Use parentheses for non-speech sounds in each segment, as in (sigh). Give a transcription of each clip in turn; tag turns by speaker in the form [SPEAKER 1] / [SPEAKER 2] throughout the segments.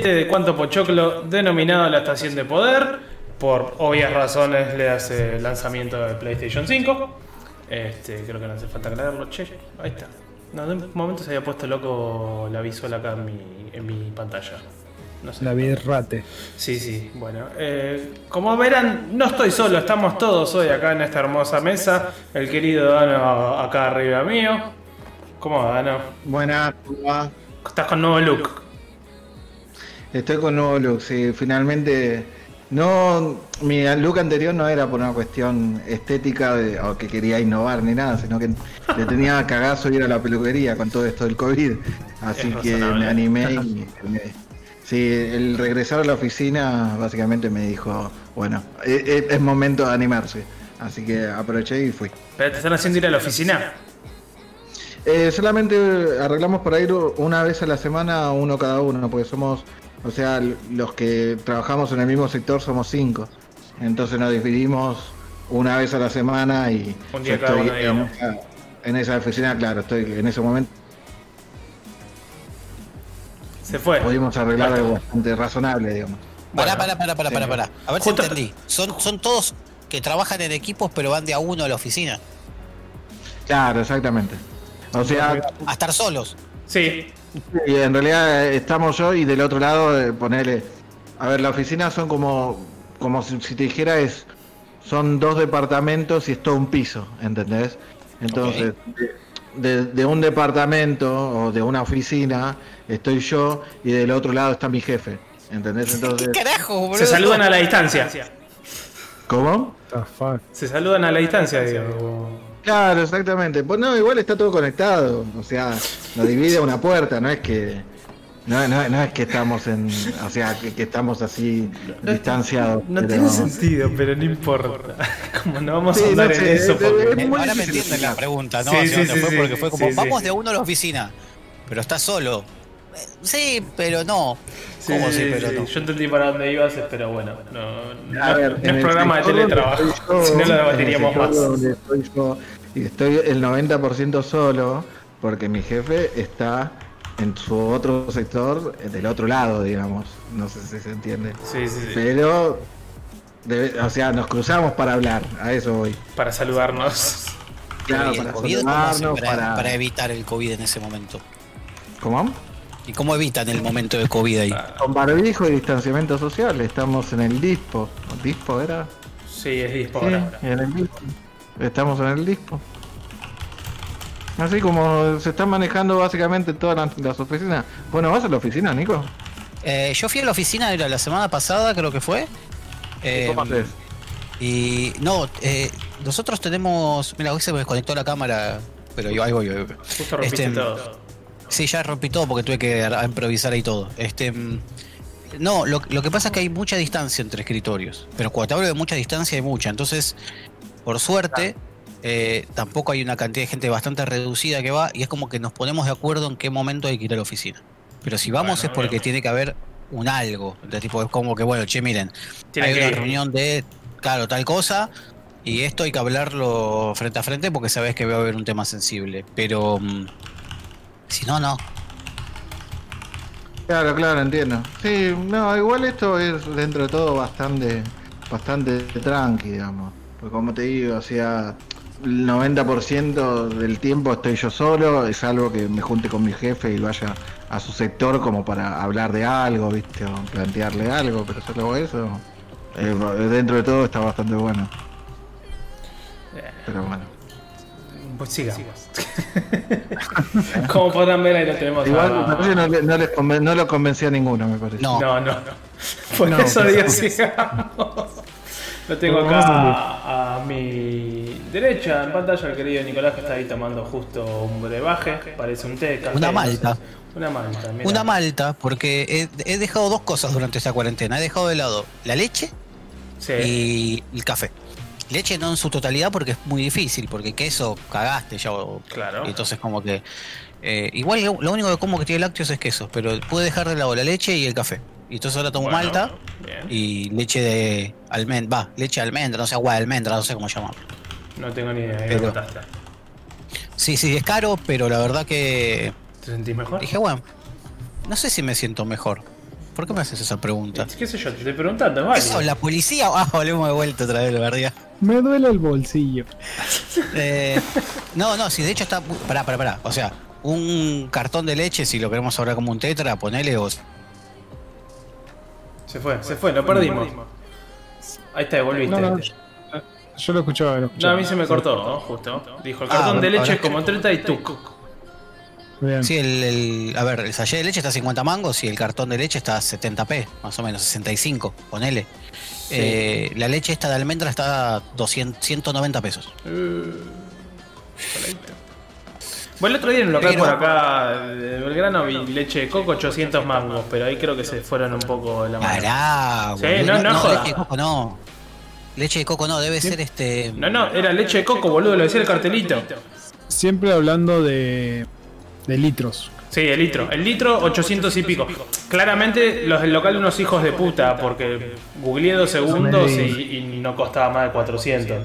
[SPEAKER 1] de cuánto pochoclo denominado la estación de poder. Por obvias razones le hace lanzamiento de PlayStation 5. Este, creo que no hace falta aclararlo. Che, ahí está. No, de un momento se había puesto loco la visual acá en mi, en mi pantalla. No sé.
[SPEAKER 2] La rate.
[SPEAKER 1] Sí, sí, bueno. eh, como verán, no estoy solo, estamos todos hoy acá en esta hermosa mesa. El querido Dano acá arriba mío. ¿Cómo va, Dano?
[SPEAKER 3] Buenas, ¿cómo va?
[SPEAKER 1] Estás con nuevo look.
[SPEAKER 3] Estoy con nuevo look, sí, finalmente. No, mi look anterior no era por una cuestión estética de- o que quería innovar ni nada, sino que le tenía cagazo ir a la peluquería con todo esto del COVID. Así
[SPEAKER 1] Es
[SPEAKER 3] que
[SPEAKER 1] razonable.
[SPEAKER 3] me animé y me- Sí, el regresar a la oficina básicamente me dijo, bueno, e- e- es, momento de animarse. Así que aproveché y fui.
[SPEAKER 1] ¿Pero te están haciendo ir a la oficina?
[SPEAKER 3] Eh, solamente arreglamos por ir una vez a la semana, uno cada uno, porque somos, o sea, los que trabajamos en el mismo sector somos cinco. Entonces nos dividimos una vez a la semana y
[SPEAKER 1] Un día
[SPEAKER 3] yo
[SPEAKER 1] cada
[SPEAKER 3] estoy
[SPEAKER 1] uno,
[SPEAKER 3] en,
[SPEAKER 1] digamos.
[SPEAKER 3] esa, en esa oficina, claro, estoy en ese momento
[SPEAKER 1] Se fue.
[SPEAKER 3] pudimos arreglar
[SPEAKER 1] Basta.
[SPEAKER 3] algo bastante razonable, digamos.
[SPEAKER 4] Pará,
[SPEAKER 1] Bueno,
[SPEAKER 4] pará, pará, pará, pará, pará. A ver
[SPEAKER 1] Justo-
[SPEAKER 4] si entendí. Son, son todos que trabajan en equipos pero van de a uno a la oficina.
[SPEAKER 3] Claro, exactamente. O sea,
[SPEAKER 4] A estar solos.
[SPEAKER 1] Sí,
[SPEAKER 3] y en realidad eh, estamos yo y del otro lado eh, ponerle, a ver, la oficina son como, como si, si te dijera es, son dos departamentos y es todo un piso, ¿entendés? Entonces, de, de un departamento o de una oficina estoy yo y del otro lado está mi jefe, ¿entendés? Entonces,
[SPEAKER 4] ¿Qué carajo, boludo?
[SPEAKER 1] se saludan a la distancia.
[SPEAKER 3] ¿cómo?
[SPEAKER 2] The fuck.
[SPEAKER 1] Se saludan a la distancia, digo.
[SPEAKER 3] Claro, exactamente. Pues no, igual está todo conectado, o sea, nos divide una puerta, no es que... No, no, no es que estamos en, o sea, que, que estamos así distanciados.
[SPEAKER 1] No
[SPEAKER 3] pero-
[SPEAKER 1] tiene sentido, pero no importa. (laughs) Como no vamos a
[SPEAKER 3] Sí, no
[SPEAKER 1] andar en eso
[SPEAKER 3] es-
[SPEAKER 1] porque...
[SPEAKER 3] es muy
[SPEAKER 4] Ahora me entienden la pregunta, ¿no?
[SPEAKER 1] Sí,
[SPEAKER 4] Hacia
[SPEAKER 1] sí,
[SPEAKER 4] dónde
[SPEAKER 1] sí,
[SPEAKER 4] fue,
[SPEAKER 1] sí.
[SPEAKER 4] porque fue como,
[SPEAKER 1] Sí, sí.
[SPEAKER 4] vamos de uno a la oficina, pero está solo. Eh, Sí, pero no.
[SPEAKER 1] Sí,
[SPEAKER 4] ¿Cómo sí, pero
[SPEAKER 1] sí.
[SPEAKER 4] no?
[SPEAKER 1] Yo entendí para dónde ibas, pero bueno, no, no,
[SPEAKER 3] A ver,
[SPEAKER 1] no es programa de teletrabajo, si no lo debateríamos más.
[SPEAKER 3] donde estoy yo, y estoy el 90% solo, porque mi jefe está en su otro sector, eh, del otro lado, digamos. No sé si se entiende.
[SPEAKER 1] Sí, sí, sí.
[SPEAKER 3] Pero, debe- o sea, nos cruzamos para hablar, a eso voy.
[SPEAKER 1] Para saludarnos.
[SPEAKER 3] Claro,
[SPEAKER 4] ¿Y el
[SPEAKER 3] para saludarnos,
[SPEAKER 4] para,
[SPEAKER 3] para...
[SPEAKER 4] para evitar el COVID en ese momento?
[SPEAKER 3] ¿Cómo?
[SPEAKER 4] ¿Y cómo evitan el momento de COVID ahí?
[SPEAKER 3] Con barbijo y distanciamiento social, estamos en el dispo. ¿Dispo era?
[SPEAKER 1] Sí, es dispo
[SPEAKER 3] Sí,
[SPEAKER 1] ahora.
[SPEAKER 3] en el dispo. Estamos en el dispo. Así como se están manejando básicamente todas las, las oficinas. Bueno, ¿vas a la oficina, Nico?
[SPEAKER 4] Eh, yo fui a la oficina era la semana pasada, creo que fue. Eh,
[SPEAKER 3] ¿Cómo haces?
[SPEAKER 4] Y no, eh, nosotros tenemos. Mira, hoy se me desconectó la cámara, pero yo ahí voy. ahí voy.
[SPEAKER 1] Justo rompiste
[SPEAKER 4] Este,
[SPEAKER 1] todo.
[SPEAKER 4] Sí, ya rompí todo porque tuve que improvisar ahí todo. Este, mm, no, lo, lo que pasa es que hay mucha distancia entre escritorios. Pero cuando te hablo de mucha distancia, hay mucha. Entonces, por suerte, eh, tampoco hay una cantidad de gente bastante reducida que va y es como que nos ponemos de acuerdo en qué momento hay que ir a la oficina. Pero si vamos
[SPEAKER 1] Bueno,
[SPEAKER 4] es porque tiene que haber un algo. De tipo, es como que, bueno, che, miren,
[SPEAKER 1] Tiene
[SPEAKER 4] hay
[SPEAKER 1] que
[SPEAKER 4] una reunión de, claro, tal cosa, y esto hay que hablarlo frente a frente porque sabes que va a haber un tema sensible. Pero mm, si no, no.
[SPEAKER 3] Claro, claro, entiendo. Sí, no, igual esto es dentro de todo bastante, bastante tranqui, digamos. Porque como te digo, o sea, el 90% del tiempo estoy yo solo, es algo que me junte con mi jefe y vaya a su sector como para hablar de algo, ¿viste? O plantearle algo, pero solo eso, eh, dentro de todo está bastante bueno. Pero bueno.
[SPEAKER 1] Pues sigamos. (laughs) Como podrán ver, ahí lo tenemos
[SPEAKER 3] Igual
[SPEAKER 1] a-
[SPEAKER 3] no, le- no les conven- no lo convencí a ninguno, me parece.
[SPEAKER 4] No.
[SPEAKER 1] No, no, no. Por
[SPEAKER 2] No,
[SPEAKER 1] eso digo sigamos. Lo tengo acá a mi derecha en pantalla el querido Nicolás que está ahí tomando justo un brebaje, parece un té, café,
[SPEAKER 4] Una
[SPEAKER 1] no
[SPEAKER 4] malta.
[SPEAKER 1] sé. Una malta, mira.
[SPEAKER 4] Una malta, porque he, he dejado dos cosas durante esta cuarentena. He dejado de lado la leche
[SPEAKER 1] Sí.
[SPEAKER 4] y el café. Leche no en su totalidad porque es muy difícil, porque queso cagaste ya.
[SPEAKER 1] Claro.
[SPEAKER 4] y Entonces como que... eh, igual lo, lo único que como que tiene lácteos es queso, pero pude dejar de lado la leche y el café. Y entonces ahora tomo
[SPEAKER 1] Bueno,
[SPEAKER 4] malta
[SPEAKER 1] bien.
[SPEAKER 4] y leche de almendra, va, leche de almendra, no sé, agua de almendra, no sé cómo llamarlo.
[SPEAKER 1] No tengo ni idea, ahí
[SPEAKER 4] Pero-. Sí, sí, es caro, pero la verdad que
[SPEAKER 1] ¿Te sentís mejor?
[SPEAKER 4] dije, bueno, no sé si me siento mejor. ¿Por qué me haces esa pregunta?
[SPEAKER 1] ¿Qué sé yo? Te estoy preguntando,
[SPEAKER 4] ¿Qué
[SPEAKER 1] vale.
[SPEAKER 4] sos, la policía? Ah, (laughs) volvemos de vuelta otra vez, verdad.
[SPEAKER 2] Me duele el bolsillo. (laughs)
[SPEAKER 4] Eh, no, no, si de hecho está. Pará, pará, pará. O sea, un cartón de leche, si lo queremos ahora como un tetra, ponele o.
[SPEAKER 1] Se fue, se fue, lo perdimos. Ahí está, volviste.
[SPEAKER 2] No, no, yo, yo lo escuchaba, lo
[SPEAKER 1] No,
[SPEAKER 2] escuchaba.
[SPEAKER 1] a mí se me cortó, ¿no? Justo. Dijo, el
[SPEAKER 4] Ah,
[SPEAKER 1] cartón de
[SPEAKER 4] ahora
[SPEAKER 1] leche
[SPEAKER 4] es
[SPEAKER 1] como 30 y tú.
[SPEAKER 2] Bien.
[SPEAKER 4] Sí, el, el- a ver, el sachet de leche está a 50 mangos y el cartón de leche está a 70p, más o menos, 65, ponele. Eh, la leche esta de almendra está a 200, 190 pesos.
[SPEAKER 1] Bueno, el otro día en un local por acá de Belgrano vi leche de coco 800 mangos, pero ahí creo que se fueron un poco de la mano.
[SPEAKER 4] Pará,
[SPEAKER 1] Sí,
[SPEAKER 4] boludo.
[SPEAKER 1] no, no joda.
[SPEAKER 4] leche de coco no. Leche de coco no, debe ser este.
[SPEAKER 1] No, no, era leche de coco, boludo, lo decía el cartelito.
[SPEAKER 2] Siempre hablando de, de litros.
[SPEAKER 1] Sí, el litro. El litro, 800 y pico. Claramente los del local unos hijos de puta, porque googleé dos segundos y, y no costaba más de 400.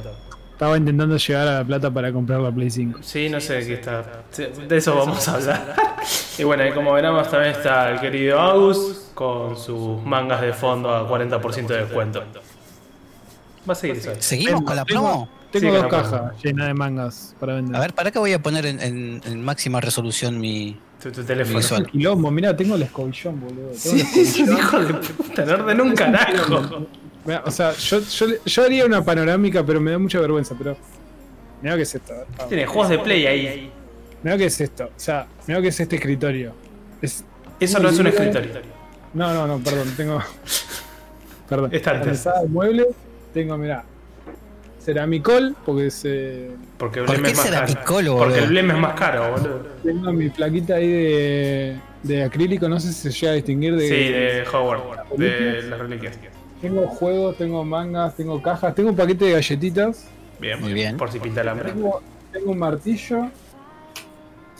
[SPEAKER 2] Estaba intentando llegar a la plata para comprar la Play 5.
[SPEAKER 1] Sí, no sé de qué está. De eso vamos a hablar. (laughs) Y bueno, y como veremos también está el querido Agus con sus mangas de fondo a 40% de descuento. Va a seguir eso.
[SPEAKER 4] ¿Seguimos con la promo?
[SPEAKER 2] Tengo
[SPEAKER 1] Sí,
[SPEAKER 2] dos cajas llenas de mangas para vender.
[SPEAKER 4] A ver, ¿para qué voy a poner en, en- en máxima resolución mi
[SPEAKER 1] Tu, tu teléfono.
[SPEAKER 4] visual?
[SPEAKER 2] Quilombo, mirá, tengo el escobillón, boludo. Tengo
[SPEAKER 1] Sí,
[SPEAKER 2] el escobillón. (laughs)
[SPEAKER 1] hijo de puta, no ordenó un carajo.
[SPEAKER 2] Mirá, o sea, yo, yo, yo haría una panorámica, pero me da mucha vergüenza. Pero. Mirá qué es esto. ah,
[SPEAKER 1] Tiene juegos de play ahí.
[SPEAKER 2] Mirá qué es esto. O sea, mirá qué es este escritorio. Es,
[SPEAKER 1] Eso no es un escritorio.
[SPEAKER 2] no, no, no, perdón. Tengo. (laughs) perdón. Mesada de muebles. Tengo, mirá. Ceramicol, porque es. eh,
[SPEAKER 1] Porque el
[SPEAKER 4] ¿Por
[SPEAKER 1] bleme
[SPEAKER 4] qué
[SPEAKER 1] es más caro. Porque el bleme es más caro, boludo.
[SPEAKER 2] tengo mi plaquita ahí de, de acrílico. No sé si se llega a distinguir de.
[SPEAKER 1] Sí, de Howard, de las reliquias.
[SPEAKER 2] Tengo juegos, tengo mangas, tengo cajas, tengo un paquete de galletitas.
[SPEAKER 1] Bien,
[SPEAKER 4] Muy bien.
[SPEAKER 1] Por si pinta el hambre.
[SPEAKER 2] Tengo, tengo un martillo.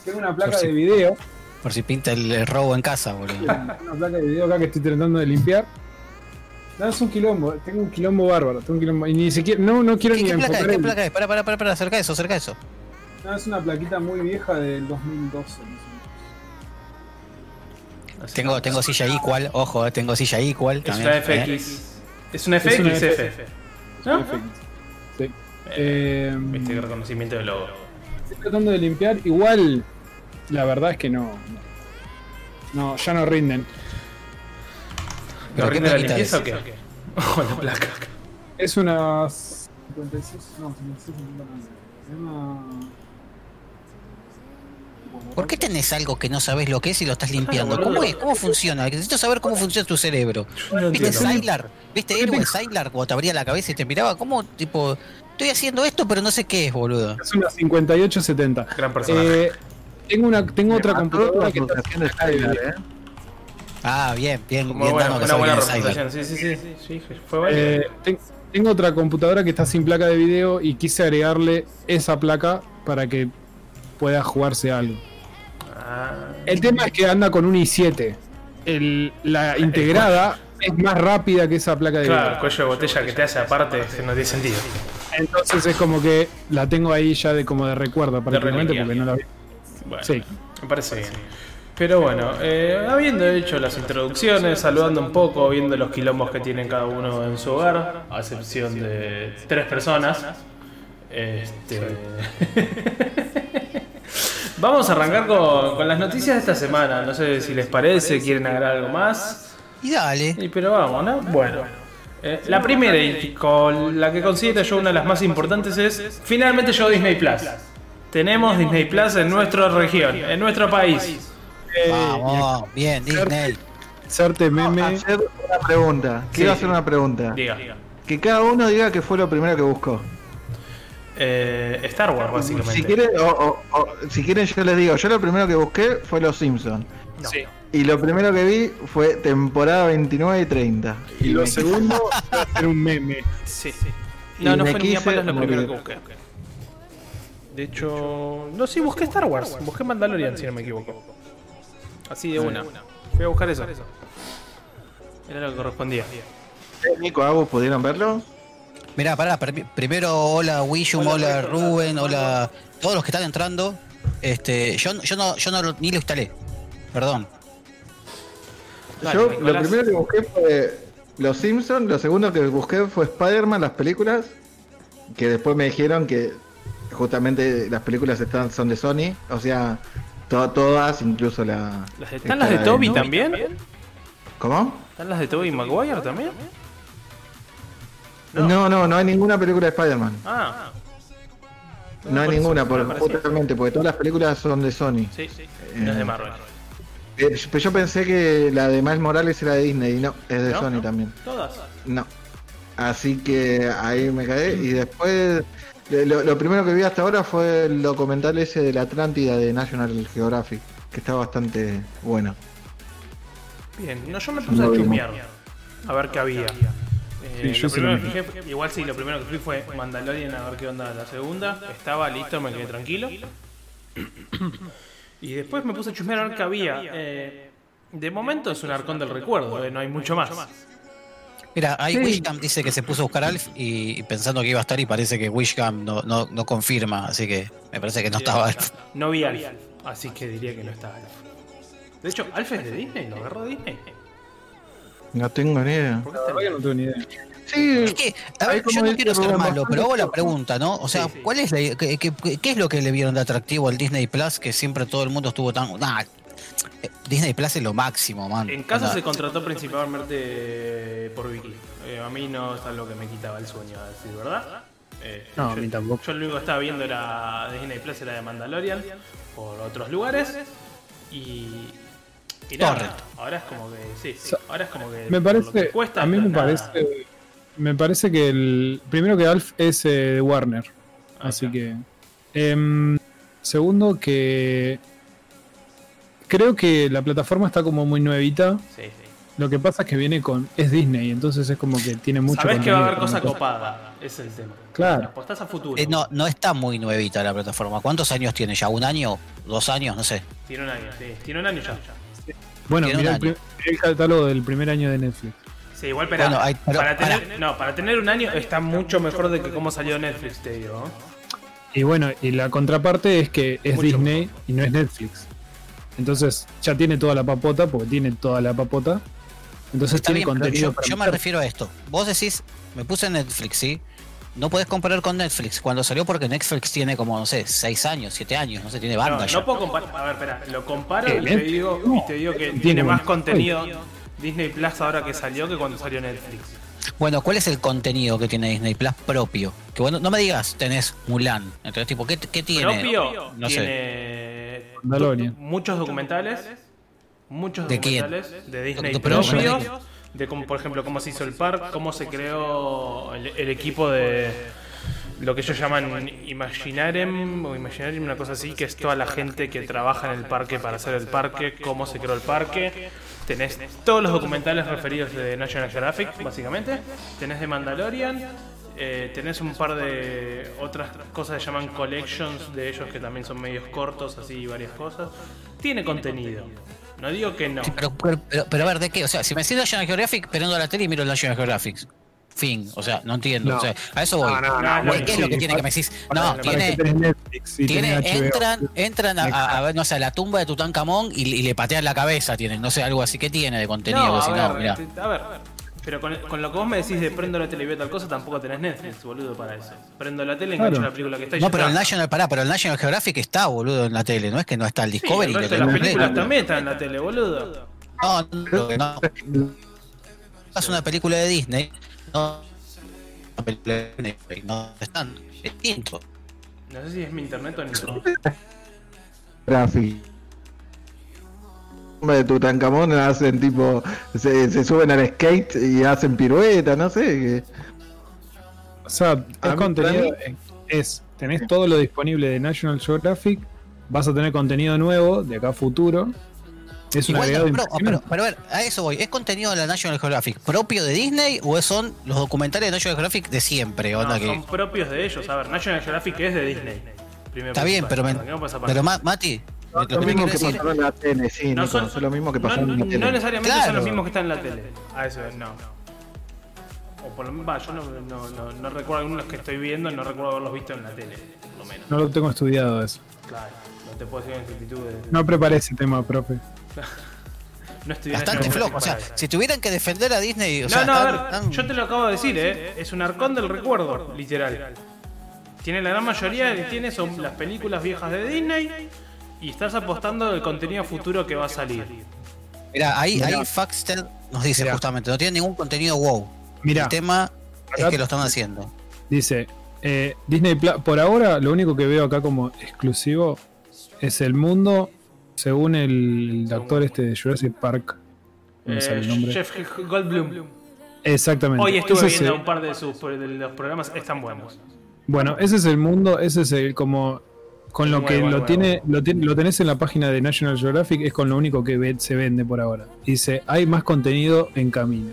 [SPEAKER 2] Tengo una placa
[SPEAKER 4] si-
[SPEAKER 2] de video.
[SPEAKER 4] Por si pinta el, el robo en casa, boludo.
[SPEAKER 2] Una placa de video acá que estoy tratando de limpiar. No, es un quilombo. Tengo un quilombo bárbaro. Tengo un quilombo. Y ni siquiera. No, no quiero
[SPEAKER 4] ¿Qué,
[SPEAKER 2] ni
[SPEAKER 4] qué placa es?
[SPEAKER 2] enfocar
[SPEAKER 4] ¿Qué placa es? Para, para, para, para, acerca eso, acerca eso.
[SPEAKER 2] No, es una plaquita muy vieja del 2012. más o
[SPEAKER 4] Tengo, tengo silla igual, ojo, eh, tengo silla igual
[SPEAKER 1] Es
[SPEAKER 4] también.
[SPEAKER 1] una
[SPEAKER 4] eh.
[SPEAKER 1] FX. Es una
[SPEAKER 2] Es una
[SPEAKER 1] FXF. ¿No?
[SPEAKER 2] Perfecto. Sí. Eh,
[SPEAKER 1] Viste, reconocimiento de logo.
[SPEAKER 2] estoy tratando de limpiar. Igual, la verdad es que no. No, no, ya no rinden.
[SPEAKER 4] ¿Pero
[SPEAKER 1] ¿Lo
[SPEAKER 4] qué
[SPEAKER 1] rinde la limpieza
[SPEAKER 4] es?
[SPEAKER 1] o qué? (laughs) Ojo, la placa.
[SPEAKER 2] Es una 56. No, 56. no, Es una.
[SPEAKER 4] ¿Por qué tenés algo que no sabes lo que es y lo estás limpiando? ¿Cómo es? ¿Cómo funciona? Necesito saber cómo funciona tu cerebro.
[SPEAKER 1] No
[SPEAKER 4] ¿Viste. Sylar? ¿Viste Erwin Sylar cuando te abría la cabeza y te miraba? ¿Cómo, tipo, estoy haciendo esto pero no sé qué es, boludo?
[SPEAKER 2] Es una 5870.
[SPEAKER 1] Gran personaje.
[SPEAKER 2] Eh, tengo una, tengo otra computadora que está
[SPEAKER 3] asociación de Skylar, ¿eh?
[SPEAKER 4] Ah, bien, bien,
[SPEAKER 1] Como
[SPEAKER 4] bien
[SPEAKER 1] una buena
[SPEAKER 4] Sylar.
[SPEAKER 1] representación. Sí, sí, sí. sí, sí, fue.
[SPEAKER 2] Eh, ten- tengo otra computadora que está sin placa de video y quise agregarle esa placa para que pueda jugarse algo.
[SPEAKER 1] Ah,
[SPEAKER 2] El tema es que anda con un i7. El- la integrada es más rápida que esa placa de
[SPEAKER 1] claro,
[SPEAKER 2] video.
[SPEAKER 1] cuello de botella que te hace aparte, que no tiene sentido.
[SPEAKER 2] Entonces es como que la tengo ahí ya de como de recuerdo prácticamente porque no la vi.
[SPEAKER 1] Bueno,
[SPEAKER 2] Sí.
[SPEAKER 1] me parece bien. Pero bueno, eh, habiendo hecho las introducciones, saludando un poco, viendo los quilombos que tienen cada uno en su hogar, a excepción de tres personas. Este... (laughs) Vamos a arrancar con, con las noticias de esta semana. No sé si les parece, quieren agregar algo más.
[SPEAKER 4] Y dale.
[SPEAKER 1] Y pero vamos, ¿no? Bueno. Eh, la primera y con la que considero yo una de las más importantes es finalmente llegó Disney Plus. Tenemos Disney Plus en nuestra región, en nuestro país.
[SPEAKER 2] Eh,
[SPEAKER 4] Vamos, bien, Disney.
[SPEAKER 2] Hacerte meme.
[SPEAKER 3] Hacer una pregunta. Quiero
[SPEAKER 1] Sí.
[SPEAKER 3] hacer una pregunta.
[SPEAKER 1] Diga.
[SPEAKER 3] Que cada uno diga que fue lo primero que buscó.
[SPEAKER 1] Eh, Star Wars, básicamente.
[SPEAKER 3] Si quieren, o, o- o- si quieren yo les digo, yo lo primero que busqué fue Los Simpsons.
[SPEAKER 2] Sí.
[SPEAKER 3] Y lo primero que vi fue temporada 29 y 30.
[SPEAKER 2] Y lo
[SPEAKER 3] me-
[SPEAKER 2] segundo (laughs) ser un meme.
[SPEAKER 1] Sí.
[SPEAKER 3] Y
[SPEAKER 1] No, no fue ni
[SPEAKER 3] quise
[SPEAKER 1] a palos lo primero que busqué. De hecho, no, sí, busqué Star Wars. Busqué Mandalorian, si no me equivoco. Así de una. Fui a buscar eso. Era lo que correspondía.
[SPEAKER 3] Eh, Nico, Agus, ¿pudieron verlo?
[SPEAKER 4] Mirá, pará, primero hola Wishum, hola Rubén, hola todos los que están entrando. Este, yo, yo no, yo no lo- ni lo instalé. Perdón.
[SPEAKER 1] Dale,
[SPEAKER 3] Yo
[SPEAKER 1] Nicolás.
[SPEAKER 3] lo primero que busqué fue Los Simpsons, lo segundo que busqué fue Spider-Man, las películas, que después me dijeron que justamente las películas están, son de Sony, o sea, to- todas, incluso la...
[SPEAKER 1] Las- ¿Están las de Toby también?
[SPEAKER 3] ¿Cómo?
[SPEAKER 1] ¿Están las de Toby Maguire también?
[SPEAKER 3] No. no, no, hay ninguna película de Spider-Man.
[SPEAKER 1] Ah,
[SPEAKER 3] No hay
[SPEAKER 1] por
[SPEAKER 3] ninguna, por, justamente, porque todas las películas son de Sony.
[SPEAKER 1] sí, no es de Marvel.
[SPEAKER 3] Eh, pero yo pensé que la de Miles Morales era de Disney, y no, es de
[SPEAKER 1] ¿No?
[SPEAKER 3] Sony
[SPEAKER 1] ¿No?
[SPEAKER 3] también.
[SPEAKER 1] Todas.
[SPEAKER 3] No. Así que ahí me caí. Y después, de- lo, lo primero que vi hasta ahora fue el documental ese de la Atlántida de National Geographic, que está bastante bueno.
[SPEAKER 1] Bien, no, yo me puse a
[SPEAKER 3] vimos.
[SPEAKER 1] chusmear. A ver qué había. Eh,
[SPEAKER 2] yo
[SPEAKER 1] lo primero
[SPEAKER 2] lo
[SPEAKER 1] que fijé, igual sí, lo primero que fui fue Mandalorian a ver qué onda la segunda. Estaba listo, me quedé tranquilo. Y después me puse a chusmear a ver qué había. Eh, de momento es un arcón del recuerdo, eh, no hay mucho más.
[SPEAKER 4] Mira, ahí
[SPEAKER 3] Sí.
[SPEAKER 4] Wishcam dice que se puso a buscar Alf y, y pensando que iba a estar y parece que Wishcam no, no, no confirma, así que me parece que no estaba Alf.
[SPEAKER 1] No vi Alf, así que diría que no está Alf. De hecho, Alf es de Disney, lo agarró Disney.
[SPEAKER 3] No tengo ni idea.
[SPEAKER 1] ¿Por qué
[SPEAKER 2] no tengo ni idea.
[SPEAKER 3] Sí,
[SPEAKER 4] Es que, a ver, yo no quiero ser malo, pero hago la pregunta, ¿no? O sea,
[SPEAKER 1] Sí, sí.
[SPEAKER 4] ¿cuál es la, qué, qué- qué es lo que le vieron de atractivo al Disney Plus que siempre todo el mundo estuvo tan... Nah, eh, Disney Plus es lo máximo, man.
[SPEAKER 1] En casa se contrató principalmente por Vicky. Eh, a mí no es algo que me quitaba el sueño, a decir verdad. Eh,
[SPEAKER 2] No, a mí tampoco.
[SPEAKER 1] Yo lo único que estaba viendo era Disney Plus, era de Mandalorian, por otros lugares. Y. Y nada,
[SPEAKER 4] Torrent.
[SPEAKER 1] ahora es como que. Sí, sí,
[SPEAKER 2] Sa-
[SPEAKER 1] ahora es como que.
[SPEAKER 2] Me
[SPEAKER 1] que
[SPEAKER 2] parece,
[SPEAKER 1] cuesta,
[SPEAKER 2] a mí me
[SPEAKER 1] nada.
[SPEAKER 2] parece, me parece que el primero que Alf es eh, de Warner, así que em, segundo que creo que la plataforma está como muy nuevita.
[SPEAKER 1] Sí, sí.
[SPEAKER 2] Lo que pasa es que viene con es Disney, entonces es como que tiene mucho.
[SPEAKER 1] Sabés que va a haber cosa copada, es el tema.
[SPEAKER 2] Claro.
[SPEAKER 1] Apostás a futuro.
[SPEAKER 4] eh, no, no está muy nuevita la plataforma. ¿Cuántos años tiene ya? ¿Un año? ¿Dos años? No sé.
[SPEAKER 1] Tiene un año, sí. Tiene un año ya.
[SPEAKER 2] Bueno,
[SPEAKER 4] un
[SPEAKER 2] el, el catálogo del primer año de Netflix.
[SPEAKER 1] Sí, igual, pero,
[SPEAKER 4] Bueno, hay- pero-
[SPEAKER 1] para, tener, no, para tener un año está mucho mejor de que cómo salió Netflix, te digo. ¿no?
[SPEAKER 2] Y bueno, y la contraparte es que es
[SPEAKER 1] Mucho
[SPEAKER 2] Disney y no es Netflix. Entonces ya tiene toda la papota, porque tiene toda la papota. Entonces
[SPEAKER 4] Está
[SPEAKER 2] tiene
[SPEAKER 4] bien,
[SPEAKER 2] contenido
[SPEAKER 4] yo,
[SPEAKER 2] para
[SPEAKER 4] yo me refiero a esto. Vos decís, me puse en Netflix, ¿sí? No podés comparar con Netflix. Cuando salió porque Netflix tiene como, no sé, seis años, siete años, no sé, tiene
[SPEAKER 1] No,
[SPEAKER 4] banda ya.
[SPEAKER 1] no puedo comparar. A ver, espera, lo comparo y te, digo, y te digo que
[SPEAKER 2] tiene
[SPEAKER 1] tiene más contenido Disney Plus ahora que salió que cuando salió Netflix.
[SPEAKER 4] Bueno, ¿cuál es el contenido que tiene Disney Plus propio? Que bueno, no me digas, tenés Mulan. Entonces, tipo, ¿qué, qué tiene?
[SPEAKER 1] Propio
[SPEAKER 4] No sé.
[SPEAKER 1] tiene
[SPEAKER 2] Mandalorian.
[SPEAKER 1] do- muchos documentales, muchos
[SPEAKER 4] ¿De quién?
[SPEAKER 1] documentales de Disney propios,
[SPEAKER 4] ¿de
[SPEAKER 1] cómo, por ejemplo, cómo se hizo el parque, cómo se creó el, el equipo de lo que ellos llaman Imaginarium o Imaginarium, una cosa así, que es toda la gente que trabaja en el parque para hacer el parque, cómo se creó el parque. Tenés todos los documentales referidos de National Geographic, básicamente. Tenés de Mandalorian. eh, tenés un par de otras cosas que llaman collections de ellos que también son medios cortos, así varias cosas. Tiene contenido. No digo que no.
[SPEAKER 4] Pero, pero, pero- pero a ver, ¿de qué? O sea, si me decís National Geographic, prendo la tele y miro National Geographic. Fin. O sea, no entiendo.
[SPEAKER 2] No.
[SPEAKER 4] O sea, a eso voy.
[SPEAKER 2] No, no,
[SPEAKER 1] no,
[SPEAKER 4] ¿Qué es
[SPEAKER 2] sí,
[SPEAKER 4] lo que tiene
[SPEAKER 2] para-
[SPEAKER 4] que me decís? No,
[SPEAKER 2] para
[SPEAKER 4] tiene,
[SPEAKER 2] que Netflix y
[SPEAKER 4] entran, entran a, a- a ver, no sé, a la tumba de Tutankamón y, y le patean la cabeza, tienen, no sé, algo así. ¿Qué tiene de contenido?
[SPEAKER 1] No, a,
[SPEAKER 4] no,
[SPEAKER 1] ver,
[SPEAKER 4] mirá.
[SPEAKER 1] este, a ver, pero con, con lo que vos me decís de prendo la tele y veo tal cosa, tampoco tenés Netflix, boludo, para eso. Prendo la tele, engancho
[SPEAKER 2] Claro.
[SPEAKER 1] la película que está y
[SPEAKER 4] No, pero el. National, pará, pero el National Geographic está, boludo, en la tele, no es que no está el
[SPEAKER 1] Sí,
[SPEAKER 4] Discovery.
[SPEAKER 1] el
[SPEAKER 4] que
[SPEAKER 1] resto de las películas también están en la tele, boludo.
[SPEAKER 4] No, no, no. Es una película de Disney. No, una película de Disney, no están. Es distinto.
[SPEAKER 1] No sé si es mi internet o Nico.
[SPEAKER 3] Graphic. De Tutankamón hacen tipo, se, se suben al skate y hacen pirueta, no sé. que-
[SPEAKER 2] O sea, es
[SPEAKER 3] mí-
[SPEAKER 2] contenido. Es, tenés todo lo disponible de National Geographic. Vas a tener contenido nuevo de acá a futuro. Es un agregado
[SPEAKER 4] no, pero, pero, a ver, a eso voy. ¿Es contenido de la National Geographic propio de Disney o son los documentales de National Geographic de siempre? Onda
[SPEAKER 1] No,
[SPEAKER 4] que...
[SPEAKER 1] son propios de ellos. A ver, National Geographic es de Disney. Primero
[SPEAKER 4] Está bien, pero, me- pero Ma- Mati, lo
[SPEAKER 3] Lo mismo que
[SPEAKER 4] decir...
[SPEAKER 3] pasaron en la tele, sí,
[SPEAKER 1] No
[SPEAKER 3] Nico,
[SPEAKER 1] son,
[SPEAKER 3] es lo mismo que
[SPEAKER 1] no,
[SPEAKER 3] pasaron en la
[SPEAKER 1] no
[SPEAKER 3] tele.
[SPEAKER 1] necesariamente son
[SPEAKER 4] Claro.
[SPEAKER 1] los mismos que están en la tele. A eso es, no. O por lo menos, va, yo no, no, no, no recuerdo algunos que estoy viendo, no recuerdo haberlos visto en la tele, por lo menos.
[SPEAKER 2] No lo tengo estudiado eso.
[SPEAKER 1] Claro, no te puedo decir en
[SPEAKER 2] No preparé ese tema, profe. (laughs)
[SPEAKER 1] no
[SPEAKER 4] Bastante flojo. O sea,
[SPEAKER 1] eso.
[SPEAKER 4] si tuvieran que defender a Disney. O
[SPEAKER 1] no,
[SPEAKER 4] sea,
[SPEAKER 1] no, a
[SPEAKER 4] tan-
[SPEAKER 1] ver,
[SPEAKER 4] tan-
[SPEAKER 1] yo te lo acabo de decir, ¿eh? Es un arcón del recuerdo, literal. Tiene la gran mayoría que tiene son las películas viejas de Disney y estás apostando el contenido futuro que va a salir.
[SPEAKER 4] Mirá, ahí,
[SPEAKER 2] Mirá.
[SPEAKER 4] ahí Faxter nos dice
[SPEAKER 2] Mirá.
[SPEAKER 4] justamente, no tiene ningún contenido wow.
[SPEAKER 2] Mirá,
[SPEAKER 4] El tema es que lo están haciendo.
[SPEAKER 2] dice eh, Disney Plus. Por ahora, lo único que veo acá como exclusivo es el mundo, según el actor este de Jurassic Park. No sale el
[SPEAKER 1] Eh,
[SPEAKER 2] nombre.
[SPEAKER 1] Jeff Goldblum.
[SPEAKER 2] Exactamente.
[SPEAKER 1] Hoy estuve
[SPEAKER 2] Ese es
[SPEAKER 1] viendo
[SPEAKER 2] el-
[SPEAKER 1] un par de, sus, de los programas, están buenos.
[SPEAKER 2] Bueno, ese es el mundo, ese es el como con lo que lo tiene, lo tiene, lo tenés en la página de National Geographic, es con lo único que ve- se vende por ahora. Dice, hay más contenido en camino.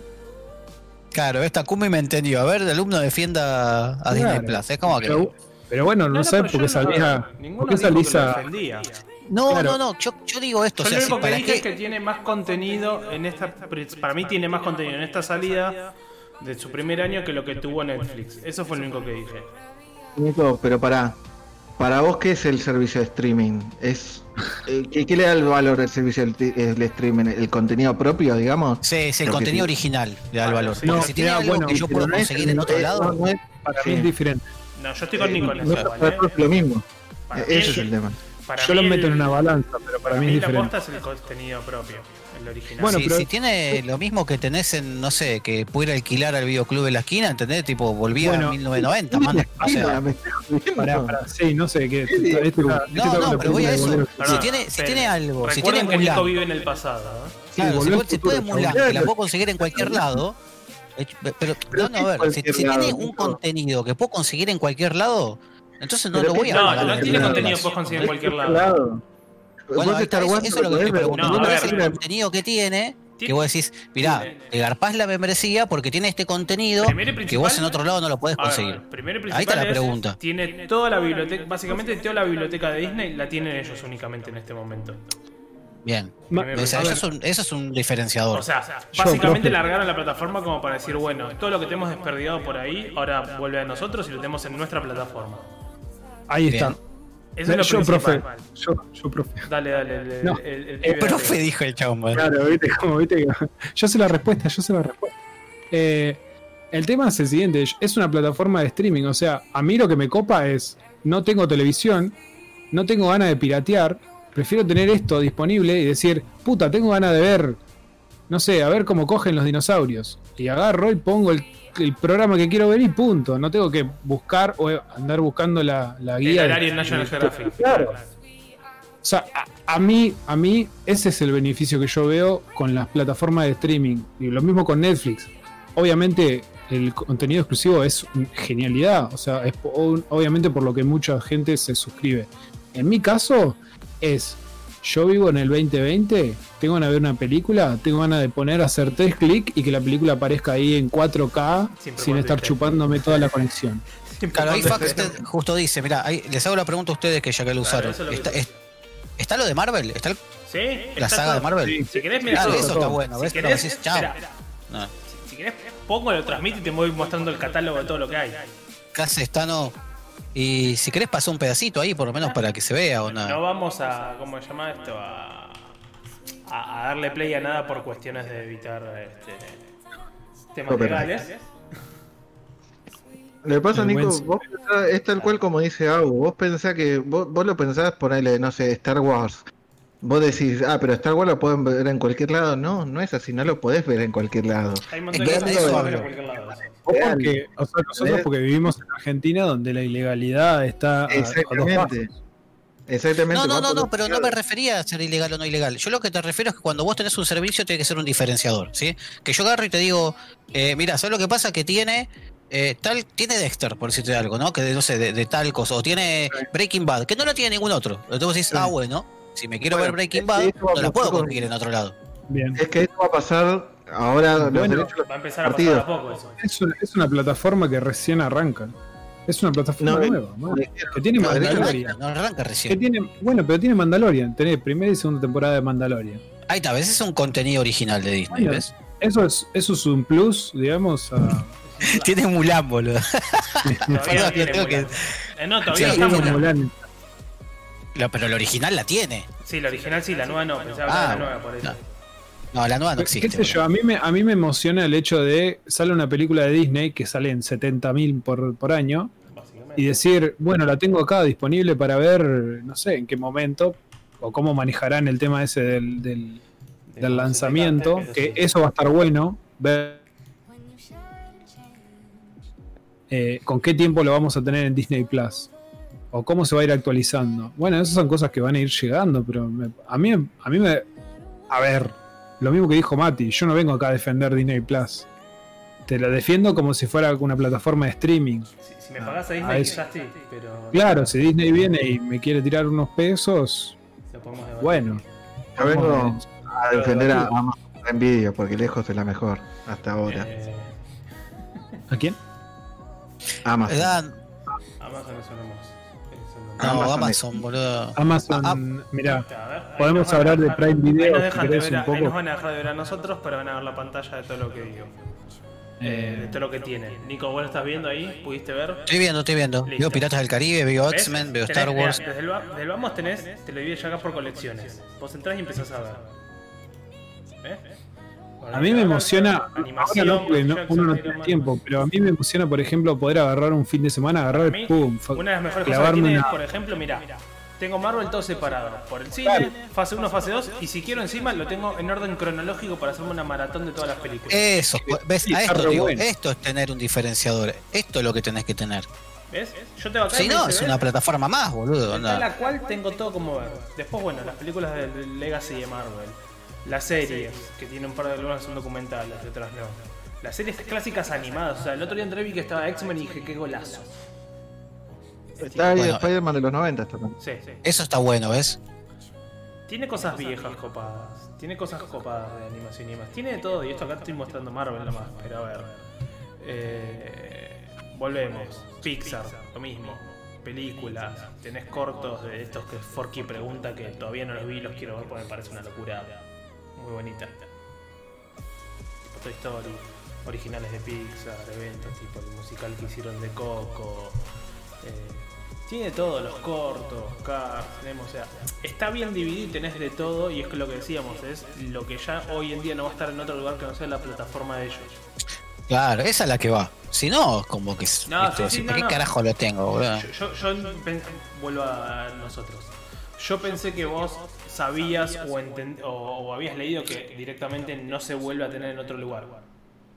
[SPEAKER 4] Claro, esta Kumi me entendió. A ver, el alumno defienda a Disney. Plus. Es como que.
[SPEAKER 2] Pero, pero bueno, no, sé por qué salía. ¿Por qué
[SPEAKER 1] dijo
[SPEAKER 2] salís
[SPEAKER 1] que lo
[SPEAKER 2] a.?
[SPEAKER 1] defendía.
[SPEAKER 4] No,
[SPEAKER 2] Claro.
[SPEAKER 4] no, no. Yo, yo digo esto.
[SPEAKER 1] Yo
[SPEAKER 4] o sea,
[SPEAKER 1] lo
[SPEAKER 4] si
[SPEAKER 1] único que
[SPEAKER 4] para
[SPEAKER 1] dije
[SPEAKER 4] qué.
[SPEAKER 1] es que tiene más contenido en esta. Para mí tiene más contenido en esta salida de su primer año que lo que tuvo Netflix. Eso fue lo único que dije.
[SPEAKER 3] Nico, pero para, para vos, ¿qué es el servicio de streaming? ¿Es, eh, ¿qué, qué le da el valor al servicio del, streaming? ¿El contenido propio, digamos?
[SPEAKER 4] Sí, es el contenido
[SPEAKER 3] sí.
[SPEAKER 4] original le da el
[SPEAKER 1] Ah,
[SPEAKER 4] valor. Porque
[SPEAKER 2] No,
[SPEAKER 4] si tiene algo
[SPEAKER 2] bueno,
[SPEAKER 4] que yo puedo
[SPEAKER 3] no es-
[SPEAKER 4] conseguir en
[SPEAKER 3] no
[SPEAKER 4] otro
[SPEAKER 3] es-
[SPEAKER 4] lado.
[SPEAKER 3] no- no es-
[SPEAKER 2] Para
[SPEAKER 3] sí.
[SPEAKER 2] mí es diferente.
[SPEAKER 1] No, yo estoy con Nico en
[SPEAKER 3] no es para
[SPEAKER 1] ¿eh?
[SPEAKER 3] todos lo mismo. Eh, Ese es
[SPEAKER 1] el-
[SPEAKER 3] tema.
[SPEAKER 1] para
[SPEAKER 2] Yo lo meto en una balanza, pero para mí es
[SPEAKER 1] la
[SPEAKER 2] diferente.
[SPEAKER 1] posta es el contenido propio, el original.
[SPEAKER 2] Bueno,
[SPEAKER 4] si,
[SPEAKER 2] pero-
[SPEAKER 4] si tiene lo mismo que tenés en, no sé, que pudiera alquilar al videoclub de la esquina, ¿entendés? Tipo, volvía
[SPEAKER 2] Bueno,
[SPEAKER 4] a 1990, man. O sea.
[SPEAKER 2] Pará, pará, sí, no sé qué.
[SPEAKER 3] ¿Qué digo?
[SPEAKER 2] este este
[SPEAKER 4] No,
[SPEAKER 2] con
[SPEAKER 4] no, pero voy a eso. Si tiene- si tiene algo, si tiene
[SPEAKER 1] que Nico vive en el pasado. ¿eh?
[SPEAKER 4] claro, si, puede-
[SPEAKER 2] al
[SPEAKER 4] si puede Mulan, que la puedo conseguir en cualquier lado. Pero,
[SPEAKER 3] Pero
[SPEAKER 4] no, a
[SPEAKER 3] ¿qué
[SPEAKER 4] ver, si, si tiene un contenido que puedo conseguir en cualquier lado, entonces no
[SPEAKER 3] Pero
[SPEAKER 4] lo
[SPEAKER 3] ¿qué
[SPEAKER 4] voy a
[SPEAKER 1] No, no
[SPEAKER 4] en
[SPEAKER 1] tiene contenido que puedes conseguir en cualquier lado.
[SPEAKER 4] Bueno,
[SPEAKER 3] Vos Star
[SPEAKER 4] eso, eso es lo que pregunto.
[SPEAKER 1] No,
[SPEAKER 4] ¿Cuál
[SPEAKER 1] a
[SPEAKER 4] es el contenido que tiene? Que vos decís, mirá, te garpás la membresía porque tiene este contenido que vos en otro lado no lo podés
[SPEAKER 1] ver,
[SPEAKER 4] conseguir.
[SPEAKER 1] primero y
[SPEAKER 4] Ahí está la
[SPEAKER 1] es,
[SPEAKER 4] pregunta.
[SPEAKER 1] Tiene toda la biblioteca, básicamente toda la biblioteca de Disney la tienen ellos únicamente en este momento.
[SPEAKER 4] Bien. O sea, eso es un, eso es un diferenciador.
[SPEAKER 1] O sea, básicamente largaron la plataforma como para decir, bueno, todo lo que tenemos desperdigado por ahí, ahora vuelve a nosotros y lo tenemos en nuestra plataforma.
[SPEAKER 2] Ahí
[SPEAKER 4] Bien.
[SPEAKER 2] está.
[SPEAKER 1] Eso es lo
[SPEAKER 2] yo, profe. Yo, yo, profe.
[SPEAKER 1] Dale, dale, el, el-
[SPEAKER 2] No.
[SPEAKER 1] el- el
[SPEAKER 4] el
[SPEAKER 1] pibe
[SPEAKER 4] profe dijo el chabón. man.
[SPEAKER 2] Claro, viste, como viste (laughs) Yo sé la respuesta, yo sé la respuesta. Eh, el tema es el siguiente: es una plataforma de streaming. O sea, a mí lo que me copa es. No tengo televisión, no tengo ganas de piratear. Prefiero tener esto disponible y decir, puta, tengo ganas de ver. No sé, a ver cómo cogen los dinosaurios. Y agarro y pongo el, el programa que quiero ver y punto. No tengo que buscar o andar buscando la, la
[SPEAKER 1] El
[SPEAKER 2] guía.
[SPEAKER 1] horario
[SPEAKER 2] de-
[SPEAKER 1] en National Geographic.
[SPEAKER 2] Claro. O sea, a, a mí, a mí ese es el beneficio que yo veo con las plataformas de streaming. Y lo mismo con Netflix. Obviamente el contenido exclusivo es genialidad. O sea, es obviamente por lo que mucha gente se suscribe. En mi caso es, yo vivo en el 2020, tengo ganas de ver una película, tengo ganas de poner, hacer tres clics y que la película aparezca ahí en 4K
[SPEAKER 1] Siempre
[SPEAKER 2] sin estar chupándome toda la conexión.
[SPEAKER 1] Siempre
[SPEAKER 4] Claro, ahí justo dice, mira, les hago la pregunta a ustedes que ya que lo usaron.
[SPEAKER 1] lo
[SPEAKER 4] ¿Está,
[SPEAKER 1] yo-
[SPEAKER 4] es- ¿Está lo de Marvel? ¿Está el-
[SPEAKER 1] ¿Sí?
[SPEAKER 4] la
[SPEAKER 1] está
[SPEAKER 4] saga
[SPEAKER 1] todo.
[SPEAKER 4] de Marvel?
[SPEAKER 1] Si querés, mira,
[SPEAKER 4] Claro,
[SPEAKER 1] todo.
[SPEAKER 4] eso está bueno.
[SPEAKER 1] Si
[SPEAKER 4] ¿ves?
[SPEAKER 1] Querés,
[SPEAKER 4] decís, chao.
[SPEAKER 1] espera,
[SPEAKER 4] No.
[SPEAKER 1] si, si querés, pongo, lo transmito y te voy mostrando el catálogo de todo lo que hay.
[SPEAKER 4] Casi está no. Y si querés pasar un pedacito ahí, por lo menos para que se vea o
[SPEAKER 1] No
[SPEAKER 4] nada.
[SPEAKER 1] vamos a, ¿cómo se llama esto? A, a- a darle play a nada por cuestiones de evitar este, temas legales.
[SPEAKER 3] Lo que pasa, Nico, vos pensás- es tal cual como dice Agu, vos pensás que, vos, vos lo pensás ponerle, no sé, Star Wars. Vos decís, ah, pero Star Wars lo pueden ver en cualquier lado. No, no es así, no lo podés ver en cualquier lado.
[SPEAKER 1] Hay un montón
[SPEAKER 4] Es que
[SPEAKER 1] de cosas que ver en cualquier lado.
[SPEAKER 2] O porque, o sea, nosotros porque vivimos en Argentina donde la ilegalidad está a- a, dos
[SPEAKER 3] Exactamente.
[SPEAKER 2] pasos.
[SPEAKER 3] Exactamente.
[SPEAKER 4] No, no, no, no, pero no me refería a ser ilegal o no ilegal. Yo lo que te refiero es que cuando vos tenés un servicio tiene que ser un diferenciador, ¿sí? Que yo agarro y te digo, eh, mira, ¿sabes lo que pasa? Que tiene eh, tal, tiene Dexter, por decirte algo, ¿no? Que de, no sé, de, de tal cosa, o tiene Breaking Bad, que no lo tiene ningún otro. Entonces vos decís,
[SPEAKER 3] Sí.
[SPEAKER 4] ah, bueno, si me quiero
[SPEAKER 3] Bueno,
[SPEAKER 4] ver Breaking Bad, no la
[SPEAKER 3] a
[SPEAKER 4] puedo conseguir en otro lado.
[SPEAKER 2] Bien.
[SPEAKER 3] Es que eso va a pasar ahora, los derechos
[SPEAKER 1] Va a empezar a pasar a poco eso.
[SPEAKER 2] Es una, es una plataforma que recién arranca. Es una plataforma
[SPEAKER 3] No,
[SPEAKER 2] nueva, ¿no? que tiene
[SPEAKER 4] No,
[SPEAKER 2] Mandalorian.
[SPEAKER 4] arranca, no arranca
[SPEAKER 2] Que
[SPEAKER 4] recién.
[SPEAKER 2] tiene, bueno, pero tiene Mandalorian. Tenés primera y segunda temporada de Mandalorian.
[SPEAKER 4] Ahí está, ves, ese es un contenido original de Disney,
[SPEAKER 2] Bueno,
[SPEAKER 4] ¿ves?
[SPEAKER 2] Eso es, eso es un plus, digamos, a, (laughs)
[SPEAKER 4] Tiene Mulan, boludo. (laughs)
[SPEAKER 1] Todavía (laughs) no
[SPEAKER 4] Perdón,
[SPEAKER 1] tiene
[SPEAKER 4] tengo que-
[SPEAKER 1] Mulan. Eh, no,
[SPEAKER 4] Sí,
[SPEAKER 1] todavía no
[SPEAKER 2] tiene
[SPEAKER 1] está Mulan.
[SPEAKER 2] Mulan.
[SPEAKER 4] Lo- pero el original la tiene.
[SPEAKER 1] Sí, la original sí, la nueva no. Pensaba
[SPEAKER 4] Ah,
[SPEAKER 1] que era la nueva por eso.
[SPEAKER 4] No. La nueva no existe.
[SPEAKER 2] ¿Qué sé yo? A mí, me, a mí me emociona el hecho de sale una película de Disney que sale en 70.000 por, por año y decir, bueno, la tengo acá disponible para ver, no sé en qué momento o cómo manejarán el tema ese del, del, lanzamiento, que eso va a estar bueno, ver eh, con qué tiempo lo vamos a tener en Disney Plus o cómo se va a ir actualizando. Bueno, esas son cosas que van a ir llegando, pero me- a mí a mí me a ver, lo mismo que dijo Mati, yo no vengo acá a defender Disney Plus. Te lo defiendo como si fuera una plataforma de streaming.
[SPEAKER 1] Si, si me pagás a
[SPEAKER 2] a
[SPEAKER 1] Disney, quizás sí, pero.
[SPEAKER 2] Claro, si Disney viene y me quiere tirar unos pesos, bueno.
[SPEAKER 3] Yo vengo
[SPEAKER 2] vamos
[SPEAKER 3] a defender a Amazon Prime Video porque lejos es la mejor hasta ahora.
[SPEAKER 1] Eh,
[SPEAKER 2] a- ¿A quién?
[SPEAKER 3] Amazon.
[SPEAKER 1] Amazon es hermoso.
[SPEAKER 4] No,
[SPEAKER 3] Amazon
[SPEAKER 4] Amazon, boludo.
[SPEAKER 2] Amazon,
[SPEAKER 4] Ah,
[SPEAKER 2] mirá,
[SPEAKER 1] A ver, ahí
[SPEAKER 2] Podemos hablar de Prime Video,
[SPEAKER 1] Ahí nos,
[SPEAKER 2] si
[SPEAKER 1] de ver
[SPEAKER 2] un poco.
[SPEAKER 1] ahí nos van a dejar de ver a nosotros, pero van a ver la pantalla de todo lo que digo. Eh, de todo lo que tiene. Nico, ¿vos lo estás viendo ahí? ¿Pudiste ver?
[SPEAKER 4] Estoy viendo, estoy viendo.
[SPEAKER 1] Listo.
[SPEAKER 4] Veo Piratas del Caribe, veo. X-Men, veo Star
[SPEAKER 1] mirá,
[SPEAKER 4] Wars.
[SPEAKER 1] desde, el, va- desde el Vamos tenés, te lo divide ya acá por colecciones. Vos entrás y empezás a ver. ¿Ves?
[SPEAKER 2] A mí me emociona, ahora
[SPEAKER 1] Animación,
[SPEAKER 2] no, porque no- uno no tiene tiempo, pero a mí me emociona, por ejemplo, poder agarrar un fin de semana, agarrar
[SPEAKER 1] mí,
[SPEAKER 2] pum,
[SPEAKER 1] una de las mejores cosas que
[SPEAKER 2] clavarme
[SPEAKER 1] tiene es,
[SPEAKER 2] una-
[SPEAKER 1] por ejemplo, mira, tengo Marvel todo separado. Por el cine,
[SPEAKER 2] Claro.
[SPEAKER 1] fase 1, fase 2, y si quiero encima lo tengo en orden cronológico para hacerme una maratón de todas las películas.
[SPEAKER 4] Eso, ¿ves? A esto digo,
[SPEAKER 2] bueno.
[SPEAKER 4] esto es tener un diferenciador. Esto es lo que tenés que tener.
[SPEAKER 1] ¿Ves? Yo tengo acá
[SPEAKER 4] Si no, es
[SPEAKER 1] ¿ves?
[SPEAKER 4] una plataforma más, boludo.
[SPEAKER 1] De
[SPEAKER 4] onda.
[SPEAKER 1] la cual tengo todo como ver. Después, bueno, las películas del Legacy de Marvel. Las series, que tienen un par de algunas son documentales, y otras no. Las series clásicas animadas. O sea, el otro día entré y vi que estaba X-Men y dije, qué golazo.
[SPEAKER 3] Está ahí
[SPEAKER 4] Bueno.
[SPEAKER 3] Spider-Man de los 90 también.
[SPEAKER 1] Sí, sí.
[SPEAKER 4] Eso está bueno, ¿ves?
[SPEAKER 1] Tiene cosas viejas copadas. Tiene cosas copadas de animación y demás. Tiene de todo. Y esto acá estoy mostrando Marvel nomás. Pero a ver. Eh, volvemos. Pixar, lo mismo. Películas. Tenés cortos de estos que Forky pregunta que todavía no los vi y los quiero ver porque me parece una locura. Muy bonita. Tipo Toy Story. Originales de Pixar, eventos tipo el musical que hicieron de Coco. eh, tiene todo, los cortos, cars, tenemos, o sea, está bien dividido y tenés de todo y es que lo que decíamos, es lo que ya hoy en día no va a estar en otro lugar que no sea la plataforma de ellos.
[SPEAKER 4] Claro, esa es la que va. Si no, como que.
[SPEAKER 1] No,
[SPEAKER 4] esto,
[SPEAKER 1] sí, sí,
[SPEAKER 4] si- ¿Para
[SPEAKER 1] no,
[SPEAKER 4] qué
[SPEAKER 1] no.
[SPEAKER 4] carajo lo tengo, boludo?
[SPEAKER 1] Yo, yo, yo pen- vuelvo a nosotros. Yo pensé que vos sabías o, enten- o, o habías leído que directamente no se vuelve a tener en otro lugar.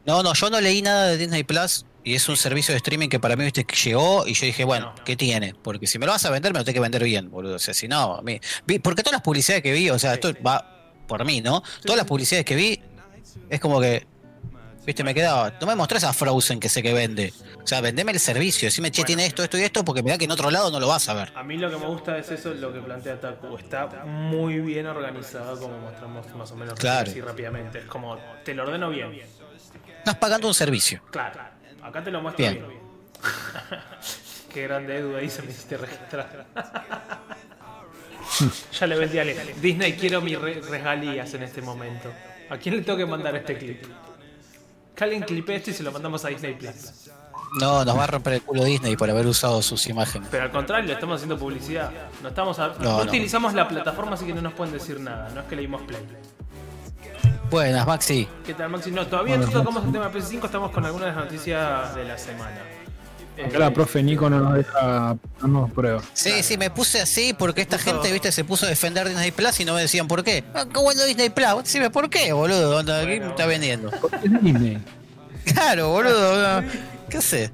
[SPEAKER 4] No, no, yo no leí nada de Disney Plus y es un servicio de streaming que para mí viste que llegó y yo dije, bueno,
[SPEAKER 1] No.
[SPEAKER 4] ¿qué tiene? Porque si me lo vas a vender, me lo tengo que vender bien, boludo. O sea, si no, a mí. vi- Porque todas las publicidades que vi, o sea, esto va por mí, ¿no? Todas las publicidades que vi, es como que. Viste, me quedaba. No me mostrás a Frozen que sé que vende. O sea, vendeme el servicio. Decime, che,
[SPEAKER 1] Bueno.
[SPEAKER 4] tiene esto, esto y esto, porque mirá que en otro lado no lo vas a ver.
[SPEAKER 1] A mí lo que me gusta es eso, lo que plantea Taku. Está muy bien organizado, como mostramos más o menos
[SPEAKER 4] Claro.
[SPEAKER 1] así rápidamente. Es como, te lo ordeno bien.
[SPEAKER 4] Estás pagando un servicio.
[SPEAKER 1] Claro, acá te lo muestro bien.
[SPEAKER 4] Bien. (laughs)
[SPEAKER 1] Qué grande Edu ahí se me hiciste registrar. (laughs) ya le vendí a. Disney, quiero mis re- regalías en este momento. ¿A quién le tengo que mandar este clip? Que alguien clipe esto y se lo mandamos a Disney Plus.
[SPEAKER 4] No, nos va a romper el culo Disney por haber usado sus imágenes.
[SPEAKER 1] Pero al contrario, estamos haciendo publicidad. No estamos a-
[SPEAKER 4] No,
[SPEAKER 1] utilizamos la plataforma, así que no nos pueden decir nada. No es que le dimos play.
[SPEAKER 4] Buenas, Maxi.
[SPEAKER 1] ¿Qué tal, Maxi? No, todavía no tocamos el tema de PS5, estamos con algunas de las noticias de la semana. Eh,
[SPEAKER 2] Acá la profe Nico no nos deja darnos pruebas.
[SPEAKER 4] Sí, sí, me puse así porque esta
[SPEAKER 1] Puso-
[SPEAKER 4] gente, viste, se puso a defender Disney Plus y no me decían por qué. Ah, qué bueno Disney Plus. Decime por qué, boludo. ¿Qué
[SPEAKER 1] Bueno,
[SPEAKER 4] me está vendiendo?
[SPEAKER 2] Es Disney.
[SPEAKER 4] Claro, boludo. ¿Qué sé?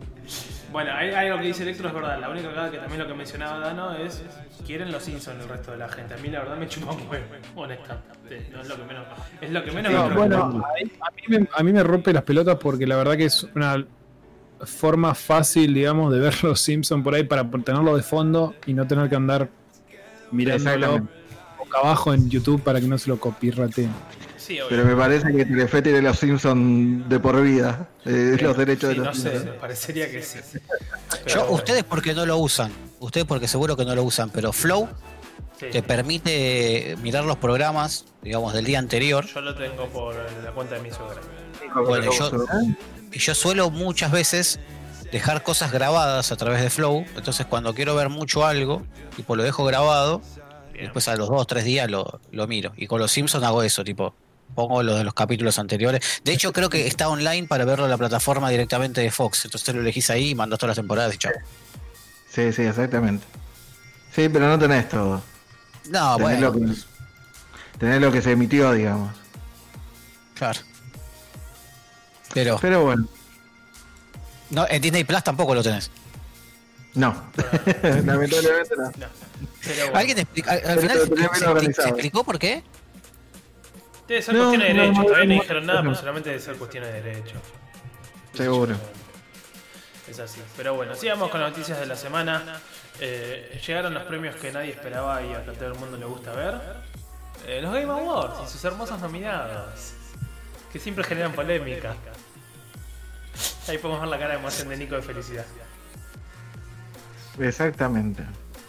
[SPEAKER 1] Bueno, hay, hay algo que dice Electro, es verdad. La única cosa que también lo que mencionaba Dano es quieren los Simpsons el resto de la gente. A mí la verdad me chupa un huevo, honestamente. No es lo que menos, es lo que menos
[SPEAKER 2] No,
[SPEAKER 1] me preocupa.
[SPEAKER 2] bueno, ahí- a mí, me, a mí me rompe las pelotas porque la verdad que es una forma fácil, digamos, de ver los Simpsons por ahí para tenerlo de fondo y no tener que andar mirándolo boca abajo en YouTube para que no se lo copyrateen.
[SPEAKER 1] Sí.
[SPEAKER 3] Pero me parece que Telefe tiene los Simpsons de por vida. eh, los derechos
[SPEAKER 1] Sí,
[SPEAKER 3] de
[SPEAKER 1] no
[SPEAKER 3] los
[SPEAKER 1] sé,
[SPEAKER 3] Simpsons.
[SPEAKER 1] parecería que sí.
[SPEAKER 4] Yo, ustedes porque no lo usan. Ustedes porque seguro que no lo usan. Pero Flow
[SPEAKER 1] sí.
[SPEAKER 4] te permite mirar los programas, digamos, del día anterior.
[SPEAKER 1] Yo lo tengo por la cuenta de mi suegra.
[SPEAKER 4] Bueno, yo, y yo suelo muchas veces dejar cosas grabadas a través de Flow. Entonces, cuando quiero ver mucho algo, tipo lo dejo grabado,
[SPEAKER 1] Bien.
[SPEAKER 4] después a los dos o tres días lo, lo miro. Y con los Simpsons hago eso, tipo, pongo los de los capítulos anteriores. De hecho, creo que está online para verlo en la plataforma directamente de Fox. Entonces lo elegís ahí y mandas todas las temporadas y chao.
[SPEAKER 3] Sí, sí, exactamente. Sí, pero no tenés todo.
[SPEAKER 4] No,
[SPEAKER 3] tenés,
[SPEAKER 4] bueno,
[SPEAKER 3] lo que, tenés lo que se emitió, digamos.
[SPEAKER 4] claro. Pero
[SPEAKER 3] Pero bueno,
[SPEAKER 4] no, en Disney Plus tampoco lo tenés.
[SPEAKER 3] no. (laughs) Lamentablemente no.
[SPEAKER 1] No. Pero bueno.
[SPEAKER 4] ¿Alguien explica? Al, al
[SPEAKER 3] Pero
[SPEAKER 4] final
[SPEAKER 3] lo
[SPEAKER 4] se,
[SPEAKER 3] tenía bien
[SPEAKER 4] se-
[SPEAKER 3] organizado.
[SPEAKER 4] se explicó por qué?
[SPEAKER 1] Debe ser
[SPEAKER 3] No,
[SPEAKER 1] cuestión de
[SPEAKER 3] no,
[SPEAKER 1] derecho.
[SPEAKER 3] no,
[SPEAKER 1] Todavía no dijeron nada,
[SPEAKER 3] no.
[SPEAKER 1] pero solamente debe ser cuestión de derecho.
[SPEAKER 3] Seguro.
[SPEAKER 1] Es así. Pero bueno, sigamos con las noticias de la semana. Eh, llegaron los premios que nadie esperaba y a que todo el mundo le gusta ver. Eh, los Game Awards y sus hermosos nominados. Que siempre generan polémica. Ahí podemos ver la cara de emoción de Nico de felicidad.
[SPEAKER 3] Exactamente.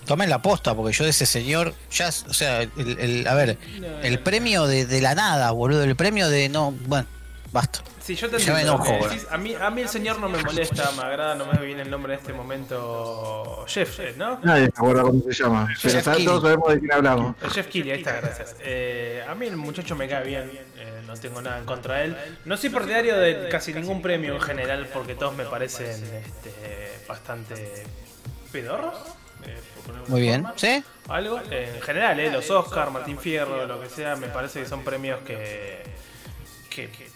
[SPEAKER 4] Tomen la posta, porque yo de ese señor, ya, o sea, el, el- a ver, el premio de, de la nada, boludo, el premio de no, bueno, basta.
[SPEAKER 1] Sí, yo te
[SPEAKER 4] Ya me
[SPEAKER 1] entiendo.
[SPEAKER 4] enojo,
[SPEAKER 1] Eh, sí, a, mí, a mí el señor no me molesta, me agrada, no me viene el nombre en este momento. Jeff, eh, ¿no?
[SPEAKER 3] Nadie se acuerda cómo se llama. Pero todos sabemos de quién hablamos.
[SPEAKER 1] El Jeff Keighley, ahí está, gracias. Eh, a mí el muchacho me cae bien, eh, no tengo nada en contra de él. No soy partidario de casi ningún premio en general porque todos me parecen este, bastante pedorros. eh, por ponerlo de
[SPEAKER 4] Muy bien,
[SPEAKER 1] forma.
[SPEAKER 4] ¿sí?
[SPEAKER 1] Algo, eh, en general, eh, los Oscar, Martín Fierro, lo que sea, me parece que son premios que, que, que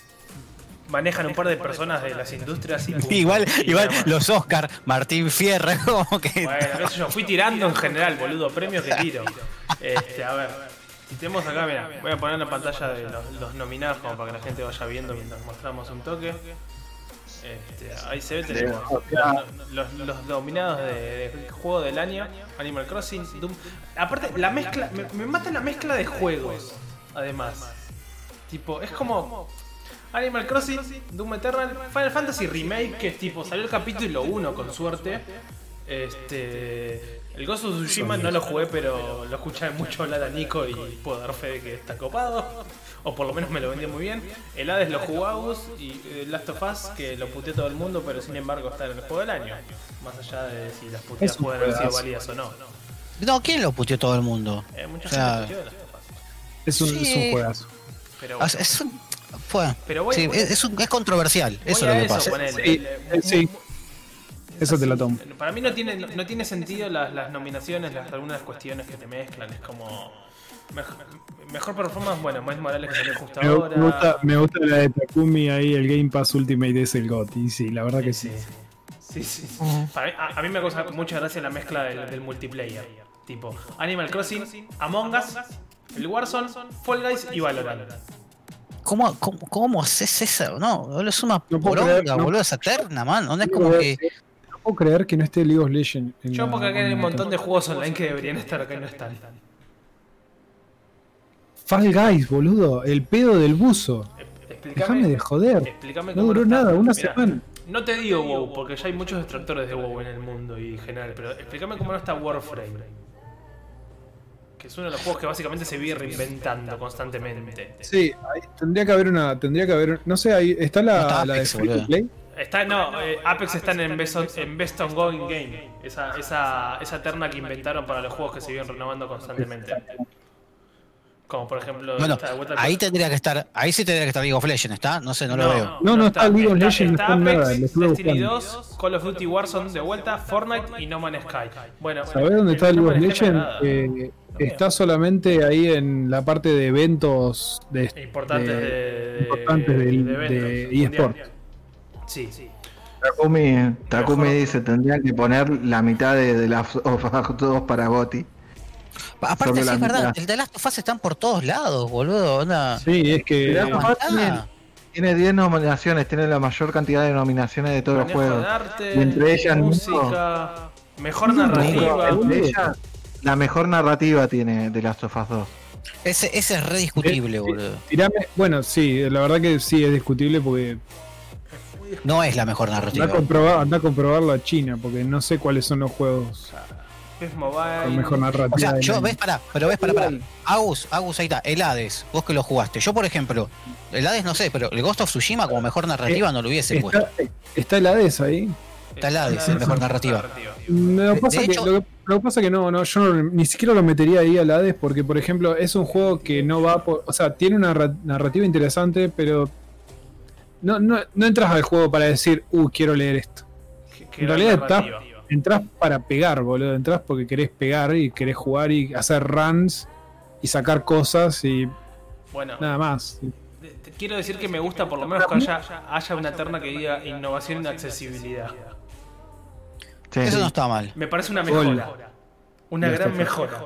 [SPEAKER 1] manejan un par de personas de las industrias y. (laughs)
[SPEAKER 4] Igual,
[SPEAKER 1] Y
[SPEAKER 4] igual los Oscar, Martín Fierro, como que.
[SPEAKER 1] Bueno, sé yo, fui tirando en general, boludo, premios que tiro. (laughs) Este, a ver, si tenemos acá, mira, voy a poner en la pantalla de los, los nominados como para que la gente vaya viendo mientras mostramos un toque. Este, ahí se ve, tenemos los, los- los nominados de, de juego del año, Animal Crossing, Doom. Aparte, la mezcla, me, me mata la mezcla de juegos, además. Tipo, es como Animal Crossing, Doom Eternal, Final Fantasy Remake, que es tipo, salió el capítulo 1 con suerte. Este. El Ghost of Tsushima no lo jugué, pero lo escuché mucho hablar a Nico y puedo dar fe de que está copado. O por lo menos me lo vendió muy bien. El Hades lo jugó Agus y el Last of Us, que lo puteó todo el mundo, pero sin embargo está en el juego del año. Más allá de si las puteadas
[SPEAKER 2] Es
[SPEAKER 1] pueden haber sido válidas o no.
[SPEAKER 4] No, ¿quién lo puteó todo el mundo?
[SPEAKER 1] Eh, mucha
[SPEAKER 4] O sea,
[SPEAKER 1] gente puteó Last of Us.
[SPEAKER 2] Es un, es
[SPEAKER 4] Sí.
[SPEAKER 2] un juegazo.
[SPEAKER 1] Pero
[SPEAKER 4] O
[SPEAKER 1] bueno,
[SPEAKER 4] sea, es un. Fue.
[SPEAKER 1] Pero voy-
[SPEAKER 4] sí,
[SPEAKER 1] voy-
[SPEAKER 4] es, es un- es controversial,
[SPEAKER 1] voy
[SPEAKER 4] eso es lo que
[SPEAKER 1] eso,
[SPEAKER 4] pasa.
[SPEAKER 1] ponele.
[SPEAKER 2] Sí,
[SPEAKER 1] El-
[SPEAKER 2] sí. Eso te la tomo.
[SPEAKER 1] Para mí no tiene, no, no tiene sentido las, las nominaciones, las, algunas cuestiones que te mezclan. Es como. Mejor, mejor performance, bueno, Miles Morales que salió justo
[SPEAKER 2] Me,
[SPEAKER 1] ahora.
[SPEAKER 2] me gusta, me gusta la de Takumi ahí, el Game Pass Ultimate es el GOTY. Sí, la verdad que sí.
[SPEAKER 1] Sí, sí. sí. Para mí- a, a mí me causa mucha gracia la mezcla del, del multiplayer. Tipo, Animal Crossing, Among Us, el Warzone, Fall Guys y Valorant.
[SPEAKER 4] ¿Cómo, cómo, cómo haces eso? No, boludo, es una
[SPEAKER 2] No
[SPEAKER 4] poronga,
[SPEAKER 2] creer, no.
[SPEAKER 4] boludo, esa terna, man. No es como que.
[SPEAKER 2] Creer- no puedo creer que no esté League of Legends. en
[SPEAKER 1] Yo
[SPEAKER 2] la-
[SPEAKER 1] porque acá hay un montón de juegos online que deberían estar acá y no están.
[SPEAKER 2] Fall Guys, boludo. El pedo del buzo. Déjame de joder. No duró
[SPEAKER 1] está.
[SPEAKER 2] nada, una
[SPEAKER 1] Mirá,
[SPEAKER 2] semana.
[SPEAKER 1] No te digo WoW, porque ya hay muchos detractores de WoW en el mundo y en general, pero explícame cómo no está Warframe. Que es uno de los juegos que básicamente se vive reinventando constantemente.
[SPEAKER 2] Sí, ahí tendría que haber una. Tendría que haber. No sé, ahí está la,
[SPEAKER 4] No está
[SPEAKER 2] la de
[SPEAKER 4] Apex,
[SPEAKER 2] Free to
[SPEAKER 4] boludo.
[SPEAKER 2] Play.
[SPEAKER 1] Está, no, eh, Apex están en Best, on- en Best Ongoing Game. Esa, esa, esa terna que inventaron para los juegos que se viven renovando constantemente. Como por ejemplo.
[SPEAKER 4] Bueno, ahí tendría que estar. Ahí sí tendría que estar League of Legends, ¿está? No sé, no, lo veo.
[SPEAKER 2] No, no está League of Legends, no
[SPEAKER 1] Está
[SPEAKER 2] está
[SPEAKER 1] Apex, Destiny
[SPEAKER 2] buscando.
[SPEAKER 1] 2, Call of Duty Warzone de vuelta, Fortnite y No Man's Sky. Bueno,
[SPEAKER 2] ¿Sabés dónde
[SPEAKER 1] el
[SPEAKER 2] está
[SPEAKER 1] No
[SPEAKER 2] League of Legends? Eh, está solamente ahí en la parte de eventos de,
[SPEAKER 1] importantes de, de- de eventos
[SPEAKER 2] de eSport.
[SPEAKER 1] Sí, sí.
[SPEAKER 3] Takumi, Takumi dice, tendrían que poner la mitad de, de las of Us 2 para Gotti.
[SPEAKER 4] Aparte, sí es verdad, el de Last of Us están por todos lados, boludo.
[SPEAKER 2] Sí, es que.
[SPEAKER 3] Tiene- Tiene 10 nominaciones, tiene la mayor cantidad de nominaciones de todos los juegos.
[SPEAKER 1] de arte,
[SPEAKER 3] Y entre ellas,
[SPEAKER 1] música, mejor narrativa.
[SPEAKER 3] Entre ellas, la mejor narrativa tiene de Last of Us 2.
[SPEAKER 4] Ese, ese es re discutible,
[SPEAKER 2] Eh,
[SPEAKER 4] boludo.
[SPEAKER 2] Tirame- bueno, sí, la verdad que sí es discutible porque
[SPEAKER 4] No es la mejor
[SPEAKER 2] anda a
[SPEAKER 4] narrativa.
[SPEAKER 2] comprobar, anda a comprobarlo a China, porque no sé cuáles son los juegos
[SPEAKER 1] PES Mobile.
[SPEAKER 2] con mejor narrativa.
[SPEAKER 4] O sea, yo, ves, para, pero ves, para, para. Agus, Agus, ahí está, el Hades, vos que lo jugaste. Yo, por ejemplo, el Hades no sé, pero el Ghost of Tsushima como mejor narrativa no lo hubiese puesto.
[SPEAKER 2] Está, el Hades ahí.
[SPEAKER 4] Está el Hades, el mejor narrativa.
[SPEAKER 2] Lo que
[SPEAKER 4] De-
[SPEAKER 2] pasa
[SPEAKER 4] de
[SPEAKER 2] que
[SPEAKER 4] hecho-
[SPEAKER 2] lo que- Lo que pasa es que no, no, yo no- ni siquiera lo metería ahí al Hades porque, por ejemplo, es un juego que no va por. O sea, tiene una ra- narrativa interesante, pero. No, no, no entras al juego para decir, uh, quiero leer esto. En realidad está-
[SPEAKER 1] narrativa.
[SPEAKER 2] Entras para pegar, boludo. Entras porque querés pegar y querés jugar y hacer runs y sacar cosas y
[SPEAKER 1] Bueno,
[SPEAKER 2] nada más.
[SPEAKER 1] te- te quiero decir que me gusta por lo menos que haya, haya una terna que diga innovación y accesibilidad.
[SPEAKER 3] Sí.
[SPEAKER 4] Eso no está mal.
[SPEAKER 1] Me parece una
[SPEAKER 2] Gol.
[SPEAKER 1] mejora. Una
[SPEAKER 2] Ya
[SPEAKER 1] gran
[SPEAKER 2] está.
[SPEAKER 1] mejora.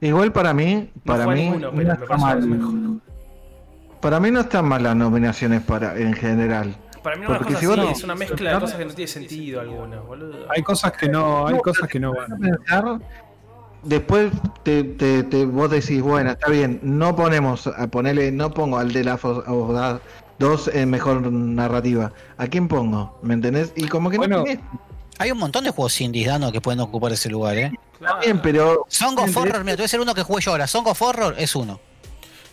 [SPEAKER 3] Igual para mí, para mí,
[SPEAKER 1] ninguno,
[SPEAKER 3] no está mal.
[SPEAKER 1] una.
[SPEAKER 3] Para mí no están mal las nominaciones para en general.
[SPEAKER 1] Para mí una
[SPEAKER 3] Porque
[SPEAKER 1] cosa
[SPEAKER 3] si no-
[SPEAKER 1] es una mezcla de cosas que no tiene sentido alguna, boludo.
[SPEAKER 2] Hay cosas que no, hay cosas que no van.
[SPEAKER 3] pensar, después te, te- te- vos decís, bueno, está bien, no ponemos, a ponerle, no pongo al de la dos en mejor narrativa. ¿A quién pongo? ¿Me entendés? Y como que
[SPEAKER 2] Bueno,
[SPEAKER 3] no tenés,
[SPEAKER 4] Hay un montón de juegos indies, Dano, que pueden ocupar ese lugar, ¿eh?
[SPEAKER 1] Claro.
[SPEAKER 3] está bien, pero
[SPEAKER 4] Song of. Horror, mira, te voy a decir uno que jugué yo ahora. Song of Horror es uno.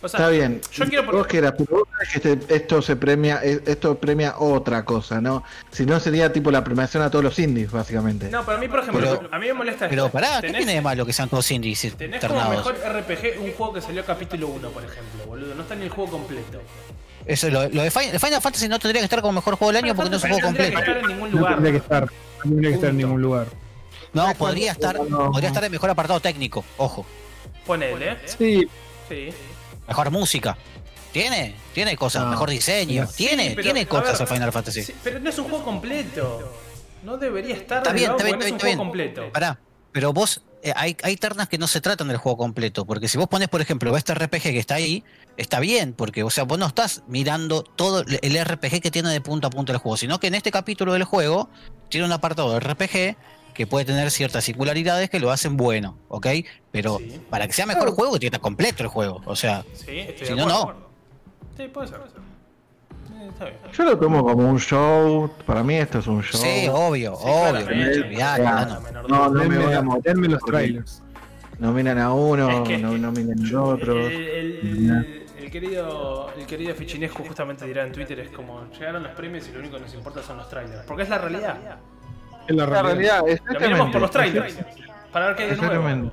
[SPEAKER 1] O sea,
[SPEAKER 3] Está bien.
[SPEAKER 1] Yo quiero
[SPEAKER 3] Vos que eras, pero vos sabés que este- esto se premia, eh, esto premia otra cosa, ¿no? Si no sería tipo la premiación a todos los indies, básicamente.
[SPEAKER 1] No, para mí, por ejemplo,
[SPEAKER 4] Pero-
[SPEAKER 1] a mí me molesta
[SPEAKER 4] Pero
[SPEAKER 1] esto.
[SPEAKER 4] pará, ¿qué tiene de malo que sean todos indies
[SPEAKER 1] Tenés como
[SPEAKER 4] ternados?
[SPEAKER 1] mejor RPG un juego que salió capítulo 1, por ejemplo, boludo. No está ni el juego completo.
[SPEAKER 4] Eso, lo, lo de Final, Final Fantasy no tendría que estar como mejor juego del año porque no es un juego
[SPEAKER 1] tendría que
[SPEAKER 4] completo.
[SPEAKER 1] estar en ningún
[SPEAKER 2] No
[SPEAKER 1] lugar.
[SPEAKER 2] tendría que estar, no tendría que estar en ningún lugar.
[SPEAKER 4] No, podría estar, podría estar en mejor apartado técnico, ojo.
[SPEAKER 1] Ponele.
[SPEAKER 2] Sí,
[SPEAKER 1] Sí.
[SPEAKER 4] Mejor música. Tiene, tiene cosas,
[SPEAKER 2] No.
[SPEAKER 4] mejor diseño,
[SPEAKER 1] Sí,
[SPEAKER 4] tiene,
[SPEAKER 1] pero,
[SPEAKER 4] tiene cosas
[SPEAKER 1] ver,
[SPEAKER 4] Final Fantasy.
[SPEAKER 1] Sí, pero no es un juego completo. No debería estar
[SPEAKER 4] Está bien, está bien,
[SPEAKER 1] no es un
[SPEAKER 4] está bien.
[SPEAKER 1] completo.
[SPEAKER 4] Pará, pero vos, eh, hay, hay ternas que no se tratan del juego completo, porque si vos pones, por ejemplo, este RPG que está ahí, está bien, porque, o sea, vos no estás mirando todo el RPG que tiene de punto a punto el juego, sino que en este capítulo del juego tiene un apartado de RPG que puede tener ciertas singularidades que lo hacen bueno, ¿ok? Pero
[SPEAKER 1] Sí.
[SPEAKER 4] para que sea mejor el juego, tiene que estar completo el juego, o sea,
[SPEAKER 1] Sí,
[SPEAKER 4] Si no.
[SPEAKER 1] Sí, puede ser. Eh, está bien.
[SPEAKER 3] Yo lo tomo como un show, para mí esto es un show.
[SPEAKER 4] sí, obvio,
[SPEAKER 1] Sí,
[SPEAKER 4] obvio,
[SPEAKER 1] claramente.
[SPEAKER 3] No, no me voy a mover.
[SPEAKER 2] denme los trailers.
[SPEAKER 3] Nominan a uno,
[SPEAKER 1] Es que-
[SPEAKER 3] no nominan al otro.
[SPEAKER 1] El, el- el- el querido, el querido Fichinesco justamente dirá en Twitter, es como, llegaron los premios y lo único que nos importa son los trailers. Porque es la realidad.
[SPEAKER 2] Es la
[SPEAKER 3] La
[SPEAKER 2] realidad.
[SPEAKER 1] miramos por los trailers. Para ver qué hay de nuevo.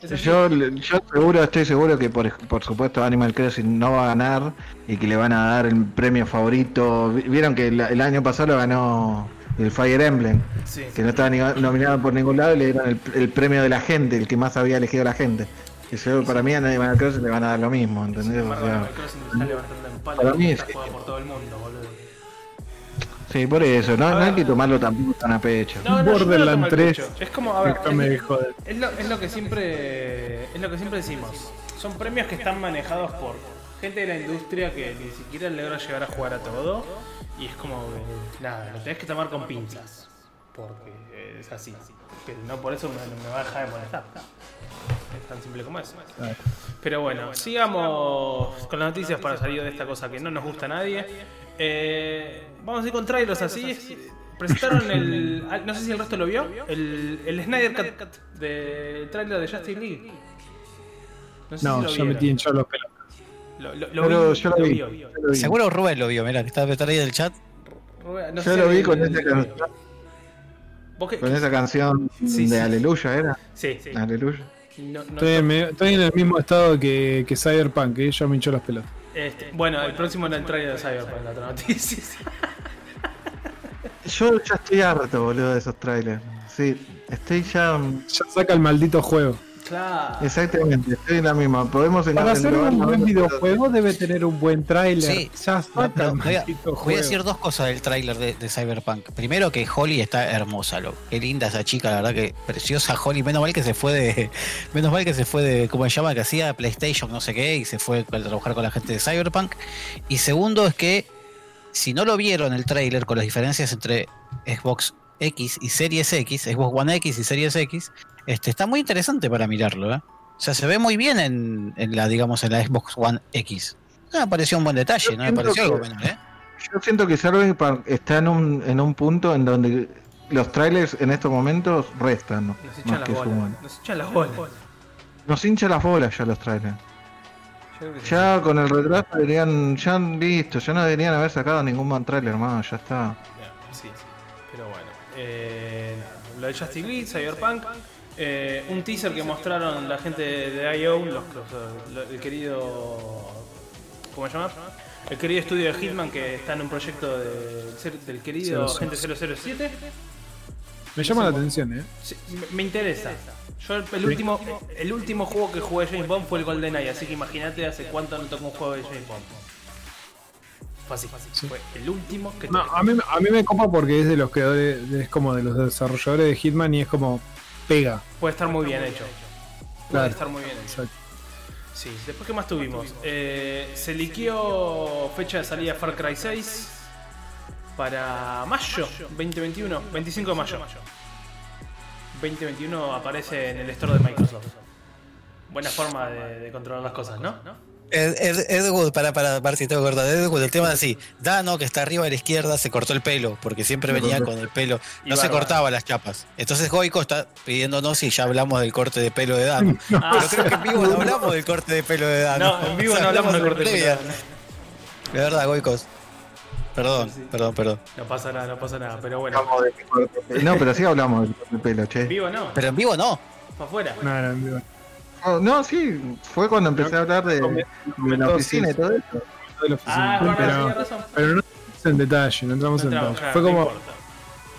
[SPEAKER 3] Yo, yo seguro, estoy seguro que por, por supuesto Animal Crossing no va a ganar y que le van a dar el premio favorito. Vi- Vieron que el, el año pasado lo ganó el Fire Emblem,
[SPEAKER 1] Sí.
[SPEAKER 3] que no estaba ni- nominado por ningún lado y le dieron el, el premio de la gente, el que más había elegido la gente. Y yo, para mí a Animal Crossing le van a dar lo mismo, ¿entendés? O sea,
[SPEAKER 1] Animal Crossing está levantando en palo
[SPEAKER 3] para mí es-
[SPEAKER 1] está jugado por todo el mundo, boludo.
[SPEAKER 3] Sí, por eso, no, no hay que tomarlo tampoco tan a pecho.
[SPEAKER 1] No, no,
[SPEAKER 2] Borderland
[SPEAKER 1] tomo al
[SPEAKER 2] 3.
[SPEAKER 1] pecho. Es como, a ver, es-
[SPEAKER 2] de joder.
[SPEAKER 1] Es lo, es lo que siempre es lo que siempre decimos. Son premios que están manejados por gente de la industria que ni siquiera logra llegar a jugar a todo. Y es como que, nada, lo tenés que tomar con pinzas. Porque es así. Pero no por eso me, me va a dejar de molestar. Es tan simple como eso. Pero bueno, sigamos con las noticias para salir de esta cosa que no nos gusta a nadie. Eh, vamos a ir con trailers así. Presentaron (laughs) el. No sé si el resto lo vio. El, el Snyder Cut del trailer de Justice League. sé
[SPEAKER 2] No,
[SPEAKER 1] si lo
[SPEAKER 2] ya me
[SPEAKER 1] vieron.
[SPEAKER 2] yo los pelos.
[SPEAKER 1] Lo, lo- lo
[SPEAKER 3] Pero
[SPEAKER 1] vi,
[SPEAKER 3] yo lo
[SPEAKER 1] lo
[SPEAKER 3] vi.
[SPEAKER 1] vio.
[SPEAKER 3] yo lo vi.
[SPEAKER 4] Seguro Rubén lo vio, mira, que está, está ahí del chat.
[SPEAKER 1] Rubén, no
[SPEAKER 3] Yo
[SPEAKER 1] sé
[SPEAKER 3] lo vi con
[SPEAKER 1] el-
[SPEAKER 3] esa canción,
[SPEAKER 1] ¿Vos qué-
[SPEAKER 3] con esa canción
[SPEAKER 1] Sí,
[SPEAKER 3] de
[SPEAKER 1] sí.
[SPEAKER 3] Aleluya, ¿era?
[SPEAKER 1] Sí, sí.
[SPEAKER 3] Aleluya.
[SPEAKER 1] No- no-
[SPEAKER 2] Estoy en, me- estoy en el mismo estado que, que Cyberpunk, que ya me hinchó las pelotas.
[SPEAKER 1] este, bueno, el próximo en el trailer de Cyberpunk, la otra noticia. (laughs) (laughs)
[SPEAKER 3] Yo ya estoy harto, boludo, de esos trailers. Sí, estoy ya.
[SPEAKER 2] Ya saca el maldito juego.
[SPEAKER 1] claro.
[SPEAKER 3] Exactamente, estoy en la misma. Podemos
[SPEAKER 2] Para hacer un buen videojuego debe tener un buen tráiler.
[SPEAKER 4] Sí.
[SPEAKER 2] Ya saca
[SPEAKER 4] No,
[SPEAKER 2] el
[SPEAKER 4] voy, a, voy a decir dos cosas del tráiler de, de Cyberpunk. Primero que Holly está hermosa, loco. Qué linda esa chica, la verdad que preciosa Holly. Menos mal que se fue de. (laughs) Menos mal que se fue de. ¿Cómo se llama? Que hacía PlayStation, no sé qué, y se fue a trabajar con la gente de Cyberpunk. Y segundo es que si no lo vieron el tráiler con las diferencias entre Xbox X y Series X, Xbox One X y Series X, este está muy interesante para mirarlo, ¿eh? O sea, se ve muy bien en, en la, digamos, en la Xbox One X. No me pareció un buen detalle, no me pareció algo
[SPEAKER 3] que-
[SPEAKER 4] menor, ¿eh?
[SPEAKER 3] Yo siento que Cyberpunk está en un, en un punto en donde los trailers en estos momentos restan, ¿no?
[SPEAKER 1] Nos echan las
[SPEAKER 3] que
[SPEAKER 1] bolas. Nos echan las bolas.
[SPEAKER 3] Nos hincha las bolas ya los trailers. Ya con el retraso deberían, ya listo, ya no deberían haber sacado ningún más trailer más, ya está.
[SPEAKER 1] Ya, Sí, sí. Pero bueno. Eh, lo de Justice League, Cyberpunk. eh, un teaser que mostraron la gente de IO, los, los- lo- el querido. ¿Cómo se llama? El querido estudio de Hitman que está en un proyecto de- del querido Agente 007.
[SPEAKER 2] Me llama la atención, ¿eh?
[SPEAKER 1] Sí, me, me interesa. Yo el, el último el último juego que jugué James Bond fue el GoldenEye, así que imagínate hace cuánto no toco un juego de James Bond. Fue así, fue el último que
[SPEAKER 2] No, a mí, a mí me copa porque es de los creadores, es como de los desarrolladores de Hitman y es como pega.
[SPEAKER 1] Puede estar muy bien hecho. Puede
[SPEAKER 2] Claro.
[SPEAKER 1] estar muy bien hecho.
[SPEAKER 2] Exacto.
[SPEAKER 1] Sí, después qué más tuvimos. Eh, se liqueó fecha de salida Far Cry 6 para mayo 2021, 25 de mayo. 2021 aparece en el store de Microsoft. Buena forma de, de controlar las cosas, ¿no?
[SPEAKER 4] Ed, Ed- Ed Wood, para, para, para si tengo que cortar. Ed Wood, el tema es así. Dano, que está arriba a la izquierda, se cortó el pelo, porque siempre venía con el pelo. No se cortaba las chapas. Entonces Goico está pidiéndonos si ya hablamos del corte de pelo de Dano. (laughs)
[SPEAKER 1] Ah,
[SPEAKER 4] Pero creo que en vivo (laughs) no hablamos del corte de pelo de Dano.
[SPEAKER 1] No, en vivo (laughs)
[SPEAKER 4] O sea,
[SPEAKER 1] no hablamos del corte de pelo.
[SPEAKER 4] De verdad, Goicos. Perdón, perdón, perdón.
[SPEAKER 1] No pasa nada, no pasa nada, pero bueno.
[SPEAKER 3] No, pero sí hablamos del corte de pelo, che.
[SPEAKER 1] En vivo no,
[SPEAKER 4] Pero en vivo no.
[SPEAKER 1] para afuera.
[SPEAKER 2] No, no, no.
[SPEAKER 3] Oh, no, sí, fue cuando empecé a hablar de, de la oficina y todo eso.
[SPEAKER 2] de la oficina.
[SPEAKER 1] Ah,
[SPEAKER 2] pero,
[SPEAKER 1] razón.
[SPEAKER 2] pero no entramos en detalle, no entramos
[SPEAKER 1] No
[SPEAKER 2] en detalle.
[SPEAKER 1] claro,
[SPEAKER 2] Fue
[SPEAKER 1] no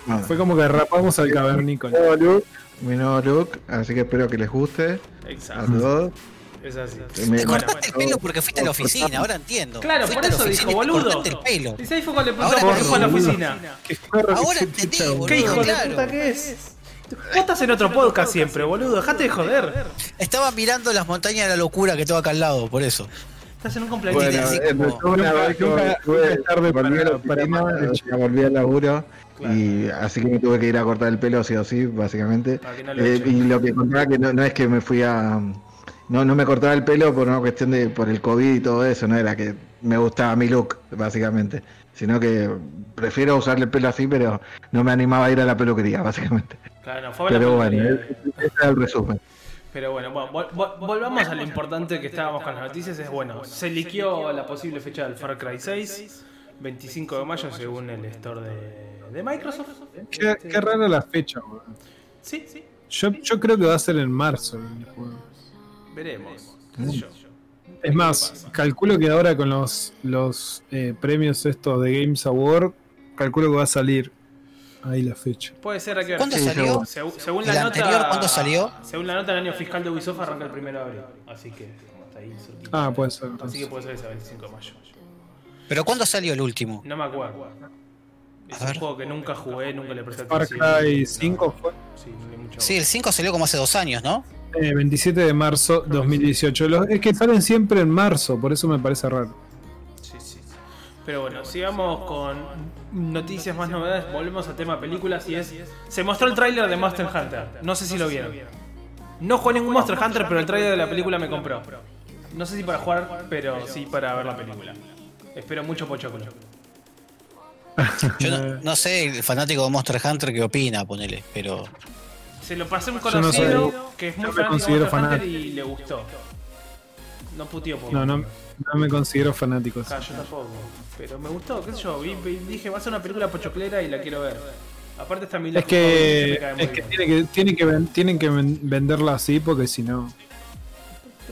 [SPEAKER 2] como, fue como que rapamos al cavernícola.
[SPEAKER 3] mi nuevo look, mi nuevo look, así que espero que les guste a
[SPEAKER 1] Exacto,
[SPEAKER 3] todos.
[SPEAKER 1] Es así.
[SPEAKER 3] Me-
[SPEAKER 4] Te
[SPEAKER 1] Bueno,
[SPEAKER 4] cortaste el pelo porque fuiste a la oficina, ahora entiendo.
[SPEAKER 1] Claro,
[SPEAKER 4] Fuiste
[SPEAKER 1] por eso dijo, boludo.
[SPEAKER 4] cortaste el pelo.
[SPEAKER 1] Y ahí fue cuando le
[SPEAKER 4] Ahora
[SPEAKER 1] preguntó por qué fue a la oficina.
[SPEAKER 4] Ahora entendí, boludo.
[SPEAKER 1] ¿Qué hijo de puta que es? Vos estás en otro podcast siempre, boludo. Dejate de joder.
[SPEAKER 4] Estaba mirando las montañas de la locura que tengo acá al lado, por eso.
[SPEAKER 1] Estás en un cumpleaños.
[SPEAKER 3] Bueno, en
[SPEAKER 4] como-
[SPEAKER 3] volví al laburo y así que me tuve que ir a cortar el pelo sí o sí, básicamente.
[SPEAKER 1] No
[SPEAKER 3] Eh, y lo que contaba que no, no es que me fui a no, no me cortaba el pelo por una cuestión de por el COVID y todo eso, no era que me gustaba mi look, básicamente, sino que prefiero usar el pelo así, pero no me animaba a ir a la peluquería, (laughs) básicamente.
[SPEAKER 1] Claro, no, fue
[SPEAKER 3] Pero bueno,
[SPEAKER 1] peluquería.
[SPEAKER 3] ese era el resumen.
[SPEAKER 1] Pero bueno, vol- vol- volvamos a lo importante que estábamos con las noticias. Es bueno, se liqueó la posible fecha del Far Cry 6, 25 de mayo según el store de, de Microsoft.
[SPEAKER 2] Qué, qué rara la fecha.
[SPEAKER 1] Sí, sí,
[SPEAKER 2] Yo, yo creo que va a ser en marzo el juego.
[SPEAKER 1] Veremos. yo.
[SPEAKER 2] Es más, calculo que ahora con los, los eh, premios estos de Games Award, calculo que va a salir ahí la fecha.
[SPEAKER 1] Puede ser, ver.
[SPEAKER 4] ¿Cuándo
[SPEAKER 3] Sí,
[SPEAKER 4] salió?
[SPEAKER 1] Segu- según
[SPEAKER 4] ¿El
[SPEAKER 1] la nota,
[SPEAKER 4] anterior cuándo salió?
[SPEAKER 1] Según la nota, el año fiscal de Ubisoft arranca el 1 de abril. Así que está ahí.
[SPEAKER 2] Ah, puede ser.
[SPEAKER 1] Así que puede ser ese 25 de mayo.
[SPEAKER 4] ¿Pero cuándo salió el último?
[SPEAKER 1] No me acuerdo. Es
[SPEAKER 4] A
[SPEAKER 1] un
[SPEAKER 4] ver.
[SPEAKER 1] juego que nunca jugué, nunca le presté
[SPEAKER 2] Far
[SPEAKER 1] atención.
[SPEAKER 2] Cry
[SPEAKER 1] No,
[SPEAKER 2] 5 fue
[SPEAKER 1] Sí, no hay mucho.
[SPEAKER 4] Sí, el 5 salió como hace dos años, ¿no?
[SPEAKER 2] Eh, 27 de marzo 2018. Los- es que salen siempre en marzo, por eso me parece raro.
[SPEAKER 1] Sí, sí. Pero bueno, sigamos con noticias más novedades. Volvemos al tema películas y es. Se mostró el tráiler de Monster Hunter. No sé si lo vieron. No jugué ningún Monster Hunter, pero el tráiler de la película me compró. No sé si para jugar, pero sí para ver la película. Espero mucho pochoclo.
[SPEAKER 4] Yo no, no sé el fanático de Monster Hunter qué opina, ponele, pero.
[SPEAKER 1] Se lo pasé a un
[SPEAKER 2] no
[SPEAKER 1] conocido
[SPEAKER 2] soy-
[SPEAKER 1] que es muy
[SPEAKER 2] no me
[SPEAKER 1] fanático de y le gustó. No puteó por
[SPEAKER 2] No, no, no me considero fanático.
[SPEAKER 1] Ah, yo tampoco. Pero me gustó, qué sé yo. Vi- dije, va a ser una película pochoclera y la quiero ver. Aparte está Mila
[SPEAKER 2] Es que, es que, tiene que, tiene que ven- tienen que ven- venderla así porque si no.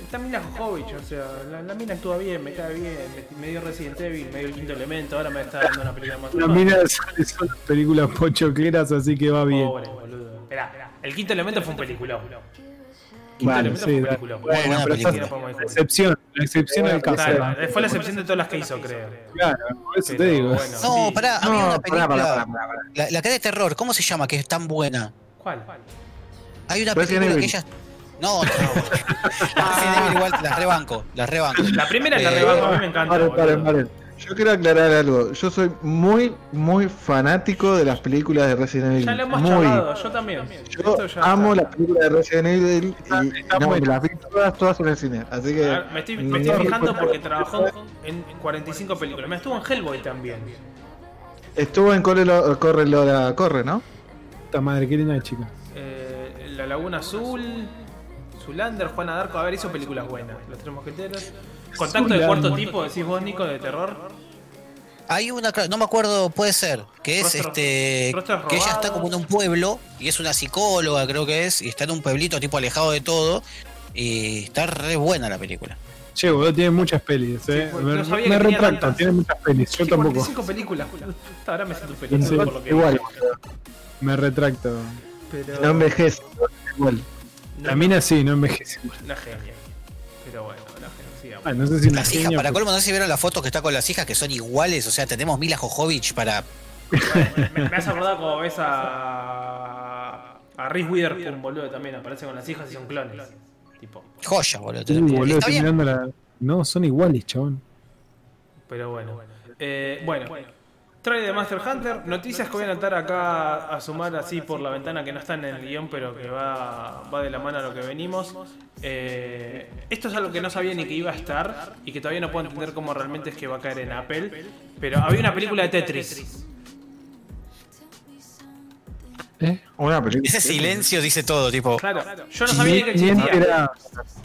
[SPEAKER 1] Está Mila Jovovich, o sea, la, la mina actúa bien, me cae bien, me, me dio Resident Evil, me dio el quinto elemento, ahora me está dando una película más
[SPEAKER 2] La mina (laughs) sale son películas pochocleras, así que va bien.
[SPEAKER 1] Pobre, boludo. Esperá, esperá. El quinto elemento fue un peliculón. Quinto
[SPEAKER 2] Bueno,
[SPEAKER 1] elemento
[SPEAKER 2] sí,
[SPEAKER 1] fue un
[SPEAKER 2] da-
[SPEAKER 1] peliculón.
[SPEAKER 2] bueno, pero esa la excepción, la excepción al caso.
[SPEAKER 1] Claro, fue la excepción de todas las que hizo, creo.
[SPEAKER 2] Claro, por eso
[SPEAKER 1] Pero
[SPEAKER 2] te digo.
[SPEAKER 1] bueno.
[SPEAKER 4] No,
[SPEAKER 1] Sí.
[SPEAKER 4] pará, había una
[SPEAKER 3] No,
[SPEAKER 4] película.
[SPEAKER 3] pará, pará, pará, pará.
[SPEAKER 4] La, la que es de terror, ¿cómo se llama? Que es tan buena.
[SPEAKER 1] ¿Cuál?
[SPEAKER 4] Hay una película que ella. No, no. (laughs) Evil igual la rebanco, la rebanco.
[SPEAKER 1] La primera es la
[SPEAKER 4] Eh,
[SPEAKER 1] rebanco, a mí me encanta.
[SPEAKER 3] Paren, paren, paren. Yo quiero aclarar algo. Yo soy muy, muy fanático de las películas de Resident Evil.
[SPEAKER 1] Ya lo hemos
[SPEAKER 3] muy.
[SPEAKER 1] charlado, yo también.
[SPEAKER 3] Yo amo las películas de Resident Evil y,
[SPEAKER 2] está
[SPEAKER 3] y no, las vi todas, todas en el cine. Así que.
[SPEAKER 1] Ver, me estoy, me estoy
[SPEAKER 3] no
[SPEAKER 1] fijando porque trabajó en 45 películas. Me estuvo en Hellboy también.
[SPEAKER 3] Estuvo en Corre, Lo- Corre Lola, Corre, ¿no?
[SPEAKER 2] Puta madre, qué linda chica.
[SPEAKER 1] Eh, La Laguna Azul, Zulander, Juana Darco. A ver, hizo películas buenas. Los tres mosqueteros. Contacto de cuarto tipo, decís vos, Nico, de terror.
[SPEAKER 4] Hay una, no me acuerdo, puede ser, que es
[SPEAKER 1] Rostros-
[SPEAKER 4] este,
[SPEAKER 1] rostros
[SPEAKER 4] que ella está como en un pueblo y es una psicóloga, creo que es, y está en un pueblito tipo alejado de todo y está re buena la película.
[SPEAKER 2] Che, boludo, tiene muchas pelis, eh.
[SPEAKER 1] pues,
[SPEAKER 2] me me retracto, tiene muchas pelis. Yo
[SPEAKER 1] Sí,
[SPEAKER 2] tampoco.
[SPEAKER 1] 45 películas. Hasta ahora me siento
[SPEAKER 2] Sí,
[SPEAKER 1] feliz por lo que
[SPEAKER 2] igual, me retracto.
[SPEAKER 1] Pero
[SPEAKER 3] No envejece. Igual.
[SPEAKER 1] no-
[SPEAKER 2] La mina sí, no envejece.
[SPEAKER 1] Una genia. Bueno.
[SPEAKER 2] Ah, no sé si
[SPEAKER 4] Las hijas, para
[SPEAKER 2] pero-
[SPEAKER 4] colmo, no sé si vieron la foto que está con las hijas que son iguales, o sea, tenemos Mila Jojovic para...
[SPEAKER 1] Me, me has acordado como ves a. a Reese Witherspoon, boludo, también aparece con las hijas y son clones. Tipo.
[SPEAKER 4] Joya, boludo.
[SPEAKER 2] Boludo,
[SPEAKER 4] Está
[SPEAKER 2] estoy
[SPEAKER 4] bien.
[SPEAKER 2] mirando la- No, son iguales, chabón.
[SPEAKER 1] Pero bueno. Eh, bueno. Trae de Master Hunter. Noticias que voy a anotar acá a sumar así por la ventana que no están en el guion, pero que va, va de la mano a lo que venimos. Eh, esto es algo que no sabía ni que iba a estar y que todavía no puedo entender cómo realmente es que va a caer en Apple. Pero había una película de Tetris.
[SPEAKER 2] ¿Eh?
[SPEAKER 3] Una película.
[SPEAKER 4] Ese silencio dice todo, tipo...
[SPEAKER 1] Claro, yo no sabía ni que existía.
[SPEAKER 2] era-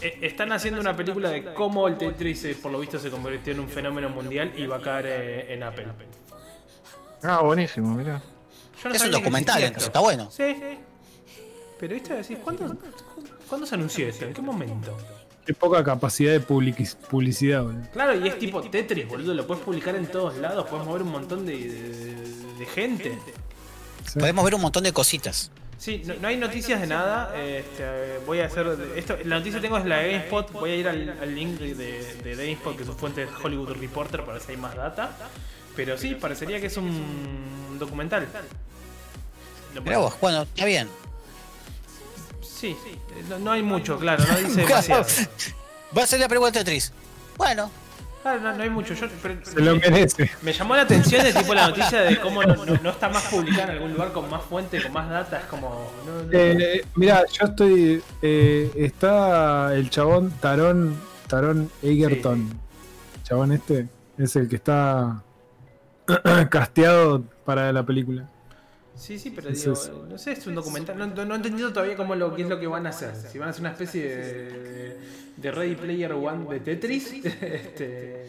[SPEAKER 1] Eh, Están haciendo una película de cómo el Tetris, eh, por lo visto, se convirtió en un fenómeno mundial y va a caer en Apple.
[SPEAKER 3] Ah, buenísimo, mirá.
[SPEAKER 1] Yo no
[SPEAKER 4] Es un documental, entonces,
[SPEAKER 1] esto.
[SPEAKER 4] está bueno.
[SPEAKER 1] Sí. Pero viste, decís, ¿cuándo, ¿cuándo se anunció esto? ¿En qué momento?
[SPEAKER 2] Qué poca capacidad de publici- publicidad, boludo.
[SPEAKER 1] Claro, y es tipo Tetris, boludo. Lo puedes publicar en todos lados, puedes mover un montón de, de- de gente.
[SPEAKER 2] Sí.
[SPEAKER 4] Podemos ver un montón de cositas.
[SPEAKER 1] Sí, no, no hay noticias de nada. Este, voy a hacer. Esto, la noticia que tengo es la de GameSpot. Voy a ir al, al link de, de GameSpot, que es su fuente de Hollywood Reporter, para ver si hay más data. Pero sí, parecería que es un documental.
[SPEAKER 4] Mirá vos, bueno, está bien.
[SPEAKER 1] Sí, no, no hay mucho, claro, no dice (laughs) demasiado.
[SPEAKER 4] Va a ser la película de Tetris. Bueno,
[SPEAKER 1] Claro, no, no hay mucho. Yo, pero-
[SPEAKER 2] Se lo merece.
[SPEAKER 1] Me llamó la atención de tipo la noticia de cómo no, no- no está más publicada en algún lugar con más fuente, con más data. Es como. no- no-
[SPEAKER 2] Eh, mira, yo estoy. eh, está el chabón Tarón. Tarón Egerton. Chabón este es el que está (clears throat) casteado para la película.
[SPEAKER 1] Sí, sí, pero digo, no sé, es un documental. No, no- no he entendido todavía cómo lo, qué es lo que van a hacer. Si van a hacer una especie de, de Ready Player One de Tetris, (laughs) este,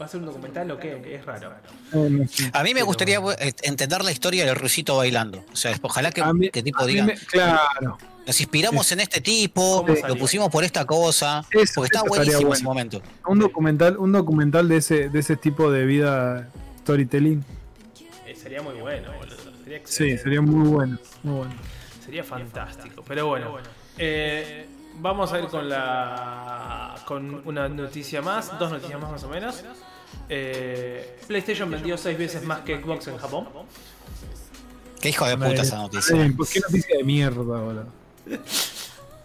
[SPEAKER 1] ¿va a ser un documental o qué? Es raro.
[SPEAKER 2] Eh,
[SPEAKER 4] a mí me gustaría eh, entender la historia del rusito bailando. O sea, ojalá que,
[SPEAKER 2] mí-
[SPEAKER 4] que tipo digan,
[SPEAKER 2] me- claro.
[SPEAKER 4] nos inspiramos en este tipo, lo pusimos por esta cosa.
[SPEAKER 2] Eso-
[SPEAKER 4] porque está buenísimo
[SPEAKER 2] bueno.
[SPEAKER 4] ese momento.
[SPEAKER 2] Un documental, un documental de ese, de ese tipo de vida storytelling.
[SPEAKER 1] Eh, sería muy bueno, boludo. Sería
[SPEAKER 2] Sí, sería muy bueno. Muy bueno.
[SPEAKER 1] Sería fantástico. Pero bueno, eh, vamos a ir con la con una noticia más, dos noticias más más o menos. Eh, PlayStation vendió seis veces más que Xbox en Japón.
[SPEAKER 4] Qué hijo de puta esa noticia.
[SPEAKER 2] ¿Por qué noticia de mierda, boludo? (laughs)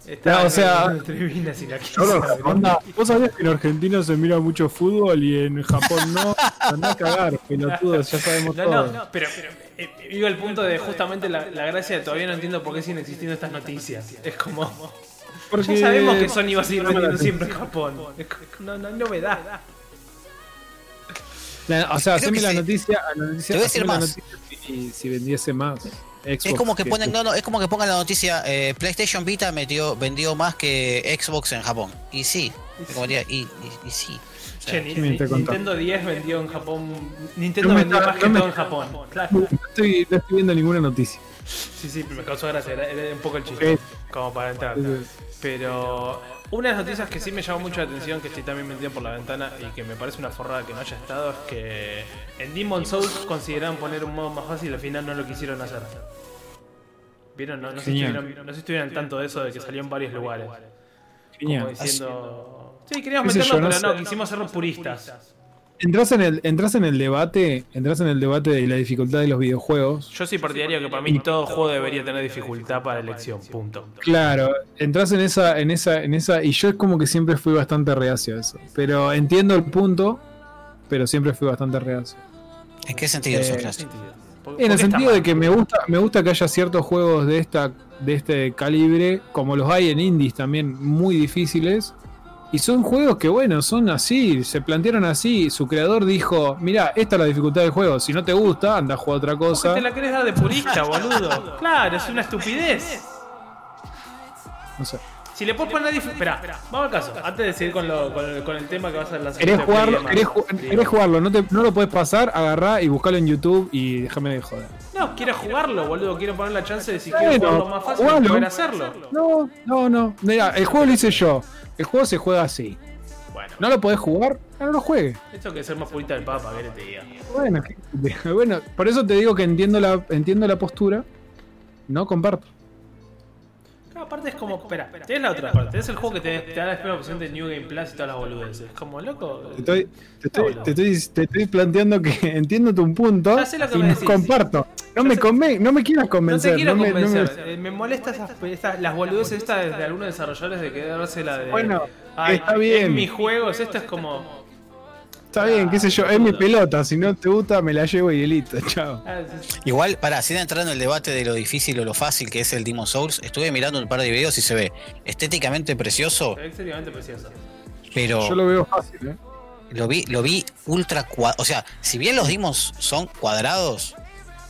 [SPEAKER 1] Está
[SPEAKER 2] No, o sea-
[SPEAKER 1] la
[SPEAKER 2] onda, ¿Vos sabías que en Argentina se mira mucho fútbol y en Japón no? Andá a cagar, pelotudos, ya sabemos
[SPEAKER 1] No,
[SPEAKER 2] todo.
[SPEAKER 1] no, pero, pero eh, iba al punto de justamente la, la gracia de todavía no entiendo por qué siguen existiendo estas noticias. Es como.
[SPEAKER 2] Porque
[SPEAKER 1] Ya sabemos que Sony va a seguir vendiendo siempre en Japón. No, no novedad.
[SPEAKER 2] La- o sea,
[SPEAKER 4] Creo
[SPEAKER 2] haceme la
[SPEAKER 4] sí.
[SPEAKER 2] noticia, la noticia,
[SPEAKER 4] Te voy a decir
[SPEAKER 2] haceme la
[SPEAKER 4] más.
[SPEAKER 2] noticia si, si vendiese más.
[SPEAKER 4] Es como que
[SPEAKER 2] que-
[SPEAKER 4] ponen, no, no, es como que pongan la noticia, eh, PlayStation Vita metió, vendió más que Xbox en Japón. Y sí, es como diría, y, y- y sí.
[SPEAKER 1] Nintendo 10 vendió en Japón. Nintendo
[SPEAKER 2] No
[SPEAKER 1] vendió
[SPEAKER 2] está-
[SPEAKER 1] más que
[SPEAKER 2] no me
[SPEAKER 1] todo en Japón. Claro.
[SPEAKER 2] No estoy, no estoy viendo ninguna noticia.
[SPEAKER 1] Sí, sí, me causó gracia. Era, era un poco el chiste. Como para entrar. Pero una de las noticias que sí me llamó mucho la atención, que estoy también metido por la ventana y que me parece una forrada que no haya estado, es que en Demon Souls consideraban poner un modo más fácil y al final no lo quisieron hacer. ¿Vieron? No, no, sé, si
[SPEAKER 2] Genial.
[SPEAKER 1] estuvieron, no sé si estuvieron al tanto de eso, de que salió en varios lugares. Como diciendo... Sí, queríamos meterlo, pero no, quisimos hacerlo puristas.
[SPEAKER 2] Entras en el, entras en el debate, entras en el debate de la dificultad de los videojuegos.
[SPEAKER 1] Yo soy partidario que para mí todo juego debería tener dificultad para elección, punto.
[SPEAKER 2] Claro, entras en esa, en esa, en esa, y yo es como que siempre fui bastante reacio a eso. Pero entiendo el punto, pero siempre fui bastante reacio.
[SPEAKER 4] ¿En qué sentido eso,
[SPEAKER 2] Eh, En el sentido de que me gusta, me gusta que haya ciertos juegos de esta, de este calibre, como los hay en indies también muy difíciles. Y son juegos que, bueno, son así, se plantearon así. Su creador dijo: Mira, esta es la dificultad del juego. Si no te gusta, anda a jugar otra
[SPEAKER 1] ¿Por qué
[SPEAKER 2] cosa.
[SPEAKER 1] te la querés dar de purista, boludo? (laughs) Claro, es una estupidez.
[SPEAKER 2] No sé.
[SPEAKER 1] Si le puedes poner dificultad. Espera, vamos al caso. Antes de seguir con, lo- con, el, con el tema que vas a lanzar.
[SPEAKER 2] ¿Querés jugarlo? ¿Querés, ju- querés jugarlo? No, te, no lo puedes pasar, agarrá y buscalo en YouTube y déjame de joder.
[SPEAKER 1] No, quiero jugarlo, boludo. Quiero poner la chance de si
[SPEAKER 2] Bueno,
[SPEAKER 1] quiero jugarlo más fácil,
[SPEAKER 2] jugalo.
[SPEAKER 1] poder hacerlo.
[SPEAKER 2] No, no, no. Mira, el juego lo hice yo. El juego se juega así.
[SPEAKER 1] Bueno,
[SPEAKER 2] ¿No lo podés jugar? No lo juegues.
[SPEAKER 1] esto que ser más purita del papa, que te diga.
[SPEAKER 2] Bueno, (laughs) bueno, por eso te digo que entiendo la, entiendo la postura. No comparto.
[SPEAKER 1] Aparte es como, espera, tenés la otra parte, tenés el juego que te, te da la primera opción de New Game Plus y todas las boludeces. Es como, loco.
[SPEAKER 2] Te estoy, te estoy, te estoy, te estoy planteando que (laughs) entiendo tu punto
[SPEAKER 1] Ya sé lo que
[SPEAKER 2] y
[SPEAKER 1] me
[SPEAKER 2] no
[SPEAKER 1] decís.
[SPEAKER 2] comparto. No me, conven- no me quieras
[SPEAKER 1] No
[SPEAKER 2] convencer.
[SPEAKER 1] te quiero
[SPEAKER 2] me- no me-
[SPEAKER 1] convencer, eh, me, molesta esas, esas- las boludeces estas de algunos desarrolladores de quedarse la de.
[SPEAKER 2] Bueno,
[SPEAKER 1] "Ay,
[SPEAKER 2] está bien.
[SPEAKER 1] En mis juegos, esto es como.
[SPEAKER 2] Está bien, qué sé yo, es mi pelota. Si no te gusta, me la llevo y listo. (laughs) Chao.
[SPEAKER 1] ah,
[SPEAKER 4] Igual, para, sin entrar en el debate de lo difícil o lo fácil que es el Demon Souls, estuve mirando un par de videos y se ve estéticamente precioso,
[SPEAKER 1] es extremadamente precioso.
[SPEAKER 4] pero
[SPEAKER 2] Yo lo veo fácil, ¿eh?
[SPEAKER 4] lo vi, lo vi ultra cuadrado. O sea, si bien los Demons son cuadrados,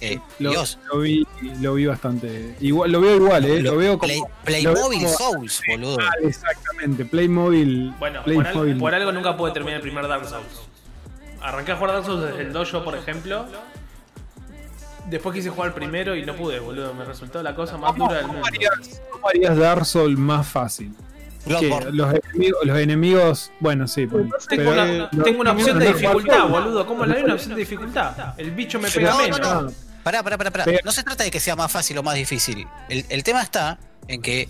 [SPEAKER 4] eh,
[SPEAKER 2] Lo,
[SPEAKER 4] Dios,
[SPEAKER 2] lo vi, lo vi bastante. Igual, lo veo igual, ¿eh? Lo, veo como.
[SPEAKER 4] Play-
[SPEAKER 2] lo veo
[SPEAKER 4] Playmobil
[SPEAKER 2] como-
[SPEAKER 4] Souls, boludo.
[SPEAKER 2] Ah, exactamente, Playmobil.
[SPEAKER 1] Bueno, por, al-
[SPEAKER 2] Playmobil.
[SPEAKER 1] por algo nunca pude terminar el primer Dark Souls. Arranqué a jugar Dark Souls desde el dojo, por ejemplo. Después quise jugar el primero y no pude, boludo. Me resultó la cosa más
[SPEAKER 2] ¿Cómo,
[SPEAKER 1] dura del
[SPEAKER 2] cómo
[SPEAKER 1] mundo.
[SPEAKER 2] harías, cómo harías Dark Souls más fácil? Los, enemigos, los enemigos. Bueno, sí.
[SPEAKER 1] Tengo una,
[SPEAKER 2] eh,
[SPEAKER 1] tengo una
[SPEAKER 2] los
[SPEAKER 1] opción de dificultad, boludo. ¿Cómo le doy una opción de dificultad? El bicho me pega
[SPEAKER 4] No,
[SPEAKER 1] menos.
[SPEAKER 4] no, no. Pará, pará, pará, pará. No se trata de que sea más fácil o más difícil. El, el tema está en que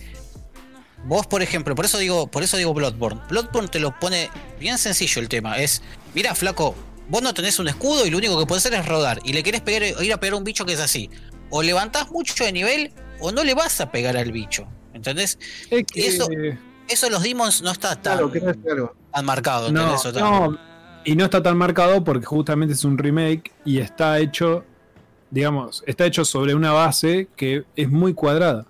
[SPEAKER 4] vos, por ejemplo, por eso digo, por eso digo Bloodborne. Bloodborne te lo pone bien sencillo el tema. Es, mira, flaco, vos no tenés un escudo y lo único que podés hacer es rodar. Y le querés pegar, ir a pegar a un bicho que es así. O levantás mucho de nivel o no le vas a pegar al bicho. ¿Entendés?
[SPEAKER 2] Es que-
[SPEAKER 4] eso- Eso los demons no está tan,
[SPEAKER 3] Claro, quiero decir algo.
[SPEAKER 4] tan marcado.
[SPEAKER 2] no, y no está tan marcado porque justamente es un remake y está hecho, digamos, está hecho sobre una base que es muy cuadrada.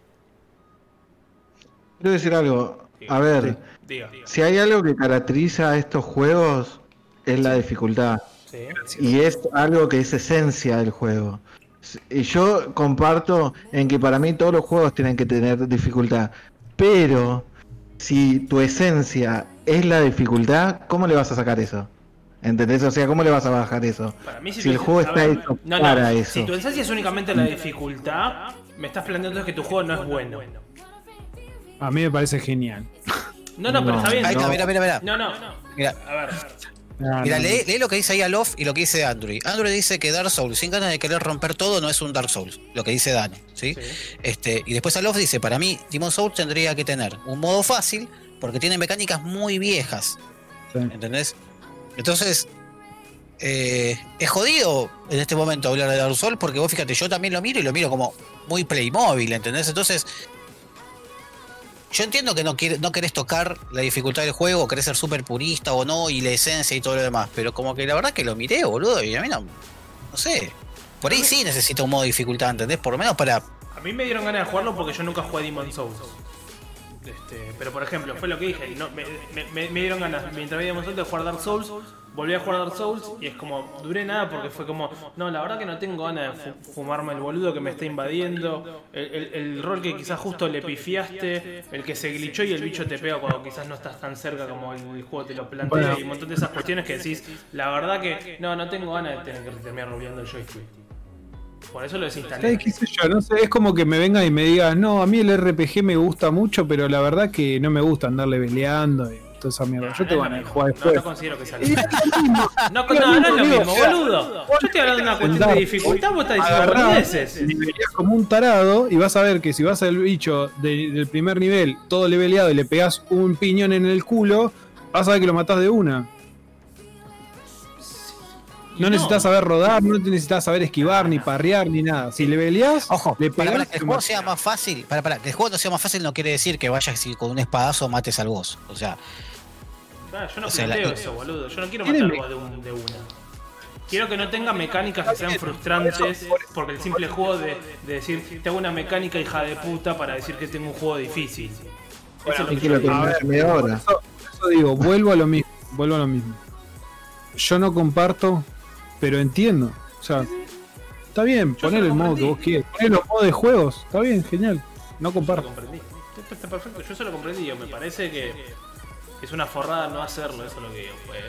[SPEAKER 3] Quiero decir algo. A ver,
[SPEAKER 1] Diga.
[SPEAKER 3] si hay algo que caracteriza a estos juegos es la dificultad.
[SPEAKER 1] Sí.
[SPEAKER 3] Y es algo que es esencia del juego. Y yo comparto en que para mí todos los juegos tienen que tener dificultad. Pero si tu esencia es la dificultad, ¿cómo le vas a sacar eso? ¿Entendés? O sea, ¿cómo le vas a bajar eso?
[SPEAKER 1] Para mí,
[SPEAKER 3] Si
[SPEAKER 1] tu-
[SPEAKER 3] el juego
[SPEAKER 1] a
[SPEAKER 3] está
[SPEAKER 1] ver,
[SPEAKER 3] hecho
[SPEAKER 1] no, no,
[SPEAKER 3] para eso.
[SPEAKER 1] Si tu esencia es únicamente la dificultad, me estás planteando que tu juego no es bueno.
[SPEAKER 2] A mí me parece genial.
[SPEAKER 1] No, no, pero está bien.
[SPEAKER 4] Ahí está,
[SPEAKER 3] No.
[SPEAKER 4] mira, mira, mira.
[SPEAKER 1] No, no.
[SPEAKER 4] Mira,
[SPEAKER 1] A ver.
[SPEAKER 4] Mira,
[SPEAKER 2] no.
[SPEAKER 4] lee, lee lo que dice ahí Alof y lo que dice Android. Android dice que Dark Souls, sin ganas de querer romper todo, no es un Dark Souls. Lo que dice Dani, ¿sí?
[SPEAKER 1] Sí.
[SPEAKER 4] Este, y después Alof dice, para mí, Demon Souls tendría que tener un modo fácil, porque tiene mecánicas muy viejas.
[SPEAKER 2] Sí.
[SPEAKER 4] ¿Entendés? Entonces, eh, es jodido en este momento hablar de Dark Souls, porque vos fíjate, yo también lo miro y lo miro como muy Playmobil, ¿entendés? Entonces, yo entiendo que no, quiere, no querés tocar la dificultad del juego, querés ser súper purista o no, y la esencia y todo lo demás, pero como que la verdad que lo miré, boludo, y a mí no, no sé. Por ahí sí necesito un modo de dificultad, ¿entendés? Por lo menos para...
[SPEAKER 1] A mí me dieron ganas de jugarlo porque yo nunca jugué Demon Souls. Este, pero por ejemplo, fue lo que dije. me- me dieron ganas, mientras veía Demon Souls, de jugar Dark Souls. Volví a jugar Dark Souls y es como, duré nada porque fue como, no, la verdad que no tengo ganas de fu- fumarme el boludo que me está invadiendo. El, el- el rol que quizás justo le pifiaste, el que se glitchó y el bicho te pega cuando quizás no estás tan cerca como el, el juego te lo plantea.
[SPEAKER 2] Bueno.
[SPEAKER 1] Y un montón de esas cuestiones que decís, la verdad que no, no tengo ganas de tener que terminar roleando el joystick. Por eso lo desinstalé.
[SPEAKER 2] ¿Sabes qué sé yo? No sé, es como que me venga y me diga, no, a mí el RPG me gusta mucho, pero la verdad que no me gusta andarle peleando y toda esa mierda. Yo te
[SPEAKER 1] No,
[SPEAKER 2] voy
[SPEAKER 1] no,
[SPEAKER 2] a
[SPEAKER 1] no,
[SPEAKER 2] jugar
[SPEAKER 1] no,
[SPEAKER 2] después.
[SPEAKER 1] no considero que sea lo mismo. (laughs) No, no, no es lo mismo, boludo. Yo estoy hablando de una cuestión de dificultad, vos estás diciendo
[SPEAKER 2] nivelás como un tarado y vas a ver que si vas al bicho de- del primer nivel, todo leveleado y le pegas un piñón en el culo, vas a ver que lo matás de una. No, necesitas saber rodar, no necesitas saber esquivar, ni parrear, ni nada. Si leveleás,
[SPEAKER 4] Ojo,
[SPEAKER 2] le
[SPEAKER 4] para, que el juego sea más fácil, para, para que el juego no sea más fácil no quiere decir que vayas y con un espadazo mates al boss. O sea,
[SPEAKER 1] Ah, yo no
[SPEAKER 4] O sea,
[SPEAKER 1] planteo
[SPEAKER 4] la-
[SPEAKER 1] eso, boludo. Yo no quiero matarlo de, un- de una. Quiero que no tenga mecánicas que sean frustrantes porque el simple juego de, de decir, te hago una mecánica hija de puta para decir que tengo un juego difícil. Eso es lo
[SPEAKER 3] Y
[SPEAKER 1] que
[SPEAKER 3] que
[SPEAKER 1] yo
[SPEAKER 3] lo
[SPEAKER 1] digo.
[SPEAKER 3] terminás en media hora.
[SPEAKER 2] Eso, eso digo, vuelvo a lo mismo, vuelvo a lo mismo. Yo no comparto, pero entiendo. O sea, está bien, poner
[SPEAKER 1] se
[SPEAKER 2] el modo que vos quieras. Poner los modos de juegos, está bien, genial. No comparto.
[SPEAKER 1] está perfecto. Yo eso lo comprendí, me parece que es una forrada no hacerlo, eso es lo que digo. Pues,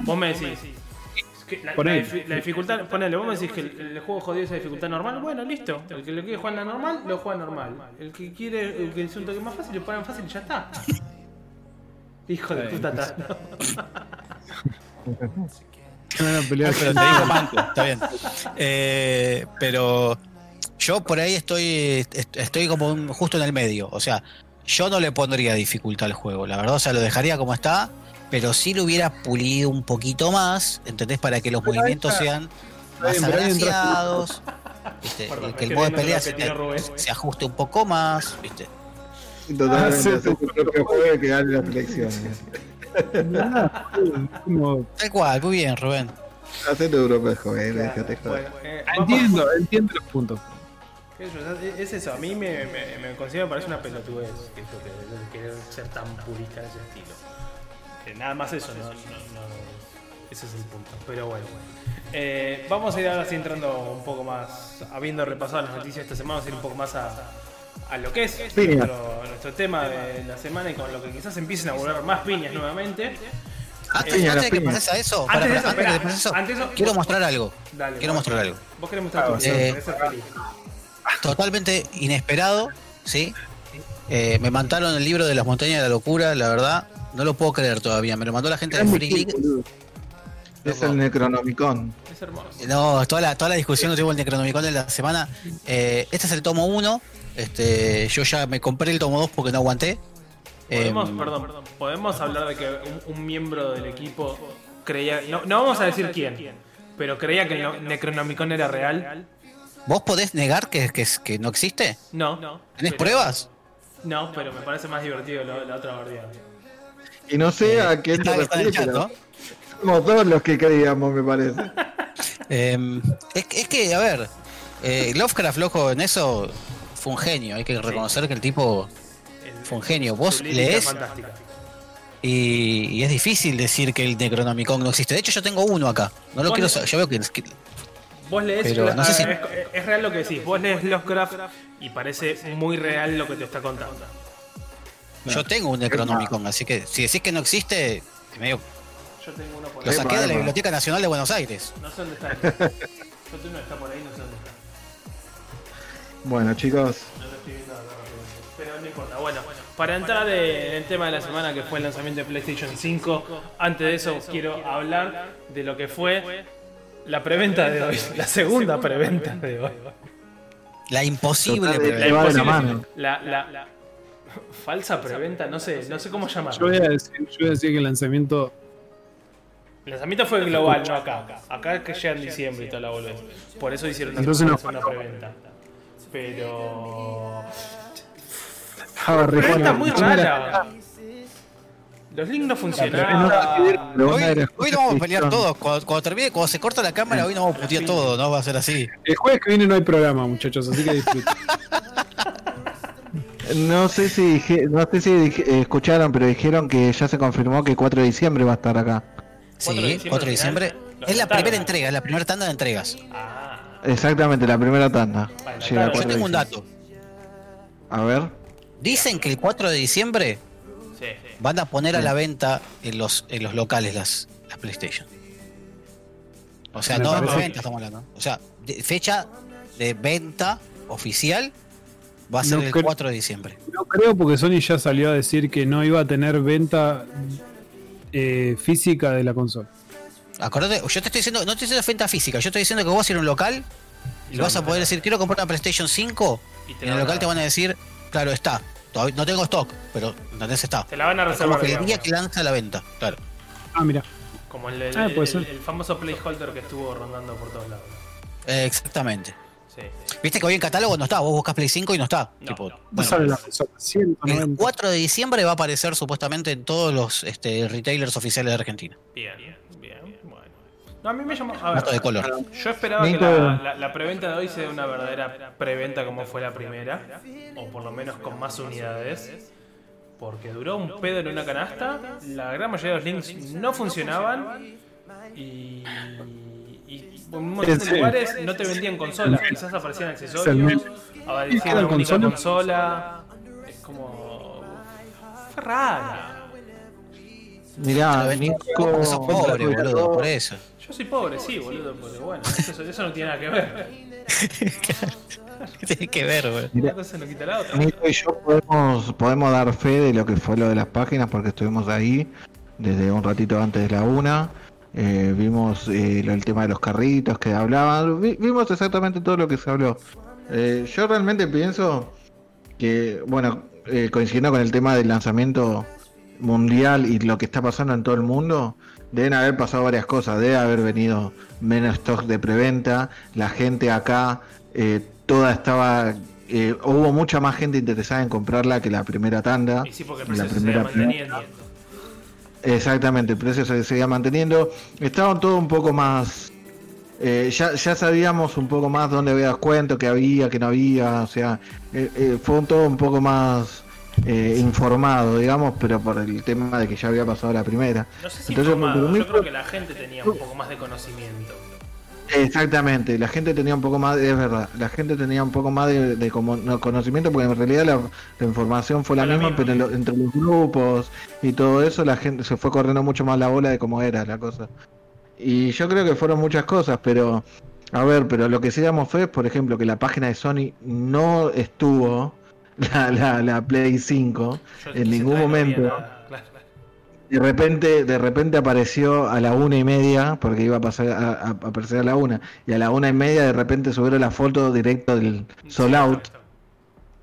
[SPEAKER 1] vos me decís. que la, la la dificultad, ponele, vos me decís que el, el juego jodido es la dificultad normal, bueno, listo. El que lo quiere jugar en la normal, lo juega normal. El que quiere, el que es un toque más fácil, lo ponen fácil y ya está. (laughs) Hijo de puta, (laughs)
[SPEAKER 4] Pero te digo está bien. Eh, pero yo por ahí estoy est- estoy como un- justo en el medio. O sea, yo no le pondría dificultad al juego, la verdad. O sea, lo dejaría como está, pero sí lo hubiera pulido un poquito más, ¿entendés? Para que los movimientos sean más agraciados. ¿viste?
[SPEAKER 1] Perdón,
[SPEAKER 4] que
[SPEAKER 1] es
[SPEAKER 4] el modo de pelea se,
[SPEAKER 1] Rubén.
[SPEAKER 4] se ajuste un poco más, ¿viste?
[SPEAKER 3] Totalmente,
[SPEAKER 2] Ah, sí,
[SPEAKER 3] hacer tu propio juego y que gane las elecciones.
[SPEAKER 2] Como-
[SPEAKER 4] Tal cual, muy bien, Rubén.
[SPEAKER 3] Hacer propio juego, eh, déjate joder.
[SPEAKER 1] Bueno, eh, vamos-
[SPEAKER 2] Entiendo, entiendo los puntos.
[SPEAKER 1] es- Es eso, a mí me, me, me considero me parece una pelotudez que yo que- querer ser tan purista en ese estilo. Que nada más eso, no, no, no- ese es el punto. Pero bueno, Eh, vamos a ir ahora sí entrando un poco más, habiendo repasado las noticias esta semana, vamos a ir un poco más a, a lo que es nuestro, nuestro tema de la semana y con lo que quizás empiecen a volver más piñas nuevamente.
[SPEAKER 4] Antes,
[SPEAKER 3] las
[SPEAKER 4] de que pases a eso,
[SPEAKER 1] Antes
[SPEAKER 4] antes
[SPEAKER 1] antes
[SPEAKER 4] quiero mostrar algo.
[SPEAKER 1] Dale,
[SPEAKER 4] Quiero mostrar algo.
[SPEAKER 1] Vos querés mostrar vida,
[SPEAKER 4] eh, totalmente inesperado, ¿sí? Eh, me mandaron el libro de las montañas de la locura, la verdad, no lo puedo creer todavía. Me lo mandó la gente de Free League.
[SPEAKER 3] Es el Necronomicon.
[SPEAKER 1] Es hermoso.
[SPEAKER 4] No, toda la, toda la discusión que tuvo el Necronomicon de la semana. Eh, este es el tomo 1. Este, yo ya me compré el tomo 2 porque no aguanté.
[SPEAKER 1] Podemos,
[SPEAKER 4] Eh,
[SPEAKER 1] perdón, perdón, podemos hablar de que un, un miembro del equipo creía, no, no vamos a decir quién, pero creía que el no- Necronomicon era real.
[SPEAKER 4] ¿Vos podés negar que, que, que no existe?
[SPEAKER 1] No.
[SPEAKER 4] ¿Tenés
[SPEAKER 1] pero-
[SPEAKER 4] pruebas?
[SPEAKER 1] No, pero me parece más divertido lo- la otra bardeada.
[SPEAKER 3] Y no sé a quién te refieres,
[SPEAKER 4] ¿no?
[SPEAKER 3] somos todos los que creíamos, me parece. (laughs)
[SPEAKER 4] Eh, es, que- es que, a ver, eh, Lovecraft, loco, en eso fue un genio. Hay que reconocer que el tipo
[SPEAKER 1] El-
[SPEAKER 4] fue un genio. Vos lees
[SPEAKER 1] fantástica.
[SPEAKER 4] y, y es difícil decir que el Necronomicon no existe. De hecho, yo tengo uno acá. No lo quiero saber. Yo veo que, que-
[SPEAKER 1] Vos lees,
[SPEAKER 4] Pero no sé si-
[SPEAKER 1] es, es real lo que decís, vos lees Lovecraft y parece muy real lo que te está contando.
[SPEAKER 4] yo tengo un Necronomicon, así que si decís que no existe, medio-
[SPEAKER 1] Yo tengo uno por
[SPEAKER 4] lo
[SPEAKER 1] ahí,
[SPEAKER 3] Epa,
[SPEAKER 4] saqué de la. Biblioteca Nacional de Buenos Aires.
[SPEAKER 1] no sé dónde está. Yo tengo uno que está por ahí, no sé dónde está.
[SPEAKER 3] Bueno, chicos,
[SPEAKER 1] No lo estoy viendo acá, pero no importa. Bueno, para entrar en el tema de la semana que fue el lanzamiento de PlayStation 5, antes de eso quiero hablar de lo que fue la preventa de hoy, la segunda preventa de hoy.
[SPEAKER 4] La imposible preventa.
[SPEAKER 3] La
[SPEAKER 1] imposible- la- la- la- falsa preventa, no sé, no sé cómo
[SPEAKER 2] Yo
[SPEAKER 1] llamarlo.
[SPEAKER 2] voy a decir, yo voy a decir que el lanzamiento.
[SPEAKER 1] El lanzamiento fue global, no acá. Acá es que llega en diciembre y toda la boludez. Por eso hicieron
[SPEAKER 2] Entonces no.
[SPEAKER 1] una preventa. Pero.
[SPEAKER 3] Ah,
[SPEAKER 1] Preventa
[SPEAKER 3] bueno,
[SPEAKER 1] muy rara. Los links no funcionaban.
[SPEAKER 2] Pero
[SPEAKER 4] Hoy, hoy vamos a pelear todos. Cuando, cuando termine, cuando se corta la cámara, hoy no vamos a putear todo, no va a ser así.
[SPEAKER 2] El jueves que viene no hay programa, muchachos, así que disfruten.
[SPEAKER 3] No sé si dije- no sé si dije- eh, escucharon, pero dijeron que ya se confirmó que 4 de diciembre va a estar acá.
[SPEAKER 1] 4 de
[SPEAKER 4] Sí,
[SPEAKER 1] diciembre
[SPEAKER 4] 4 de diciembre. Es la primera entrega, es la primera tanda de entregas.
[SPEAKER 1] Ah,
[SPEAKER 3] Exactamente, la primera tanda.
[SPEAKER 1] Vale,
[SPEAKER 3] Llega
[SPEAKER 1] claro,
[SPEAKER 3] a
[SPEAKER 4] Yo
[SPEAKER 3] 4 de
[SPEAKER 4] tengo un dato.
[SPEAKER 3] A ver.
[SPEAKER 4] Dicen que el 4 de diciembre
[SPEAKER 1] sí.
[SPEAKER 4] van a poner a la venta en los, en los locales las, las PlayStation. O sea,
[SPEAKER 2] Me
[SPEAKER 4] no de venta estamos hablando. O sea, de- fecha de venta oficial va a ser
[SPEAKER 2] No
[SPEAKER 4] el
[SPEAKER 2] creo-
[SPEAKER 4] 4 de diciembre.
[SPEAKER 2] No creo porque Sony ya salió a decir que no iba a tener venta eh, física de la consola.
[SPEAKER 4] Acordate, yo te estoy diciendo, no te estoy diciendo venta física, yo estoy diciendo que vos vas a ir a un local y vas a poder decir, quiero comprar una PlayStation 5
[SPEAKER 1] Y
[SPEAKER 4] en el local te van a decir, claro, está. Todavía no tengo stock, pero ¿entendés? Está.
[SPEAKER 1] Te la van a
[SPEAKER 4] Como
[SPEAKER 1] reservar.
[SPEAKER 4] que el día que lanza la venta, claro.
[SPEAKER 2] Ah, mira.
[SPEAKER 1] Como el, el-
[SPEAKER 2] Ah,
[SPEAKER 1] el- el famoso placeholder que estuvo rondando por todos lados.
[SPEAKER 4] Eh, exactamente.
[SPEAKER 1] Sí.
[SPEAKER 4] Viste que hoy en catálogo no está, vos buscas Play 5 y no está.
[SPEAKER 1] No,
[SPEAKER 4] Tipo,
[SPEAKER 1] no.
[SPEAKER 2] No
[SPEAKER 4] bueno,
[SPEAKER 2] sale la consola.
[SPEAKER 4] el
[SPEAKER 2] 190.
[SPEAKER 4] 4 de diciembre va a aparecer supuestamente en todos los este, retailers oficiales de Argentina.
[SPEAKER 1] Bien, bien. No, a mí me llamó. A
[SPEAKER 4] de
[SPEAKER 1] ver,
[SPEAKER 4] color.
[SPEAKER 1] yo esperaba que la, la- la preventa de hoy sea una verdadera preventa como fue la primera, o por lo menos con más unidades, porque duró un pedo en una canasta, la gran mayoría de los links no funcionaban y, y en un montón de lugares no te vendían consolas, quizás aparecían accesorios, aparecía
[SPEAKER 2] ¿Eran
[SPEAKER 1] una única
[SPEAKER 2] consolas?
[SPEAKER 1] consola, es como... Qué raro.
[SPEAKER 3] Mirá, Nico.
[SPEAKER 4] sos pobre, boludo, por eso.
[SPEAKER 1] Yo soy pobre, sí, boludo, pero bueno, eso, eso no tiene nada que ver.
[SPEAKER 4] ¿Qué (laughs) tiene que ver, boludo?
[SPEAKER 1] Una cosa no quita la otra.
[SPEAKER 3] Nico y yo podemos, podemos dar fe de lo que fue lo de las páginas porque estuvimos ahí desde un ratito antes de la una. Eh, vimos eh, lo- el tema de los carritos que hablaban. Vi- vimos exactamente todo lo que se habló. Eh, yo realmente pienso que, bueno, eh, coincidiendo con el tema del lanzamiento mundial y lo que está pasando en todo el mundo, deben haber pasado varias cosas. Debe haber venido menos stock de preventa. La gente acá, eh, toda estaba. eh, hubo mucha más gente interesada en comprarla que la primera tanda.
[SPEAKER 1] Y sí, porque el
[SPEAKER 3] La
[SPEAKER 1] precio se seguía
[SPEAKER 3] primera
[SPEAKER 1] manteniendo.
[SPEAKER 3] Exactamente, el precio se seguía manteniendo. Estaban todo un poco más. eh, ya, ya sabíamos un poco más dónde había descuento, que había, que no había. O sea, fue un todo un poco más eh, informado, digamos, pero por el tema de que ya había pasado la primera.
[SPEAKER 1] No sé si
[SPEAKER 3] Entonces,
[SPEAKER 1] informado, yo creo que la gente tenía un poco más de conocimiento.
[SPEAKER 3] Exactamente, la gente tenía un poco más, es verdad, la gente tenía un poco más de, de como- no, conocimiento porque en realidad la, la información fue la misma,
[SPEAKER 1] misma.
[SPEAKER 3] pero lo- entre los grupos y todo eso la gente se fue corriendo mucho más la bola de cómo era la cosa. Y yo creo que fueron muchas cosas, pero a ver, pero lo que sí damos fe es, por ejemplo, que la página de Sony no estuvo (laughs) la, la, la Play 5
[SPEAKER 1] Yo
[SPEAKER 3] en ningún momento.
[SPEAKER 1] nada, claro, claro.
[SPEAKER 3] De repente, de repente apareció a la una y media, porque iba a pasar a, a- a aparecer a la una, y a la una y media de repente subieron la foto directo del Sold
[SPEAKER 1] Sí,
[SPEAKER 3] Out.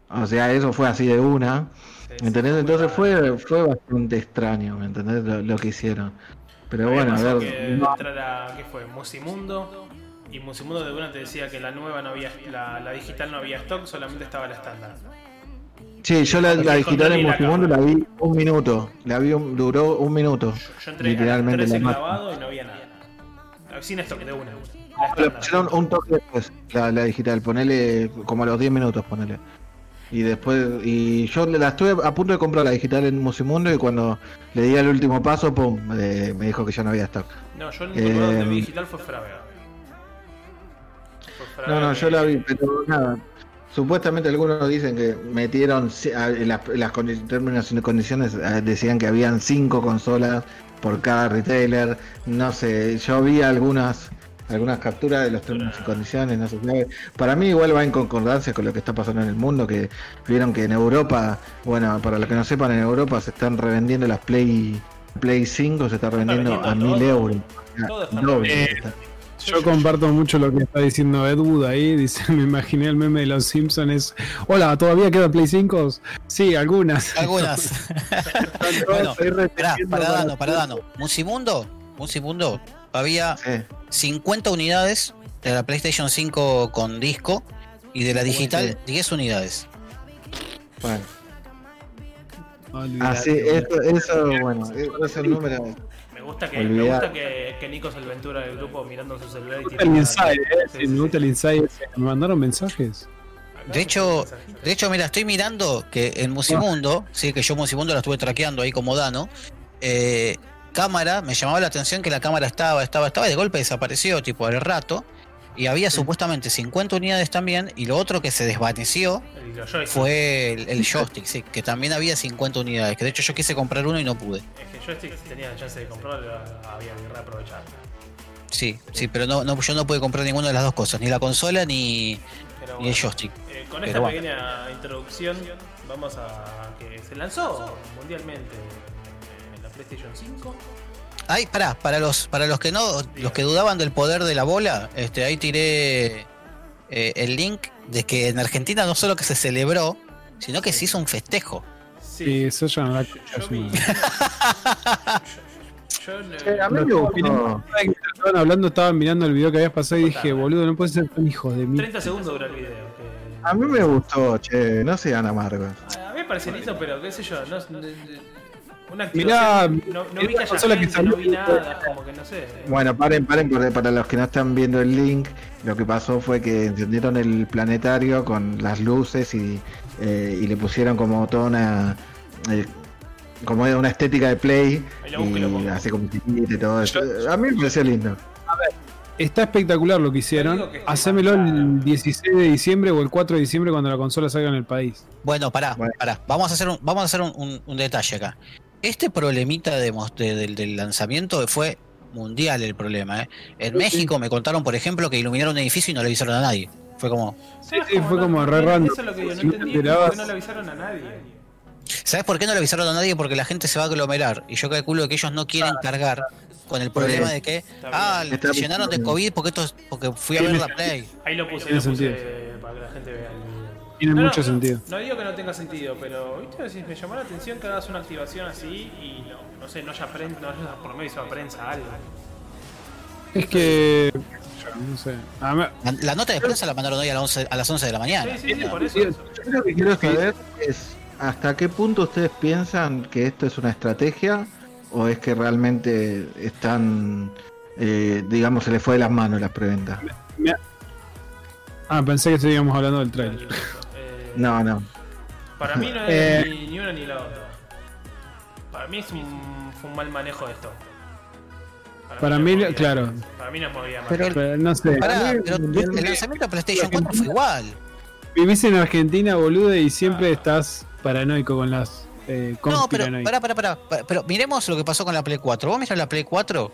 [SPEAKER 3] O sea, eso fue así de una.
[SPEAKER 1] Sí,
[SPEAKER 3] ¿Entendés? Entonces fue, fue bastante extraño, ¿me entendés? Lo, lo que hicieron. Pero bueno, a ver.
[SPEAKER 1] que
[SPEAKER 3] no-
[SPEAKER 1] entrara, ¿qué fue? Musimundo. Y Musimundo de una te decía que la nueva no había, la, la digital no había stock, solamente estaba la estándar.
[SPEAKER 3] Sí, yo la, digital en
[SPEAKER 1] con
[SPEAKER 3] Musimundo
[SPEAKER 1] la
[SPEAKER 3] vi un minuto. La vi un- duró un minuto.
[SPEAKER 1] Yo, yo entré a
[SPEAKER 3] Literalmente
[SPEAKER 1] las 13
[SPEAKER 3] la más-
[SPEAKER 1] clavado y no había nada. Sin de una. La
[SPEAKER 3] Lo
[SPEAKER 1] estándar.
[SPEAKER 3] pusieron un toque después, la, la digital, ponele como a los 10 minutos, ponele. Y después, y yo la estuve a punto de comprar la digital en Musimundo y cuando le di el último paso, pum, eh, me dijo que ya no había stock.
[SPEAKER 1] No, yo el único donde
[SPEAKER 3] Eh,
[SPEAKER 1] vi digital fue Fravega. Fue
[SPEAKER 3] No, no,
[SPEAKER 1] que-
[SPEAKER 3] yo la vi, pero nada. Supuestamente algunos dicen que metieron las, las términos y condiciones, eh, decían que habían cinco consolas por cada retailer. No sé, yo vi algunas algunas capturas de los términos y condiciones, no sé qué. Para mí igual va en concordancia con lo que está pasando en el mundo, que vieron que en Europa, bueno, para los que no sepan, en Europa se están revendiendo las Play Play 5, se está revendiendo a
[SPEAKER 1] todo.
[SPEAKER 3] euros.
[SPEAKER 1] Todo está
[SPEAKER 3] Doble.
[SPEAKER 1] revendiendo.
[SPEAKER 2] Yo comparto mucho lo que está diciendo Ed Wood ahí. Dice, (laughs) me imaginé el meme de los Simpsons. Hola, ¿todavía queda Play 5? Sí, algunas.
[SPEAKER 4] Algunas. (laughs) (laughs) bueno, pará, para Dano, para Dano. Musimundo, Musimundo, había
[SPEAKER 3] Sí.
[SPEAKER 4] 50 unidades de la PlayStation 5 con disco y de la digital 10 unidades.
[SPEAKER 3] Bueno.
[SPEAKER 2] Olvidate.
[SPEAKER 3] Así, eso, eso, bueno, eso es el número.
[SPEAKER 1] Me gusta que, me gusta que, que Nico se aventura del grupo mirando su celular y
[SPEAKER 2] Me gusta el inside, eh.
[SPEAKER 1] Sí,
[SPEAKER 2] sí,
[SPEAKER 1] sí,
[SPEAKER 2] me gusta el ese. Me mandaron mensajes.
[SPEAKER 4] De hecho, de hecho, mira, estoy mirando que en Musimundo, sí, que yo Musimundo la estuve traqueando ahí como Dano, eh, cámara, me llamaba la atención que la cámara estaba, estaba, estaba, y de golpe desapareció, tipo al rato, y había supuestamente 50 unidades también, y lo otro que se desvaneció
[SPEAKER 1] El-
[SPEAKER 4] fue el, el joystick, sí, que también había 50 unidades, que de hecho yo quise comprar uno y no pude.
[SPEAKER 1] Es que joystick si tenía la chance de comprarlo, había que reaprovechar.
[SPEAKER 4] Sí, sí, pero no, no, yo no pude comprar ninguna de las dos cosas, ni la consola ni, ni el joystick.
[SPEAKER 1] eh, con
[SPEAKER 4] Pero
[SPEAKER 1] esta
[SPEAKER 4] bueno.
[SPEAKER 1] pequeña introducción, vamos a que se lanzó mundialmente en la PlayStation 5.
[SPEAKER 4] Ay, pará, para los, para los que no, los que dudaban del poder de la bola, este, ahí tiré eh, el link de que en Argentina no solo que se celebró, sino que se hizo un festejo.
[SPEAKER 2] Sí, eso ya no la
[SPEAKER 1] yo, yo vi. (laughs) yo, yo,
[SPEAKER 3] Che, a mí me
[SPEAKER 2] Los
[SPEAKER 3] gustó.
[SPEAKER 2] que estaban hablando, estaban mirando el video que habías pasado y dije, boludo, no puede ser tan hijo de mí.
[SPEAKER 1] 30 segundos dura el video. que-
[SPEAKER 3] A mí me gustó, che, no sean amargos.
[SPEAKER 1] A mí me parece lindo, pero qué sé yo, no, no- una
[SPEAKER 2] Mirá,
[SPEAKER 1] no, vi que no vi nada, como que no sé.
[SPEAKER 3] Bueno, paren, paren, porque para los que no están viendo el link, lo que pasó fue que encendieron el planetario con las luces y, eh, y le pusieron como toda una. eh, como una estética de play
[SPEAKER 1] busco y
[SPEAKER 3] así como y todo eso. A mí me pareció lindo.
[SPEAKER 2] está espectacular lo que hicieron.
[SPEAKER 1] que
[SPEAKER 2] Hacémelo el 16 de diciembre o el 4 de diciembre cuando la consola salga en el país.
[SPEAKER 4] Bueno, pará,
[SPEAKER 3] Bueno.
[SPEAKER 4] pará. Vamos a hacer un, vamos a hacer un, un- un detalle acá. Este problemita de de- del, del lanzamiento fue mundial el problema. ¿eh? En
[SPEAKER 2] Sí,
[SPEAKER 4] México me contaron, por ejemplo, que iluminaron un edificio y no le avisaron a nadie. Fue como,
[SPEAKER 2] Sí, sí, fue como re random.
[SPEAKER 1] Eso es lo que yo no
[SPEAKER 2] Si no te
[SPEAKER 1] entendí. ¿Por
[SPEAKER 2] enterabas-
[SPEAKER 1] qué no le avisaron a nadie?
[SPEAKER 4] ¿sabes por qué no le avisaron a nadie? Porque la gente se va a aglomerar. Y yo calculo que ellos no quieren cargar con el problema de que, ah, le llenaron de COVID porque esto es- porque fui a ver la Play.
[SPEAKER 1] Ahí lo puse,
[SPEAKER 2] Tiene
[SPEAKER 1] lo puse para que la gente vea.
[SPEAKER 2] Tiene
[SPEAKER 1] No,
[SPEAKER 2] mucho
[SPEAKER 1] no,
[SPEAKER 2] sentido.
[SPEAKER 1] No digo que no tenga sentido, pero ¿viste? Si me llamó la atención que hagas una activación así y no, no sé, no haya prensa, no haya por medio de prensa algo.
[SPEAKER 2] Es que. No sé.
[SPEAKER 4] La, la nota de prensa la mandaron hoy a las 11, a las 11 de la mañana.
[SPEAKER 1] Sí, sí, sí, por eso.
[SPEAKER 3] Yo lo que quiero saber es hasta qué punto ustedes piensan que esto es una estrategia o es que realmente están, eh, digamos, se les fue de las manos las preventas.
[SPEAKER 2] Ah, pensé que estábamos hablando del trailer.
[SPEAKER 3] No, no.
[SPEAKER 1] Para mí no es
[SPEAKER 2] Eh.
[SPEAKER 1] ni, ni uno ni la otra. Para mí es un, fue un mal manejo de esto.
[SPEAKER 2] Para
[SPEAKER 1] no
[SPEAKER 2] mí, claro.
[SPEAKER 1] Para mí no movía más.
[SPEAKER 4] Pero-
[SPEAKER 2] Pero no sé.
[SPEAKER 4] Pará,
[SPEAKER 3] mí,
[SPEAKER 4] pero el lanzamiento de PlayStation 4 fue igual.
[SPEAKER 2] Vivís en Argentina, boludo, y siempre estás paranoico con las eh,
[SPEAKER 4] No, pero pará, pará, pará, Pero miremos lo que pasó con la Play 4. Vos mirás la Play 4.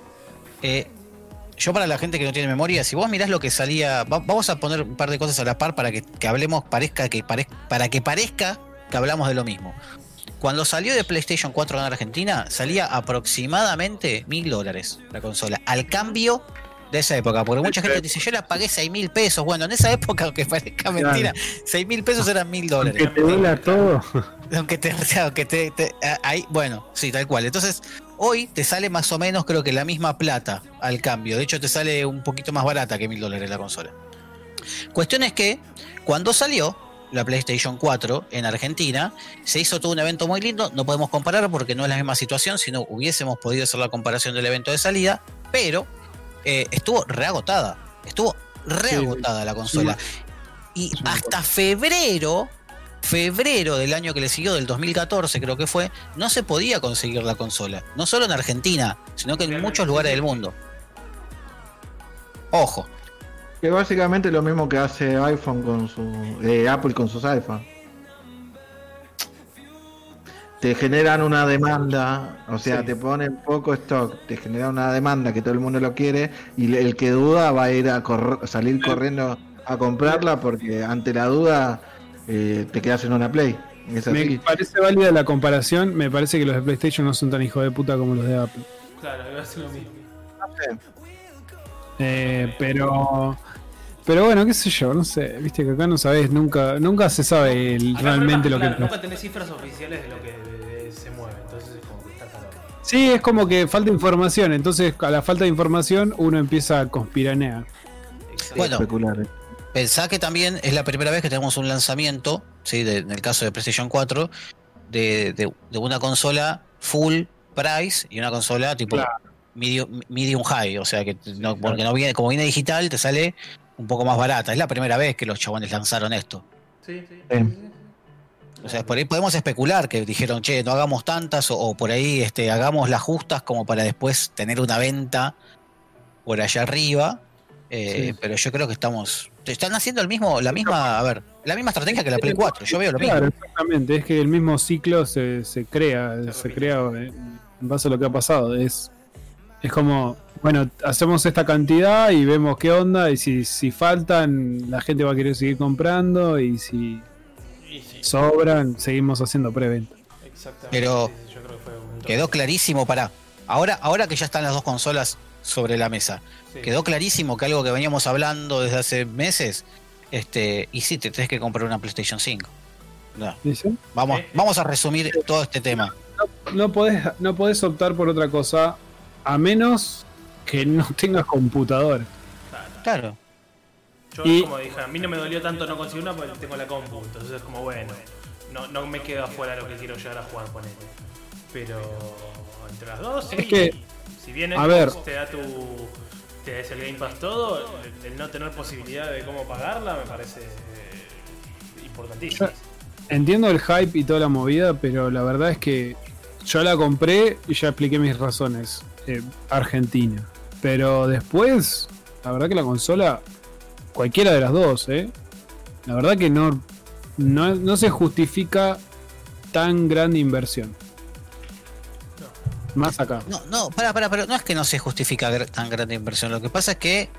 [SPEAKER 4] eh, yo para la gente que no tiene memoria, si vos mirás lo que salía, va- vamos a poner un par de cosas a la par para que, que hablemos, parezca que parez- para que parezca que hablamos de lo mismo. Cuando salió de PlayStation 4 en Argentina, salía aproximadamente mil dólares la consola. Al cambio de esa época, porque mucha gente dice, yo la pagué 6 mil pesos. Bueno, en esa época, aunque parezca mentira, 6 mil pesos eran mil dólares.
[SPEAKER 2] Que te duela todo.
[SPEAKER 4] Aunque te, o (laughs) sea, aunque te, ahí, bueno, sí, tal cual. Entonces, hoy te sale más o menos, creo que la misma plata al cambio. De hecho, te sale un poquito más barata que mil dólares la consola. Cuestión es que, cuando salió la PlayStation 4 en Argentina, se hizo todo un evento muy lindo. No podemos comparar porque no es la misma situación, si no hubiésemos podido hacer la comparación del evento de salida, pero eh, estuvo reagotada. Estuvo reagotada la consola. Y
[SPEAKER 2] Sí,
[SPEAKER 4] hasta febrero, febrero del año que le siguió, del 2014 creo que fue, no se podía conseguir la consola. No solo en Argentina, sino que en muchos lugares del mundo. Ojo.
[SPEAKER 3] Que básicamente es lo mismo que hace iPhone con su eh, Apple con sus iPhone. Te generan una demanda, o sea,
[SPEAKER 2] Sí.
[SPEAKER 3] te ponen poco stock, te generan una demanda que todo el mundo lo quiere y el que duda va a ir a corr- salir corriendo a comprarla porque ante la duda eh, te quedas en una Play. Es
[SPEAKER 2] Me
[SPEAKER 3] así.
[SPEAKER 2] parece válida la comparación. Me parece que los de PlayStation no son tan hijos de puta como los de Apple.
[SPEAKER 1] Claro, lo mismo.
[SPEAKER 2] Eh, pero. Pero bueno, qué sé yo, no sé. Viste que acá no sabes, nunca nunca se sabe el-
[SPEAKER 1] Acá
[SPEAKER 2] realmente lo que
[SPEAKER 1] claro, Nunca tenés cifras oficiales de lo que de- de- se mueve, entonces es como que está calor.
[SPEAKER 2] Sí, es como que falta información. Entonces, a la falta de información, uno empieza a conspiranear.
[SPEAKER 4] Bueno,
[SPEAKER 3] Especular.
[SPEAKER 4] Pensá que también es la primera vez que tenemos un lanzamiento, ¿sí? de- en el caso de PlayStation 4, de, de- de una consola full price y una consola tipo
[SPEAKER 2] Claro.
[SPEAKER 4] medium, medium high. O sea, que no, porque no viene, como viene digital, te sale un poco más barata. Es la primera vez que los chabones lanzaron esto.
[SPEAKER 1] Sí, sí.
[SPEAKER 4] O sea, por ahí podemos especular que dijeron, che, no hagamos tantas, o, o por ahí este, hagamos las justas como para después tener una venta por allá arriba. Eh,
[SPEAKER 2] Sí.
[SPEAKER 4] Pero yo creo que estamos. Están haciendo el mismo, la misma, a ver, la misma estrategia que la Play 4. Yo veo lo
[SPEAKER 2] Claro,
[SPEAKER 4] mismo.
[SPEAKER 2] exactamente. Es que el mismo ciclo se, se crea, se crea en base a lo que ha pasado. Es, es como, bueno, hacemos esta cantidad y vemos qué onda. Y si, si faltan, la gente va a querer seguir comprando. Y si sobran, seguimos haciendo preventa.
[SPEAKER 1] exactamente.
[SPEAKER 4] Pero
[SPEAKER 1] sí, sí, yo creo que fue un
[SPEAKER 4] Quedó clarísimo para. Ahora, ahora que ya están las dos consolas sobre la mesa,
[SPEAKER 1] Sí.
[SPEAKER 4] quedó clarísimo que algo que veníamos hablando desde hace meses, este, y sí, te tenés que comprar una PlayStation 5. No, vamos,
[SPEAKER 1] Sí.
[SPEAKER 4] vamos a resumir todo este tema.
[SPEAKER 2] No podés, no podés optar por otra cosa a menos que no tengas computadora.
[SPEAKER 4] Claro.
[SPEAKER 1] Yo,
[SPEAKER 2] Y-
[SPEAKER 1] como dije, a mí no me dolió tanto no conseguir una porque tengo la compu, entonces es como bueno, no, no me quedo afuera lo que quiero llegar a jugar con él. Pero entre las dos, sí,
[SPEAKER 2] Es que,
[SPEAKER 1] si bien
[SPEAKER 2] a ver.
[SPEAKER 1] te da tu te da el Game Pass todo, el, el no tener posibilidad de cómo pagarla me parece eh, importantísimo.
[SPEAKER 2] Entiendo el hype y toda la movida, pero la verdad es que yo la compré y ya expliqué mis razones. Eh, Argentina. Pero después, la verdad que la consola, cualquiera de las dos, ¿eh? La verdad que no, no, no se justifica tan grande inversión. Más acá.
[SPEAKER 4] No, no, para, para, pero no es que no se justifica tan grande inversión. Lo que pasa es que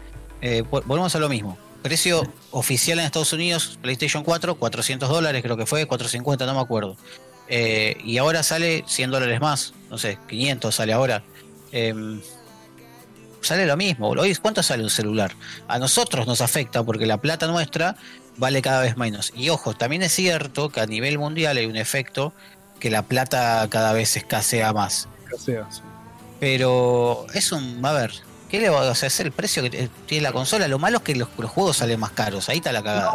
[SPEAKER 4] eh, vol- volvemos a lo mismo. Precio oficial en Estados Unidos, PlayStation 4, 400 dólares, creo que fue, 450, no me acuerdo. Eh, y ahora sale 100 dólares más, no sé, 500 sale ahora. Em, sale lo mismo. Hoy, ¿cuánto sale un celular? A nosotros nos afecta porque la plata nuestra vale cada vez menos. Y ojo, también es cierto que a nivel mundial hay un efecto que la plata cada vez escasea más.
[SPEAKER 2] O sea, sí.
[SPEAKER 4] Pero es un. A ver, ¿qué le va a hacer? Es el precio que tiene la consola. Lo malo es que los, los juegos salen más caros. Ahí está la cagada.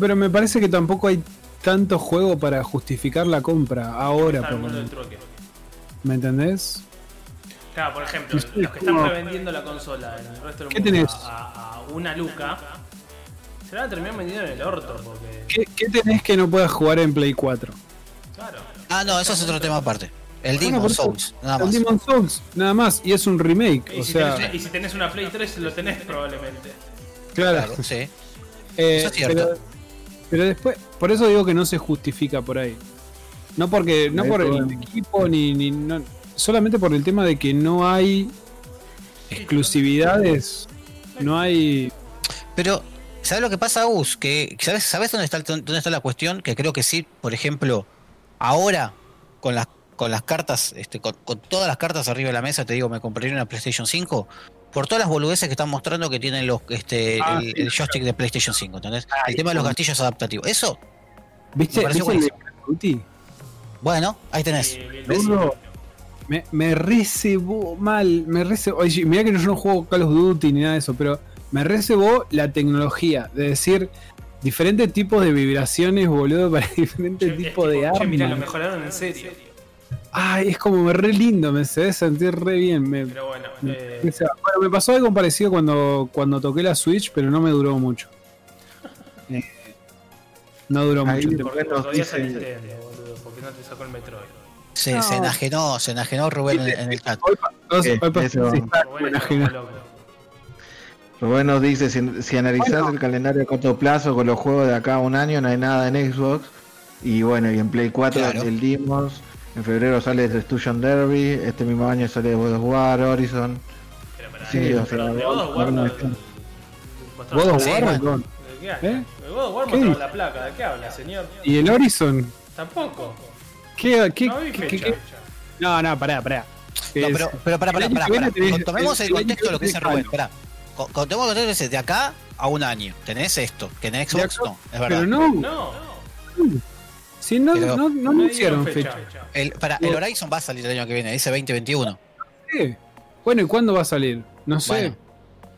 [SPEAKER 2] Pero me parece que tampoco hay tanto juego para justificar la compra ahora, por. ¿Me entendés?
[SPEAKER 1] Claro, por ejemplo,
[SPEAKER 2] Sí,
[SPEAKER 1] los que están revendiendo la consola en el resto del
[SPEAKER 2] ¿Qué
[SPEAKER 1] mundo
[SPEAKER 2] tenés?
[SPEAKER 1] A, a una luca, se la van a terminar vendiendo en el orto, porque.
[SPEAKER 2] ¿Qué, qué tenés que no puedas jugar en Play 4?
[SPEAKER 1] Claro.
[SPEAKER 4] Ah, no, eso es otro tema aparte. El
[SPEAKER 2] Bueno,
[SPEAKER 4] Demon Souls, nada
[SPEAKER 2] El
[SPEAKER 4] más.
[SPEAKER 2] Demon Souls, nada más, y es un remake.
[SPEAKER 1] Y,
[SPEAKER 2] O
[SPEAKER 1] si
[SPEAKER 2] sea,
[SPEAKER 1] tenés, y si tenés una Play 3, lo tenés probablemente.
[SPEAKER 2] claro.
[SPEAKER 4] Claro, sí. (laughs)
[SPEAKER 2] Eh,
[SPEAKER 4] Eso es cierto.
[SPEAKER 2] Pero, pero después, por eso digo que no se justifica por ahí. No porque, no por el equipo ni, ni no- solamente por el tema de que no hay exclusividades, no hay.
[SPEAKER 4] Pero, ¿sabes lo que pasa, Gus? Que, ¿sabes, ¿Sabes dónde está, el- dónde está la cuestión? Que creo que sí, por ejemplo, ahora, con las, con las cartas, este, con, con todas las cartas arriba de la mesa, te digo, me compraría una PlayStation 5. Por todas las boludeces que están mostrando que tienen los este
[SPEAKER 2] Ah,
[SPEAKER 4] el,
[SPEAKER 2] sí.
[SPEAKER 4] el joystick de PlayStation 5, ¿entendés?
[SPEAKER 2] Ah,
[SPEAKER 4] el tema de los
[SPEAKER 2] sí.
[SPEAKER 4] gatillos adaptativos. Eso,
[SPEAKER 2] ¿Viste,
[SPEAKER 4] Me
[SPEAKER 2] ¿viste el Duty?
[SPEAKER 4] bueno, ahí tenés.
[SPEAKER 2] Boludo, Me, me recebó mal, me recebó. Oye, mira que yo no juego Call of Duty ni nada de eso, pero me recebó la tecnología de decir diferentes tipos de vibraciones, boludo, (laughs) para diferentes tipos de
[SPEAKER 1] che, mirá, lo
[SPEAKER 2] armas.
[SPEAKER 1] mejoraron en serio.
[SPEAKER 2] Ay, es como re lindo, me se sentir re bien. Me,
[SPEAKER 1] Pero bueno,
[SPEAKER 2] me-
[SPEAKER 1] eh,
[SPEAKER 2] o sea, bueno, me pasó algo parecido cuando, cuando toqué la Switch, pero no me duró mucho. (laughs) Eh, no duró
[SPEAKER 3] Ahí
[SPEAKER 2] mucho.
[SPEAKER 3] por- dice-
[SPEAKER 1] Nintendo, boludo, porque no te sacó el Metroid.
[SPEAKER 4] Se,
[SPEAKER 2] No.
[SPEAKER 4] se enajenó, se enajenó Rubén en, en el chat.
[SPEAKER 2] Hoy hoy
[SPEAKER 3] ¿Qué?
[SPEAKER 2] sí, está
[SPEAKER 1] loco.
[SPEAKER 3] Rubén nos dice, si, si analizás
[SPEAKER 2] Bueno.
[SPEAKER 3] el calendario a corto plazo con los juegos de acá a un año, no hay nada en Xbox. Y bueno, y en Play 4
[SPEAKER 4] Claro.
[SPEAKER 3] el Demons. En febrero sale Destruction Derby. Este mismo año sale God of War, Horizon.
[SPEAKER 1] Pero, pero,
[SPEAKER 3] Sí,
[SPEAKER 1] pero,
[SPEAKER 3] o sea,
[SPEAKER 1] de God of War
[SPEAKER 3] no-
[SPEAKER 1] no-
[SPEAKER 2] God of War. ¿Eh?
[SPEAKER 1] De God of War
[SPEAKER 2] ¿Qué
[SPEAKER 1] mostraron
[SPEAKER 2] dice?
[SPEAKER 1] la placa, ¿de qué habla, señor?
[SPEAKER 2] ¿Y el Horizon?
[SPEAKER 1] Tampoco.
[SPEAKER 2] ¿Qué, qué,
[SPEAKER 1] No
[SPEAKER 2] qué- qué- No, no, pará, pará.
[SPEAKER 4] No, pero, pero para, para, para,
[SPEAKER 2] que viene tenés-
[SPEAKER 4] Tomemos el contexto de lo que dice Rubén.
[SPEAKER 2] Halo.
[SPEAKER 4] Espera. Co- co- Tomemos el contexto de acá a un año. Tenés esto. Que en Xbox no, es verdad.
[SPEAKER 2] Pero no,
[SPEAKER 1] No,
[SPEAKER 2] si no,
[SPEAKER 4] Pero-
[SPEAKER 2] no, no
[SPEAKER 1] no
[SPEAKER 2] anunciaron fecha.
[SPEAKER 4] El, para, el Horizon va a salir el año que viene, dice 2021.
[SPEAKER 2] ¿Qué? Bueno, ¿y cuándo va a salir? No sé.
[SPEAKER 4] Bueno,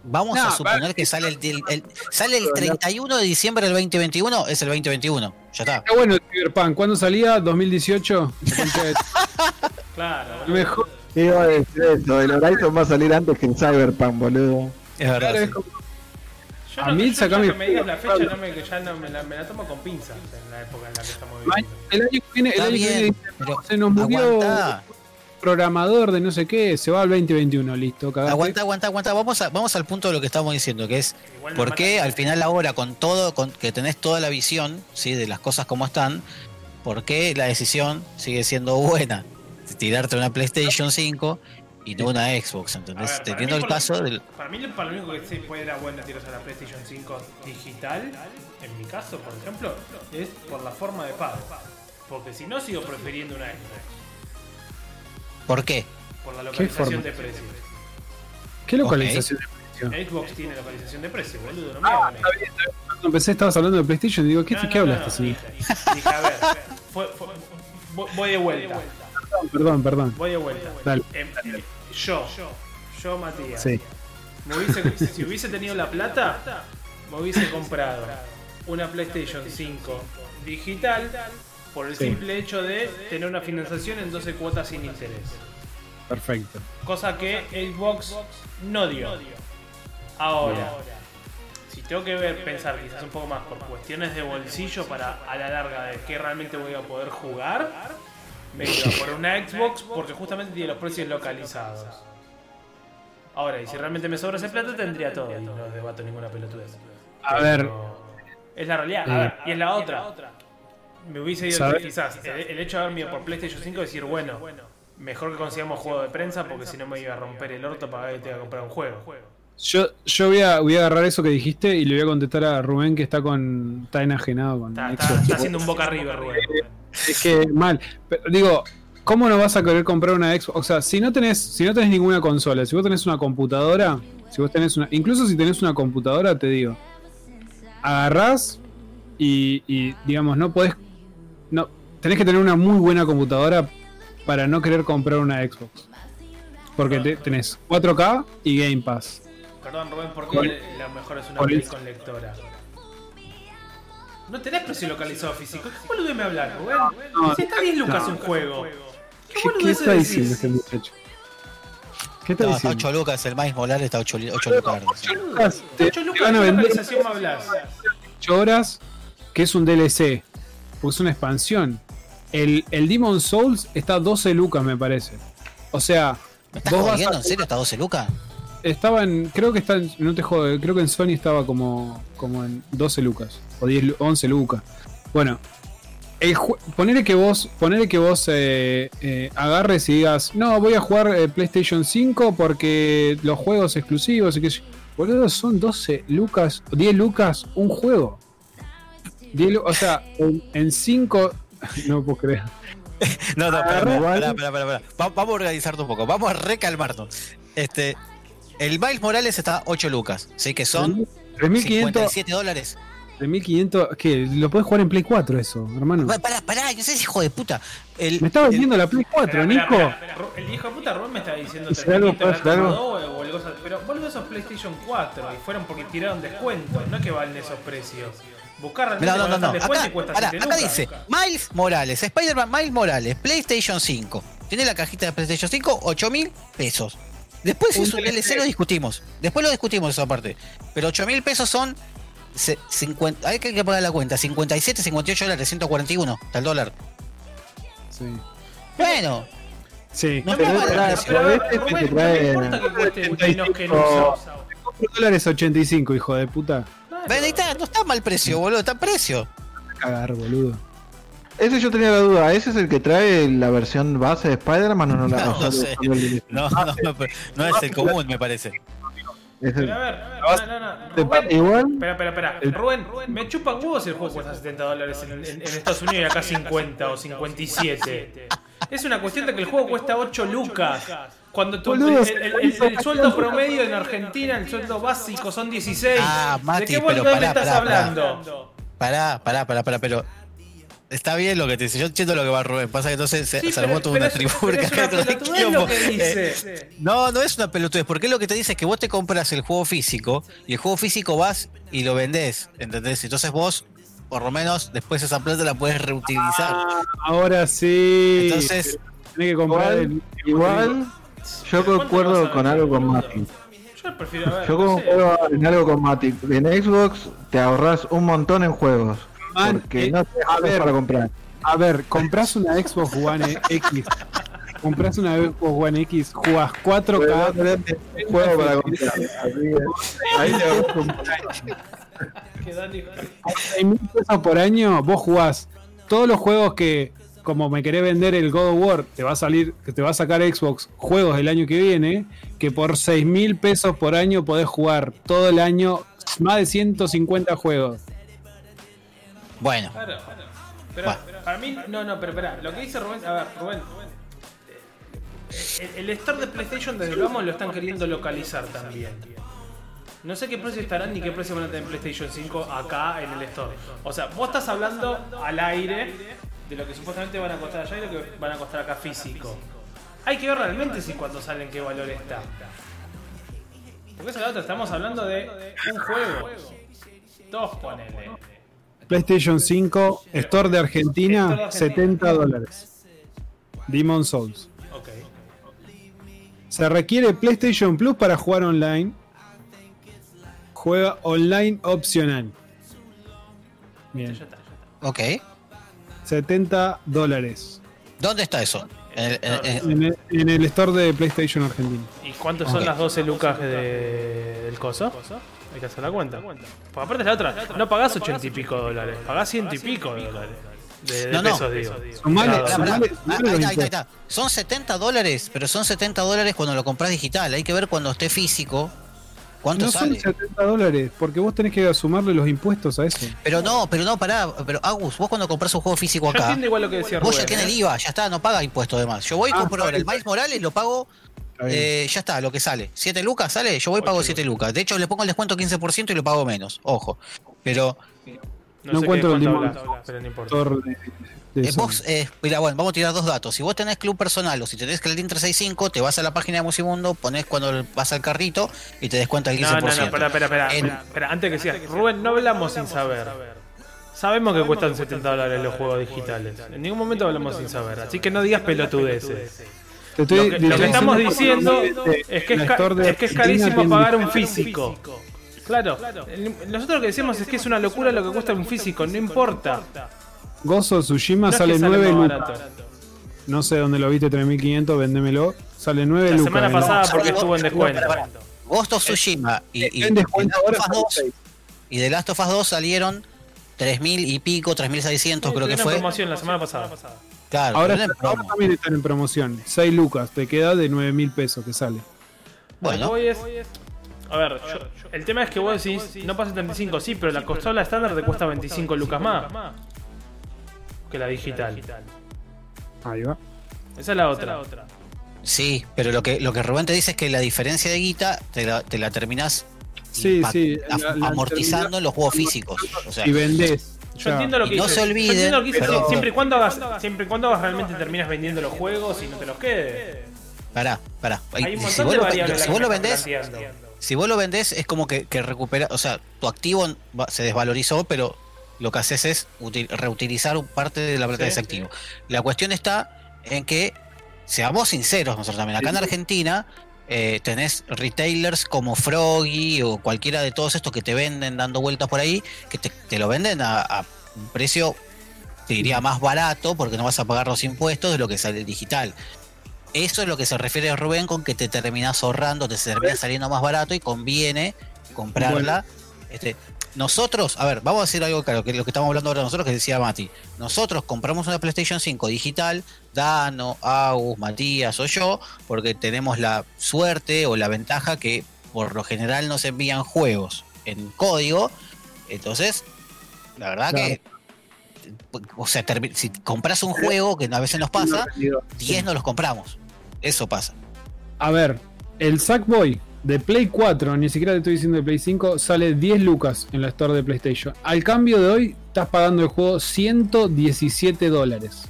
[SPEAKER 4] vamos
[SPEAKER 2] No,
[SPEAKER 4] a suponer
[SPEAKER 2] va-
[SPEAKER 4] que sale el, el- el- sale el 31 de diciembre del 2021, es el 2021. Ya está.
[SPEAKER 2] Está bueno el Cyberpunk. ¿Cuándo salía? ¿2018? (laughs)
[SPEAKER 1] claro. (laughs)
[SPEAKER 2] Mejor.
[SPEAKER 3] Iba a decir eso, el Horizon va a salir antes que el Cyberpunk, boludo.
[SPEAKER 4] Es verdad.
[SPEAKER 2] Claro,
[SPEAKER 4] sí.
[SPEAKER 2] es como-
[SPEAKER 1] Yo
[SPEAKER 2] A
[SPEAKER 1] no,
[SPEAKER 2] mí
[SPEAKER 1] yo
[SPEAKER 2] sacame
[SPEAKER 1] ya que me digas la
[SPEAKER 2] juego,
[SPEAKER 1] fecha, no me, que ya no me la, me la tomo con pinzas en la época en la que estamos viviendo.
[SPEAKER 2] El año que viene, el año que viene
[SPEAKER 4] bien,
[SPEAKER 2] dice,
[SPEAKER 4] pero
[SPEAKER 2] se nos murió
[SPEAKER 4] aguantá.
[SPEAKER 2] programador de no sé qué, se va al 2021, listo, cagaste.
[SPEAKER 4] Aguanta, aguanta, aguanta. Vamos, a, vamos al punto de lo que estamos diciendo, que es
[SPEAKER 1] Igual
[SPEAKER 4] por qué al final ahora, con todo, con que tenés toda la visión ¿sí? de las cosas como están, por qué la decisión sigue siendo buena? de Tirarte una PlayStation 5 y no una Xbox, ¿entendés?
[SPEAKER 1] ver, para
[SPEAKER 4] Teniendo
[SPEAKER 1] mí
[SPEAKER 4] el
[SPEAKER 1] por-
[SPEAKER 4] caso del.
[SPEAKER 1] Para mí, para lo único que se puede era bueno tirarse a la PlayStation 5 digital, en mi caso, por ejemplo, es por la forma de pago. Porque si no, sigo prefiriendo una Xbox.
[SPEAKER 4] ¿Por qué?
[SPEAKER 1] Por la
[SPEAKER 2] ¿Qué
[SPEAKER 1] localización de precios.
[SPEAKER 2] ¿Qué localización de precio?
[SPEAKER 1] Xbox tiene localización de precio, boludo. No me
[SPEAKER 2] Ah, está bien, está bien. Cuando empecé estabas hablando de PlayStation y digo, ¿qué,
[SPEAKER 1] No,
[SPEAKER 2] ¿qué
[SPEAKER 1] no, no,
[SPEAKER 2] hablaste?
[SPEAKER 1] no,
[SPEAKER 2] señor?
[SPEAKER 1] Dije, dije, a ver, fue- fue- voy- voy de vuelta.
[SPEAKER 2] Perdón, perdón.
[SPEAKER 1] Voy de vuelta.
[SPEAKER 2] Dale.
[SPEAKER 1] Em, yo, yo, Matías,
[SPEAKER 2] Sí.
[SPEAKER 1] me hubiese- si hubiese tenido la plata, me hubiese comprado una PlayStation 5 digital por el
[SPEAKER 2] Sí.
[SPEAKER 1] simple hecho de tener una financiación en 12 cuotas sin interés.
[SPEAKER 2] Perfecto.
[SPEAKER 1] Cosa que Xbox no dio. Ahora, si tengo que ver, pensar quizás un poco más por cuestiones de bolsillo para a la larga de qué realmente voy a poder jugar, me (laughs) iba por una Xbox porque justamente tiene los precios localizados. Ahora, y si realmente me sobra ese plata, tendría todo. Y no debato ninguna pelotudez.
[SPEAKER 2] A
[SPEAKER 1] Pero
[SPEAKER 2] ver.
[SPEAKER 1] Es la realidad. A
[SPEAKER 2] Eh,
[SPEAKER 1] ver, y es la otra. Me hubiese ido
[SPEAKER 2] ¿Sabe?
[SPEAKER 1] quizás el, el hecho de haberme ido por PlayStation 5 y decir, bueno, mejor que consigamos juego de prensa porque si no me iba a romper el orto para que te iba a comprar un juego.
[SPEAKER 2] Yo, yo voy, a, voy a agarrar eso que dijiste y le voy a contestar a Rubén que está con está enajenado con
[SPEAKER 1] Está, está-
[SPEAKER 2] Xbox.
[SPEAKER 1] está haciendo un boca arriba, Rubén.
[SPEAKER 2] Es que mal. Pero, digo, ¿cómo no vas a querer comprar una Xbox? O sea, si no tenés, si no tenés ninguna consola, si vos tenés una computadora, si vos tenés una. Incluso si tenés una computadora, te digo. Agarrás y, y, digamos, no podés. No, tenés que tener una muy buena computadora para no querer comprar una Xbox. Porque te- tenés 4K y Game Pass.
[SPEAKER 1] Perdón, Rubén, ¿por qué la mejor es una Play con lectora? No tenés precio localizado físico. ¿Qué boludo me hablas, Rubén?
[SPEAKER 2] No,
[SPEAKER 1] si está 10 lucas
[SPEAKER 2] no.
[SPEAKER 1] un juego. ¿Qué,
[SPEAKER 2] ¿Qué, qué está
[SPEAKER 1] decís?
[SPEAKER 2] diciendo este muchacho? ¿Qué está
[SPEAKER 4] No, está
[SPEAKER 2] diciendo?
[SPEAKER 4] 8 lucas, el Miles Morales está 8, 8 lucas.
[SPEAKER 2] Lucas, te,
[SPEAKER 1] Ocho
[SPEAKER 2] te
[SPEAKER 1] lucas,
[SPEAKER 2] van a
[SPEAKER 1] ¿qué
[SPEAKER 2] vender
[SPEAKER 1] localización me hablas?
[SPEAKER 2] 8 horas, que es un DLC, porque es una expansión. El, el Demon Souls está a 12 lucas, me parece. O sea,
[SPEAKER 4] ¿Me estás
[SPEAKER 2] vos vas a-
[SPEAKER 4] ¿En serio está 12 lucas?
[SPEAKER 2] Estaba en, creo que está, en- no te jodo, creo que en Sony estaba como, como en 12 lucas, o 10, lu- 11 lucas. Bueno, el ponele que vos, ponele que vos eh, eh, agarres y digas, no, voy a jugar eh, PlayStation 5 porque los juegos exclusivos y que boludo, son 12 lucas, 10 lucas un juego. 10 lu- o sea, en 5, (laughs) no puedo creer. (laughs)
[SPEAKER 4] No, no, pará, Vamos a organizarnos un poco, vamos a recalmarnos. Este, el Miles Morales está a 8 lucas, ¿sí? Que son
[SPEAKER 2] 3500,
[SPEAKER 4] 57 dólares.
[SPEAKER 2] 3500, que lo podés jugar en Play 4 eso, hermano.
[SPEAKER 4] Pa- Pará, pará, no sé si hijo de puta. El,
[SPEAKER 2] Me estaba
[SPEAKER 4] el-
[SPEAKER 2] vendiendo la Play 4,
[SPEAKER 1] Espera, espera,
[SPEAKER 2] Nico.
[SPEAKER 1] espera, espera. Ru- El hijo de puta Rubén me estaba diciendo
[SPEAKER 3] ¿Hacer algo?
[SPEAKER 1] 3.500
[SPEAKER 3] ¿Puedo hacer algo?
[SPEAKER 1] o algo así. Pero boludo, esos PlayStation 4 y fueron porque tiraron descuentos. No es que valen esos precios. Buscar realmente
[SPEAKER 4] No, no, no, no.
[SPEAKER 1] está descuento
[SPEAKER 4] Acá,
[SPEAKER 1] y cuesta
[SPEAKER 4] pará,
[SPEAKER 1] 7
[SPEAKER 4] acá
[SPEAKER 1] lucas.
[SPEAKER 4] dice Miles Morales, Spider-Man Miles Morales, PlayStation 5. Tiene la cajita de PlayStation 5, 8 mil pesos. Después si es un DLC lo discutimos. Después lo discutimos esa parte. Pero 8 mil pesos son se- 50, hay que hay que pagar la cuenta. 57, 58 dólares, 141 está el dólar.
[SPEAKER 2] Sí.
[SPEAKER 4] Bueno,
[SPEAKER 2] Sí.
[SPEAKER 4] No,
[SPEAKER 3] Pero es este
[SPEAKER 1] Rubén,
[SPEAKER 3] te
[SPEAKER 1] no me
[SPEAKER 3] trae.
[SPEAKER 1] importa que cueste
[SPEAKER 2] 85.
[SPEAKER 1] menos que en usado.
[SPEAKER 2] dólares 85, hijo de puta.
[SPEAKER 4] ven, ahí está, no está mal precio, boludo, está precio.
[SPEAKER 2] Cagar, boludo.
[SPEAKER 3] Ese yo tenía la duda, ¿ese es el que trae la versión base de Spider-Man o no la
[SPEAKER 4] No, no sé.
[SPEAKER 3] el-
[SPEAKER 4] No, no, no, no es el común, me parece.
[SPEAKER 3] es el-
[SPEAKER 1] Pero a ver, no, no, no.
[SPEAKER 3] ¿Te
[SPEAKER 1] Rubén,
[SPEAKER 3] igual?
[SPEAKER 1] Espera, espera, espera. Rubén, me chupan huevos si el juego cuesta 70 dólares en, en- en Estados Unidos y acá 50 o 57. Es una cuestión de que el juego cuesta 8 lucas. Cuando tu- el, el- el- el sueldo promedio en Argentina, el sueldo básico son 16.
[SPEAKER 4] Ah, Mati,
[SPEAKER 1] ¿De qué
[SPEAKER 4] pero
[SPEAKER 1] me
[SPEAKER 4] pará,
[SPEAKER 1] estás
[SPEAKER 4] pará.
[SPEAKER 1] hablando?
[SPEAKER 4] Pará, pará, pará, pará, pero. Está bien lo que te dice. Yo entiendo lo que va Rubén. Pasa que entonces se,
[SPEAKER 1] Sí,
[SPEAKER 4] se
[SPEAKER 1] pero-
[SPEAKER 4] armó toda una tribuna.
[SPEAKER 1] dice.
[SPEAKER 4] no, no es una pelotudez. Porque lo que te dice es que vos te compras el juego físico y el juego físico vas y lo vendés. ¿Entendés? Entonces vos, por lo menos, después esa plata la puedes reutilizar.
[SPEAKER 2] Ahora sí.
[SPEAKER 4] Entonces,
[SPEAKER 2] Tenés que comprar
[SPEAKER 3] Igual,
[SPEAKER 2] el.
[SPEAKER 3] igual yo
[SPEAKER 1] ¿Cuánto
[SPEAKER 3] concuerdo con algo con? Mati.
[SPEAKER 1] Yo prefiero ver.
[SPEAKER 3] Yo
[SPEAKER 1] no sé.
[SPEAKER 3] concuerdo en algo con Mati. En Xbox te ahorras un montón en juegos.
[SPEAKER 2] Man,
[SPEAKER 3] Porque
[SPEAKER 2] eh,
[SPEAKER 3] no te
[SPEAKER 2] a ver.
[SPEAKER 3] para comprar.
[SPEAKER 2] A ver, compras una Xbox One X. Compras una Xbox One X, jugás
[SPEAKER 3] Pero no
[SPEAKER 2] 4K.
[SPEAKER 3] tenés un juego para comprar. Ahí te ahorras un
[SPEAKER 1] Que Dani-
[SPEAKER 2] 6 mil pesos por año, vos jugás todos los juegos que, como me querés vender el God of War, te va a salir, que te va a sacar Xbox juegos el año que viene, que por 6 mil pesos por año podés jugar todo el año más de 150 juegos.
[SPEAKER 4] Bueno.
[SPEAKER 1] Claro, pero
[SPEAKER 4] Bueno.
[SPEAKER 1] para mí, no, no, pero espera, lo que dice Rubén, a ver, Rubén, el, el store de PlayStation desde vamos lo están queriendo localizar también. No sé qué precio estarán ni qué precio van a tener PlayStation 5 acá en el store. O sea, vos estás hablando al aire de lo que supuestamente van a costar allá y lo que van a costar acá físico. Hay que ver realmente si cuando salen qué valor está. Porque esa es la otra, estamos hablando de un juego. Dos ponele.
[SPEAKER 2] PlayStation 5, Store de
[SPEAKER 1] Store de
[SPEAKER 2] Argentina,
[SPEAKER 1] Argentina.
[SPEAKER 2] 70 dólares. Demon Souls.
[SPEAKER 1] Ok.
[SPEAKER 2] Se requiere PlayStation Plus para jugar online. Juega online opcional. Bien.
[SPEAKER 1] Ya está, ya está.
[SPEAKER 4] Ok.
[SPEAKER 2] 70 dólares.
[SPEAKER 4] ¿Dónde está eso? En el- en-
[SPEAKER 2] el, en el store de PlayStation Argentina.
[SPEAKER 1] ¿Y cuántos son las 12 lucas de- del coso? Hay que hacer la cuenta. Porque aparte es la otra, no pagás 80 y pico dólares, pagás ciento y pico de dólares. De, de
[SPEAKER 4] No, no.
[SPEAKER 1] pesos, digo.
[SPEAKER 2] Sumale,
[SPEAKER 1] Claro,
[SPEAKER 4] Pará, pará.
[SPEAKER 2] sumale- sumale
[SPEAKER 4] ahí
[SPEAKER 2] los
[SPEAKER 4] está, ahí está, ahí
[SPEAKER 2] impuestos.
[SPEAKER 4] está. Son 70 dólares, pero son 70 dólares cuando lo compras digital. Hay que ver cuando esté físico cuánto
[SPEAKER 2] No son
[SPEAKER 4] sale.
[SPEAKER 2] 70 dólares, porque vos tenés que sumarle los impuestos a eso.
[SPEAKER 4] Pero no, pero no, pará. Pero Agus, vos cuando compras un juego físico acá,
[SPEAKER 1] igual lo que decía
[SPEAKER 4] vos
[SPEAKER 1] Rubén.
[SPEAKER 4] ya tenés
[SPEAKER 1] ¿eh?
[SPEAKER 4] el IVA, ya está, no paga impuestos además. Yo voy y
[SPEAKER 2] Ah,
[SPEAKER 4] compro ahora el Miles Morales, lo pago. Eh, ya está, lo que sale. 7 lucas sale, yo voy y pago 7 lucas. De hecho, le pongo el descuento 15% y lo pago menos. Ojo. Pero
[SPEAKER 1] No,
[SPEAKER 2] No
[SPEAKER 1] sé
[SPEAKER 2] encuentro el limón. de- de
[SPEAKER 4] Eh,
[SPEAKER 2] Sony.
[SPEAKER 4] vos, eh, mira, bueno, vamos a tirar dos datos. Si vos tenés club personal o si tenés Clarín 365, te vas a la página de Musimundo, pones cuando vas al carrito y te descuenta el 15%.
[SPEAKER 1] No, no, no, espera, espera, espera,
[SPEAKER 4] En-
[SPEAKER 1] espera, espera, antes que sigas. Rubén, no hablamos sin saber. Sabemos que cuestan 70 dólares los juegos digitales. En ningún momento hablamos sin saber. Así que no digas pelotudeces.
[SPEAKER 2] Te estoy-
[SPEAKER 1] Lo que, lo que estamos diciendo es que es,
[SPEAKER 2] la
[SPEAKER 1] es que es carísimo pagar un físico. Claro, nosotros lo que decimos es que es una locura lo que cuesta un físico, no importa.
[SPEAKER 2] Gozo Tsushima
[SPEAKER 1] No es que
[SPEAKER 2] sale
[SPEAKER 1] sale
[SPEAKER 2] 9
[SPEAKER 1] más
[SPEAKER 2] lucas. No sé dónde lo viste, 3500, vendémelo. Sale 9
[SPEAKER 1] La
[SPEAKER 2] lucas.
[SPEAKER 1] semana
[SPEAKER 2] vendelo.
[SPEAKER 1] pasada
[SPEAKER 4] No,
[SPEAKER 1] porque estuvo en descuento.
[SPEAKER 4] of Tsushima y, y,
[SPEAKER 2] En descuento
[SPEAKER 4] y The
[SPEAKER 2] ahora
[SPEAKER 4] Last of
[SPEAKER 2] son
[SPEAKER 4] Us 2
[SPEAKER 2] seis.
[SPEAKER 4] y The Last of Us 2 salieron 3000 y pico, 3600 creo que
[SPEAKER 1] Tuvieron
[SPEAKER 4] fue.
[SPEAKER 1] promoción la semana pasada.
[SPEAKER 4] Claro,
[SPEAKER 2] Ahora, también están en promoción. 6 lucas, te queda de 9 mil pesos que sale.
[SPEAKER 1] Bueno, es- a ver, yo- el tema es que vos decís, no pasa 75, sí, pero la consola estándar te cuesta 25 lucas más que la digital.
[SPEAKER 2] Ahí va.
[SPEAKER 1] Esa es la otra.
[SPEAKER 4] sí, pero lo que, lo que Rubén te dice es que la diferencia de guita te la, te la terminás
[SPEAKER 2] Sí, sí, la-
[SPEAKER 4] amortizando en los juegos físicos. O sea,
[SPEAKER 2] Y vendés.
[SPEAKER 1] Yo entiendo lo que
[SPEAKER 4] Y no se
[SPEAKER 1] Yo
[SPEAKER 4] olviden,
[SPEAKER 1] entiendo lo que dices,
[SPEAKER 4] pero-
[SPEAKER 1] siempre y cuando hagas, siempre y cuando hagas realmente terminas vendiendo los juegos y no te los quedes.
[SPEAKER 4] pará, pará.
[SPEAKER 1] Hay un
[SPEAKER 4] si vos
[SPEAKER 1] de variables.
[SPEAKER 4] si vos lo vendés, si vos lo vendés es como que, que recupera, o sea, tu activo se desvalorizó, pero lo que haces es util- reutilizar un parte de la plata de ese activo. La cuestión está en que, seamos sinceros nosotros también, acá en Argentina eh, tenés retailers como Froggy o cualquiera de todos estos que te venden dando vueltas por ahí, que te, te lo venden a, a un precio, te diría, más barato porque no vas a pagar los impuestos de lo que sale el digital. Eso es lo que se refiere a Rubén con que te terminás ahorrando, te termina saliendo más barato y conviene comprarla. Este, nosotros, a ver, vamos a decir algo claro, que lo que estamos hablando ahora nosotros, que decía Mati. Nosotros compramos una PlayStation 5 digital, Dano, Agus, Matías o yo, porque tenemos la suerte o la ventaja que por lo general nos envían juegos en código. Entonces, la verdad
[SPEAKER 2] Claro.
[SPEAKER 4] que, o sea, si compras un juego, que a veces nos pasa, 10 no los compramos. Eso pasa.
[SPEAKER 2] A ver, el Sackboy de Play 4, ni siquiera te estoy diciendo de Play 5, sale 10 lucas en la store de PlayStation. Al cambio de hoy, estás pagando el juego 117 dólares.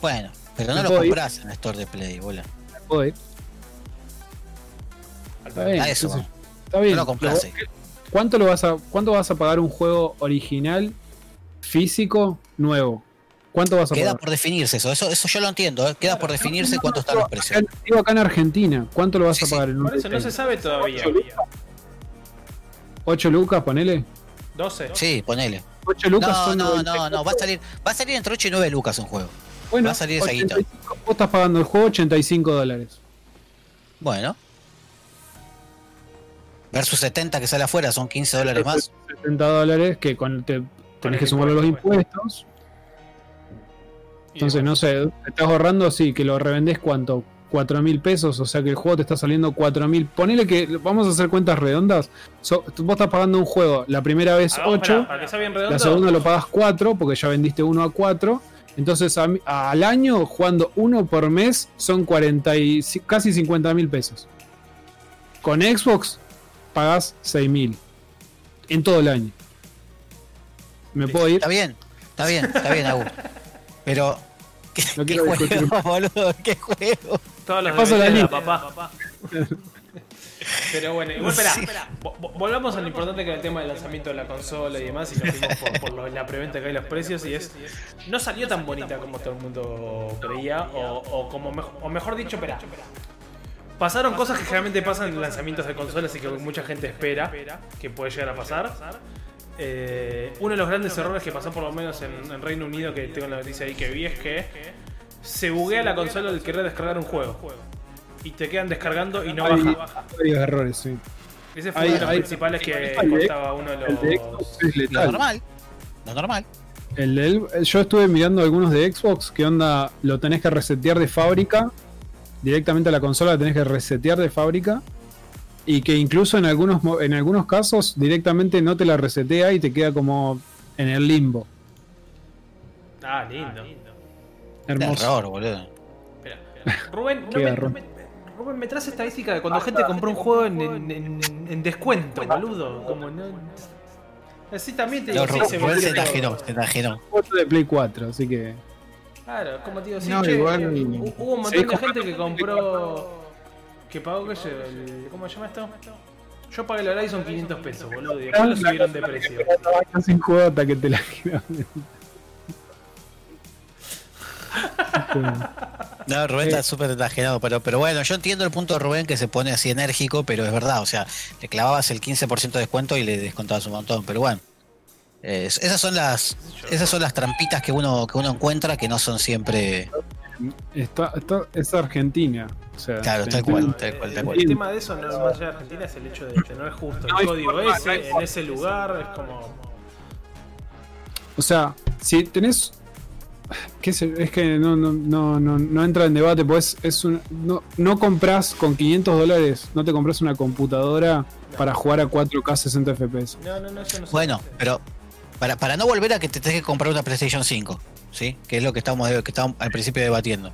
[SPEAKER 4] Bueno, pero no
[SPEAKER 2] ¿Me
[SPEAKER 4] lo
[SPEAKER 2] puedo ir?
[SPEAKER 4] compras en el store de Play, bola.
[SPEAKER 2] Joder, Está bien,
[SPEAKER 4] A eso.
[SPEAKER 2] Está bien.
[SPEAKER 4] No lo compras.
[SPEAKER 2] ¿Cuánto, lo vas a, ¿Cuánto vas a pagar un juego original, físico, nuevo? ¿Cuánto vas a
[SPEAKER 4] Queda
[SPEAKER 2] pagar?
[SPEAKER 4] por definirse eso, eso, eso yo lo entiendo, ¿eh? queda por definirse cuánto están los precios.
[SPEAKER 2] Acá- Digo acá en Argentina, ¿cuánto lo vas
[SPEAKER 4] Sí,
[SPEAKER 2] a
[SPEAKER 4] sí,
[SPEAKER 2] pagar en un
[SPEAKER 1] Por eso no se sabe todavía.
[SPEAKER 2] 8 lucas, ponele.
[SPEAKER 1] 12.
[SPEAKER 4] Sí, ponele.
[SPEAKER 2] 8 lucas
[SPEAKER 4] No,
[SPEAKER 2] son
[SPEAKER 4] no,
[SPEAKER 2] 94.
[SPEAKER 4] no, no, va a salir, va a salir entre 8 y 9 lucas un juego.
[SPEAKER 2] Bueno,
[SPEAKER 4] va a salir esa guita.
[SPEAKER 2] 85, vos estás pagando el juego 85 dólares.
[SPEAKER 4] Bueno. Versus 70 que sale afuera, son 15 dólares más.
[SPEAKER 2] 70 dólares que con, te, tenés que
[SPEAKER 1] el
[SPEAKER 2] sumarle los
[SPEAKER 1] impuesto.
[SPEAKER 2] impuestos. Entonces, no sé, te estás ahorrando, sí, que lo revendés cuánto, 4 mil pesos, o sea que el juego te está saliendo 4 mil. Ponele que, vamos a hacer cuentas redondas, So- vos estás pagando un juego la primera vez
[SPEAKER 1] Hagamos,
[SPEAKER 2] 8,
[SPEAKER 1] pará, para que sea bien redondo.
[SPEAKER 2] la segunda lo pagas 4, porque ya vendiste uno a 4. Entonces a mí- al año, jugando uno por mes, son 40 y, casi 50 mil pesos. Con Xbox, pagás 6 mil. En todo el año. ¿Me puedo ir?
[SPEAKER 4] Está bien, está bien, está bien, Agus. (laughs) Pero, ¿qué,
[SPEAKER 2] No
[SPEAKER 4] qué
[SPEAKER 2] quiero discutir.
[SPEAKER 4] juego, (laughs) boludo? ¿Qué juego?
[SPEAKER 1] Todos los
[SPEAKER 2] Paso la
[SPEAKER 1] papá. Pero bueno, igual, espera,
[SPEAKER 4] Sí.
[SPEAKER 1] volvamos a lo importante que era el tema del lanzamiento de la consola y demás, y nos fuimos por, por lo- la preventa que hay los precios, y es. No salió tan bonita como todo el mundo creía, o, o como mejo- o mejor dicho, espera. Pasaron cosas que generalmente pasan en lanzamientos de consolas y que mucha gente espera que puede llegar a pasar. Eh, uno de los grandes errores que pasó por lo menos en, en Reino Unido, que tengo la noticia ahí que vi, es que se buguea la consola al querer descargar un juego. Y te quedan descargando y no
[SPEAKER 2] Hay
[SPEAKER 1] baja.
[SPEAKER 2] varios errores, sí.
[SPEAKER 1] Ese fue
[SPEAKER 2] hay-
[SPEAKER 1] uno de los
[SPEAKER 2] hay-
[SPEAKER 1] principales que contaba uno de
[SPEAKER 2] El de
[SPEAKER 1] los.
[SPEAKER 2] Xbox es
[SPEAKER 4] Lo
[SPEAKER 2] letal.
[SPEAKER 4] normal. Lo normal.
[SPEAKER 2] El de él- yo estuve mirando algunos de Xbox que onda, lo tenés que resetear de fábrica. Directamente a la consola la tenés que resetear de fábrica. Y que incluso en algunos, mo- en algunos casos directamente no te la resetea y te queda como en el limbo.
[SPEAKER 1] Ah, lindo.
[SPEAKER 2] Hermoso.
[SPEAKER 4] Error, boludo.
[SPEAKER 1] Espera, espera. Rubén, (laughs) no
[SPEAKER 2] Qué
[SPEAKER 1] me, no Rubén, me traes estadística de cuando gente compró un juego en, en- en- en descuento, boludo. Como no. Así también te
[SPEAKER 4] No,
[SPEAKER 1] digo, sí,
[SPEAKER 4] Rubén
[SPEAKER 1] se
[SPEAKER 4] Rubén se enajenó, se.
[SPEAKER 2] Foto de Play 4, así que.
[SPEAKER 1] Claro, como te digo, sí,
[SPEAKER 3] No,
[SPEAKER 1] che,
[SPEAKER 3] igual-
[SPEAKER 1] hu- hubo un
[SPEAKER 2] Sí,
[SPEAKER 1] montón de gente que compró. Que pagó, qué sé, yo, el, ¿cómo se llama esto? Yo pagué el Horizon 500 pesos, boludo, y después lo subieron de precio.
[SPEAKER 2] Estaba sin juego hasta que te la.
[SPEAKER 4] No, Rubén está súper enajenado, pero, pero bueno, yo entiendo el punto de Rubén que se pone así enérgico, pero es verdad, o sea, le clavabas el 15% de descuento y le descontabas un montón, pero bueno. esas son las esas son las trampitas que uno que uno encuentra que no son siempre
[SPEAKER 2] Está, está- es Argentina. O sea,
[SPEAKER 4] Claro, tal cual, tal cual, tal
[SPEAKER 1] El
[SPEAKER 4] cual.
[SPEAKER 1] tema de eso, no, más allá de Argentina, es el hecho de que no es justo.
[SPEAKER 2] No
[SPEAKER 1] El
[SPEAKER 2] hay
[SPEAKER 1] código
[SPEAKER 2] forma,
[SPEAKER 1] ese, en
[SPEAKER 2] forma.
[SPEAKER 1] ese lugar, es como.
[SPEAKER 2] O sea, si tenés. ¿Qué sé? Es que no, no, no, no, no entra en debate, pues es un, no, no compras con 500 dólares, no te compras una computadora para jugar a 4K 60 FPS.
[SPEAKER 1] No, no, no, eso no se
[SPEAKER 4] Bueno, pero para, para no volver a que te tengas que comprar una PlayStation 5, ¿sí? Que es lo que estamos al principio debatiendo.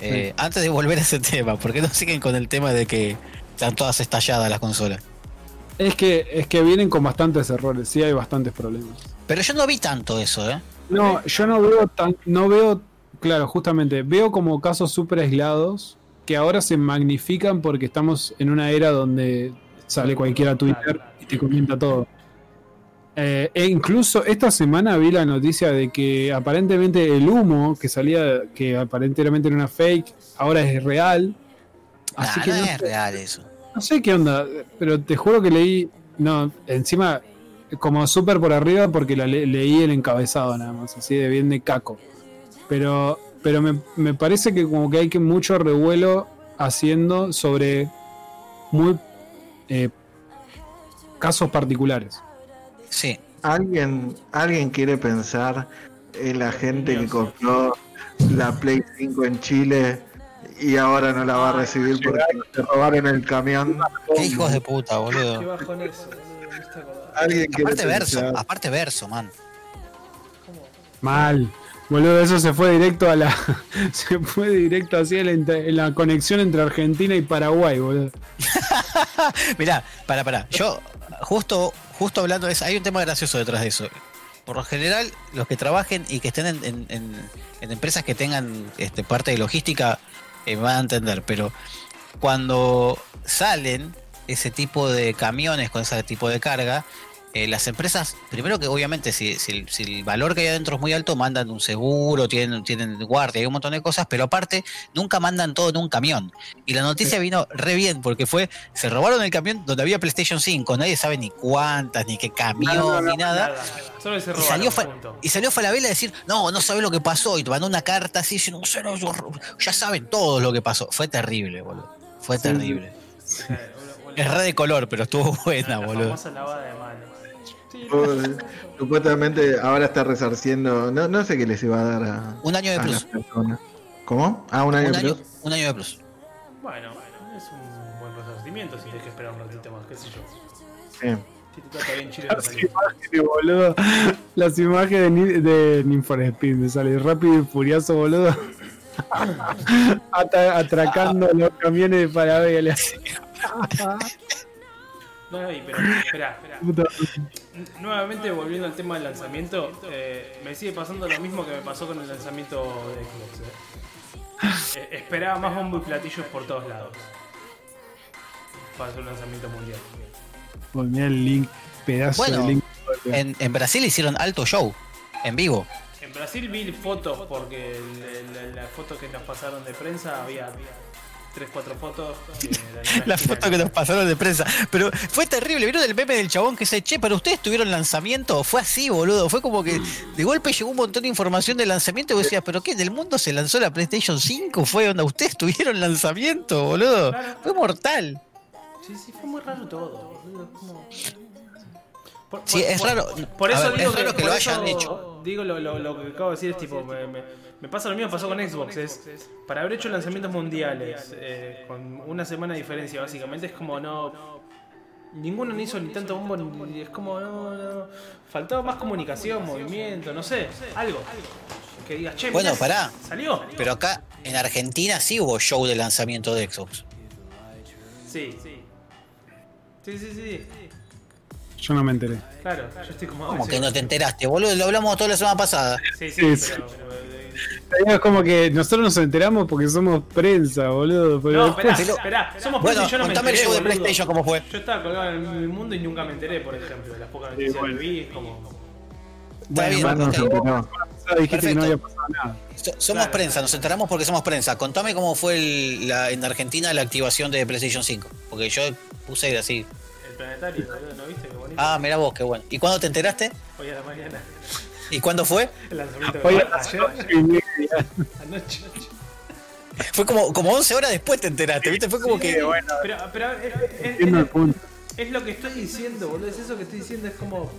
[SPEAKER 4] Eh, Antes de volver a ese tema, ¿por qué no siguen con el tema de que están todas estalladas las consolas?
[SPEAKER 2] Es que, es que vienen con bastantes errores, sí hay bastantes problemas.
[SPEAKER 4] Pero yo no vi tanto eso, ¿eh?
[SPEAKER 2] No, yo no veo tan, no veo, claro, justamente, veo como casos súper aislados que ahora se magnifican porque estamos en una era donde sale cualquiera a Twitter y te comenta todo. Eh, e incluso esta semana vi la noticia de que aparentemente el humo que salía, que aparentemente era una fake, ahora es real. Así
[SPEAKER 4] Nah,
[SPEAKER 2] que
[SPEAKER 4] no
[SPEAKER 2] no
[SPEAKER 4] es
[SPEAKER 2] sé,
[SPEAKER 4] real eso.
[SPEAKER 2] no sé qué onda, pero te juro que leí, no, encima como súper por arriba porque la le- leí el encabezado nada más, así de bien de caco. Pero, pero me, me parece que como que hay que mucho revuelo haciendo sobre muy eh, casos particulares.
[SPEAKER 4] Sí.
[SPEAKER 3] ¿Alguien, ¿Alguien quiere pensar en la gente que compró la Play 5 en Chile y ahora no la va a recibir porque se robaron el camión?
[SPEAKER 4] Qué hijos de puta, boludo.
[SPEAKER 1] Qué eso.
[SPEAKER 3] ¿Alguien quiere
[SPEAKER 4] Aparte verso, aparte verso, man.
[SPEAKER 2] Mal. Boludo, eso se fue directo a la. (laughs) Se fue directo así en la, en la conexión entre Argentina y Paraguay, boludo. (laughs)
[SPEAKER 4] Mirá, para, para. Yo, justo, justo hablando eso, hay un tema gracioso detrás de eso. Por lo general, los que trabajen y que estén en, en- empresas que tengan este, parte de logística eh, van a entender, pero cuando salen ese tipo de camiones con ese tipo de carga, eh, las empresas, primero que obviamente si, si el, si el valor que hay adentro es muy alto, mandan un seguro, tienen, tienen guardia, hay un montón de cosas, pero aparte nunca mandan todo en un camión. Y la noticia vino re bien, porque fue, se robaron el camión donde había PlayStation 5, nadie sabe ni cuántas, ni qué camión, ni nada.
[SPEAKER 1] Nada, solo se
[SPEAKER 4] Y
[SPEAKER 1] robaron,
[SPEAKER 4] salió, fa- y salió Falabella a decir, no, no sabes lo que pasó. Y te mandó una carta así, diciendo, "No sé, no, yo- ya saben todos lo que pasó. Fue terrible, boludo. Fue terrible. Es re de color, pero estuvo buena,
[SPEAKER 1] la
[SPEAKER 4] boludo.
[SPEAKER 1] famosa
[SPEAKER 3] Supuestamente ahora está resarciendo, no, no sé qué les iba a dar a,
[SPEAKER 4] Un año de plus.
[SPEAKER 3] ¿Cómo? Ah, un año
[SPEAKER 4] Un
[SPEAKER 3] de
[SPEAKER 4] año,
[SPEAKER 3] plus.
[SPEAKER 4] un año de plus.
[SPEAKER 1] Bueno, bueno, es un buen resarcimiento si tienes que esperar un ratito más, qué sé yo.
[SPEAKER 3] Sí.
[SPEAKER 1] Si te trata bien Chile, no
[SPEAKER 2] Las imágenes, boludo. Las imágenes de, Ni- de Need for Speed me sale rápido y furioso, boludo. (laughs) Atracando los camiones de Falabella.
[SPEAKER 1] No, y pero, espera, espera. Nuevamente volviendo al tema del lanzamiento, eh, me sigue pasando lo mismo que me pasó con el lanzamiento de Xbox. eh. (sighs) Eh, esperaba más bombo y platillos por todos lados. Para hacer un lanzamiento mundial.
[SPEAKER 2] Ponía el link, pedazo
[SPEAKER 4] Bueno,
[SPEAKER 2] de link.
[SPEAKER 4] En, en Brasil hicieron alto show, en vivo.
[SPEAKER 1] En Brasil vi fotos porque el- el- la foto que nos pasaron de prensa había 3, 4 fotos. (laughs)
[SPEAKER 4] La foto que nos pasaron de prensa. Pero fue terrible. ¿Vieron el meme del chabón que se che? Pero ustedes tuvieron lanzamiento. Fue así, boludo. Fue como que de golpe llegó un montón de información de lanzamiento. Y vos decías, ¿pero qué? ¿Del mundo se lanzó la PlayStation 5? Fue onda. Ustedes (laughs) tuvieron lanzamiento, boludo. Fue mortal.
[SPEAKER 1] Sí, sí, fue muy raro todo. boludo, como- Por-
[SPEAKER 4] Sí,
[SPEAKER 1] por-
[SPEAKER 4] es raro.
[SPEAKER 1] Por eso
[SPEAKER 4] ver,
[SPEAKER 1] digo
[SPEAKER 4] es raro que lo
[SPEAKER 1] eso
[SPEAKER 4] hayan hecho.
[SPEAKER 1] Digo lo, lo- lo que acabo de decir es tipo, me, me- me pasa lo mismo, pasó con Xbox. Es, para haber hecho lanzamientos mundiales eh, con una semana de diferencia, básicamente, es como no. Ninguno ni hizo ni tanto bombo, ni, es como no, no. Faltaba más comunicación, movimiento, no sé, algo. Que digas, che,
[SPEAKER 4] Bueno,
[SPEAKER 1] mirá,
[SPEAKER 4] pará.
[SPEAKER 1] Salió.
[SPEAKER 4] Pero acá en Argentina sí hubo show de lanzamiento de Xbox.
[SPEAKER 1] Sí, sí. Sí, sí, sí.
[SPEAKER 2] Yo no me enteré.
[SPEAKER 1] Claro, yo estoy como.
[SPEAKER 4] Como
[SPEAKER 1] sí,
[SPEAKER 4] que no te enteraste, boludo. Lo hablamos toda la semana pasada.
[SPEAKER 1] Sí, sí,
[SPEAKER 2] Sí,
[SPEAKER 1] pero.
[SPEAKER 2] Es como que nosotros nos enteramos porque somos prensa, boludo.
[SPEAKER 1] No,
[SPEAKER 2] después-
[SPEAKER 1] esperá, esperá, somos
[SPEAKER 4] Bueno,
[SPEAKER 1] prensa y yo no me
[SPEAKER 4] contame el
[SPEAKER 1] enteré,
[SPEAKER 4] show de
[SPEAKER 1] boludo.
[SPEAKER 4] PlayStation cómo fue.
[SPEAKER 1] Yo estaba colgado en el mundo y nunca me enteré, por ejemplo, de las pocas noticias
[SPEAKER 2] bueno.
[SPEAKER 1] que vi, es como...
[SPEAKER 2] Bueno,
[SPEAKER 4] bien,
[SPEAKER 3] no
[SPEAKER 2] dijiste que no había pasado nada.
[SPEAKER 4] So- Somos
[SPEAKER 1] Claro.
[SPEAKER 4] prensa, nos enteramos porque somos prensa. Contame cómo fue el- la, en Argentina la activación de PlayStation 5. Porque yo puse así.
[SPEAKER 1] El planetario, ¿no viste? Qué bonito.
[SPEAKER 4] Ah, mira vos, qué bueno. ¿Y cuándo te enteraste?
[SPEAKER 1] Hoy a la mañana,
[SPEAKER 4] ¿Y cuándo fue?
[SPEAKER 1] el lanzamiento
[SPEAKER 2] Oye,
[SPEAKER 1] global, (laughs) ayer, anoche.
[SPEAKER 4] Fue como, como 11 horas después te enteraste, ¿viste? Fue como
[SPEAKER 1] Sí,
[SPEAKER 4] que.
[SPEAKER 1] Pero, pero es, es- es-
[SPEAKER 2] Entiendo el punto.
[SPEAKER 1] es lo que estoy diciendo, boludo, es eso que estoy diciendo, es como...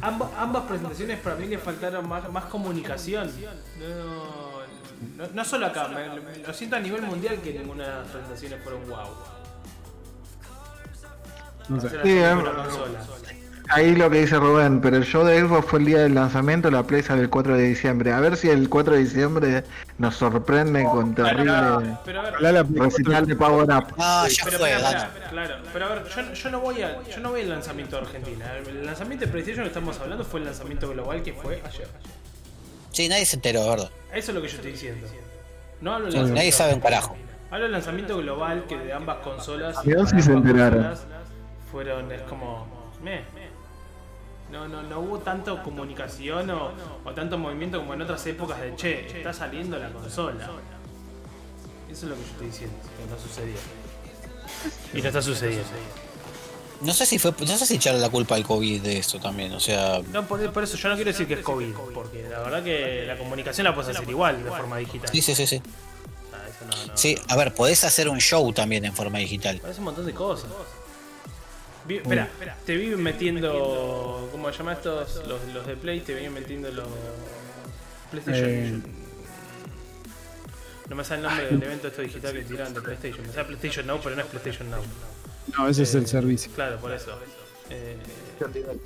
[SPEAKER 1] Ambas, ambas presentaciones para mí le faltaron más, más comunicación. No, no, no solo acá, me- lo siento a nivel mundial que ninguna de las presentaciones fueron wow.
[SPEAKER 2] No sé.
[SPEAKER 3] Sí, Ahí lo que dice Rubén, pero el show de Xbox fue el día del lanzamiento, la Play sale el 4 de diciembre. A ver si el 4 de diciembre nos sorprende con terrible
[SPEAKER 1] Pero a ver,
[SPEAKER 3] recital de Power Up.
[SPEAKER 4] Ah, ya
[SPEAKER 1] Pero,
[SPEAKER 4] fue,
[SPEAKER 1] pero, pará, claro, pero a ver, yo, yo no voy a, yo no voy al lanzamiento de Argentina. El lanzamiento de PlayStation que estamos hablando fue el lanzamiento global que fue ayer.
[SPEAKER 4] Sí, nadie se enteró, verdad.
[SPEAKER 1] Eso es lo que yo estoy diciendo. No hablo
[SPEAKER 4] Sí, nadie sabe un carajo.
[SPEAKER 1] Hablo del lanzamiento global que de ambas consolas.
[SPEAKER 3] Sí
[SPEAKER 1] para
[SPEAKER 3] se enteraron.
[SPEAKER 1] consolas Fueron, es como. meh. No, no, no hubo tanto comunicación o, o tanto movimiento como en otras épocas de che, está saliendo la consola. Eso es lo que yo estoy diciendo, que no sucedió. Y no está sucediendo.
[SPEAKER 4] No sé si fue, no sé si echarle la culpa al COVID de esto también, o sea.
[SPEAKER 1] No, por, por eso yo no quiero decir que es COVID, porque la verdad que la comunicación la puedes hacer igual de forma digital.
[SPEAKER 4] Sí, sí, sí, sí.
[SPEAKER 1] Ah, eso no, no,
[SPEAKER 4] Sí, a ver, podés hacer un show también en forma digital.
[SPEAKER 1] Parece un montón de cosas. Vi- Espera, te vi metiendo. ¿Cómo se llama estos? Los, los de Play, te vienen metiendo los. PlayStation.
[SPEAKER 2] Eh.
[SPEAKER 1] No me sale el nombre del evento esto digital que tiraron de PlayStation. Me sale PlayStation Now, pero no es PlayStation Now.
[SPEAKER 2] No, ese es el servicio.
[SPEAKER 1] Claro, por eso. Eh,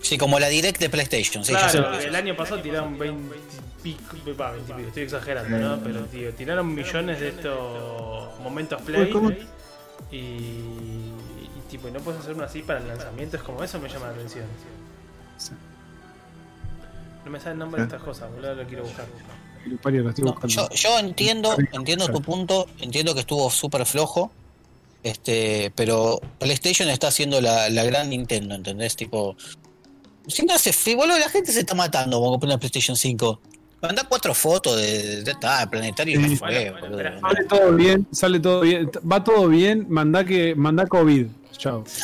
[SPEAKER 4] Sí, como la direct de PlayStation, sí,
[SPEAKER 1] claro, el año pasado tiraron 20 pico, va, 20 pico, estoy exagerando, ¿no? Pero tío, tiraron millones de estos momentos play y tipo, y no puedes hacer uno así para el lanzamiento, es como eso me llama la atención.
[SPEAKER 2] Sí.
[SPEAKER 1] No me sale el nombre de estas cosas, boludo, lo quiero buscar.
[SPEAKER 4] No, yo, yo entiendo, entiendo tu punto, entiendo que estuvo súper flojo, este, pero PlayStation está haciendo la, la gran Nintendo, ¿entendés? Tipo, si no hace frío, boludo, la gente se está matando con comprar una PlayStation 5. Manda cuatro fotos de, de, planetario y
[SPEAKER 2] Sí.
[SPEAKER 4] ya fue,
[SPEAKER 1] Bueno.
[SPEAKER 2] Sale todo bien, sale todo bien. Va todo bien, manda que manda COVID. Chao. (laughs)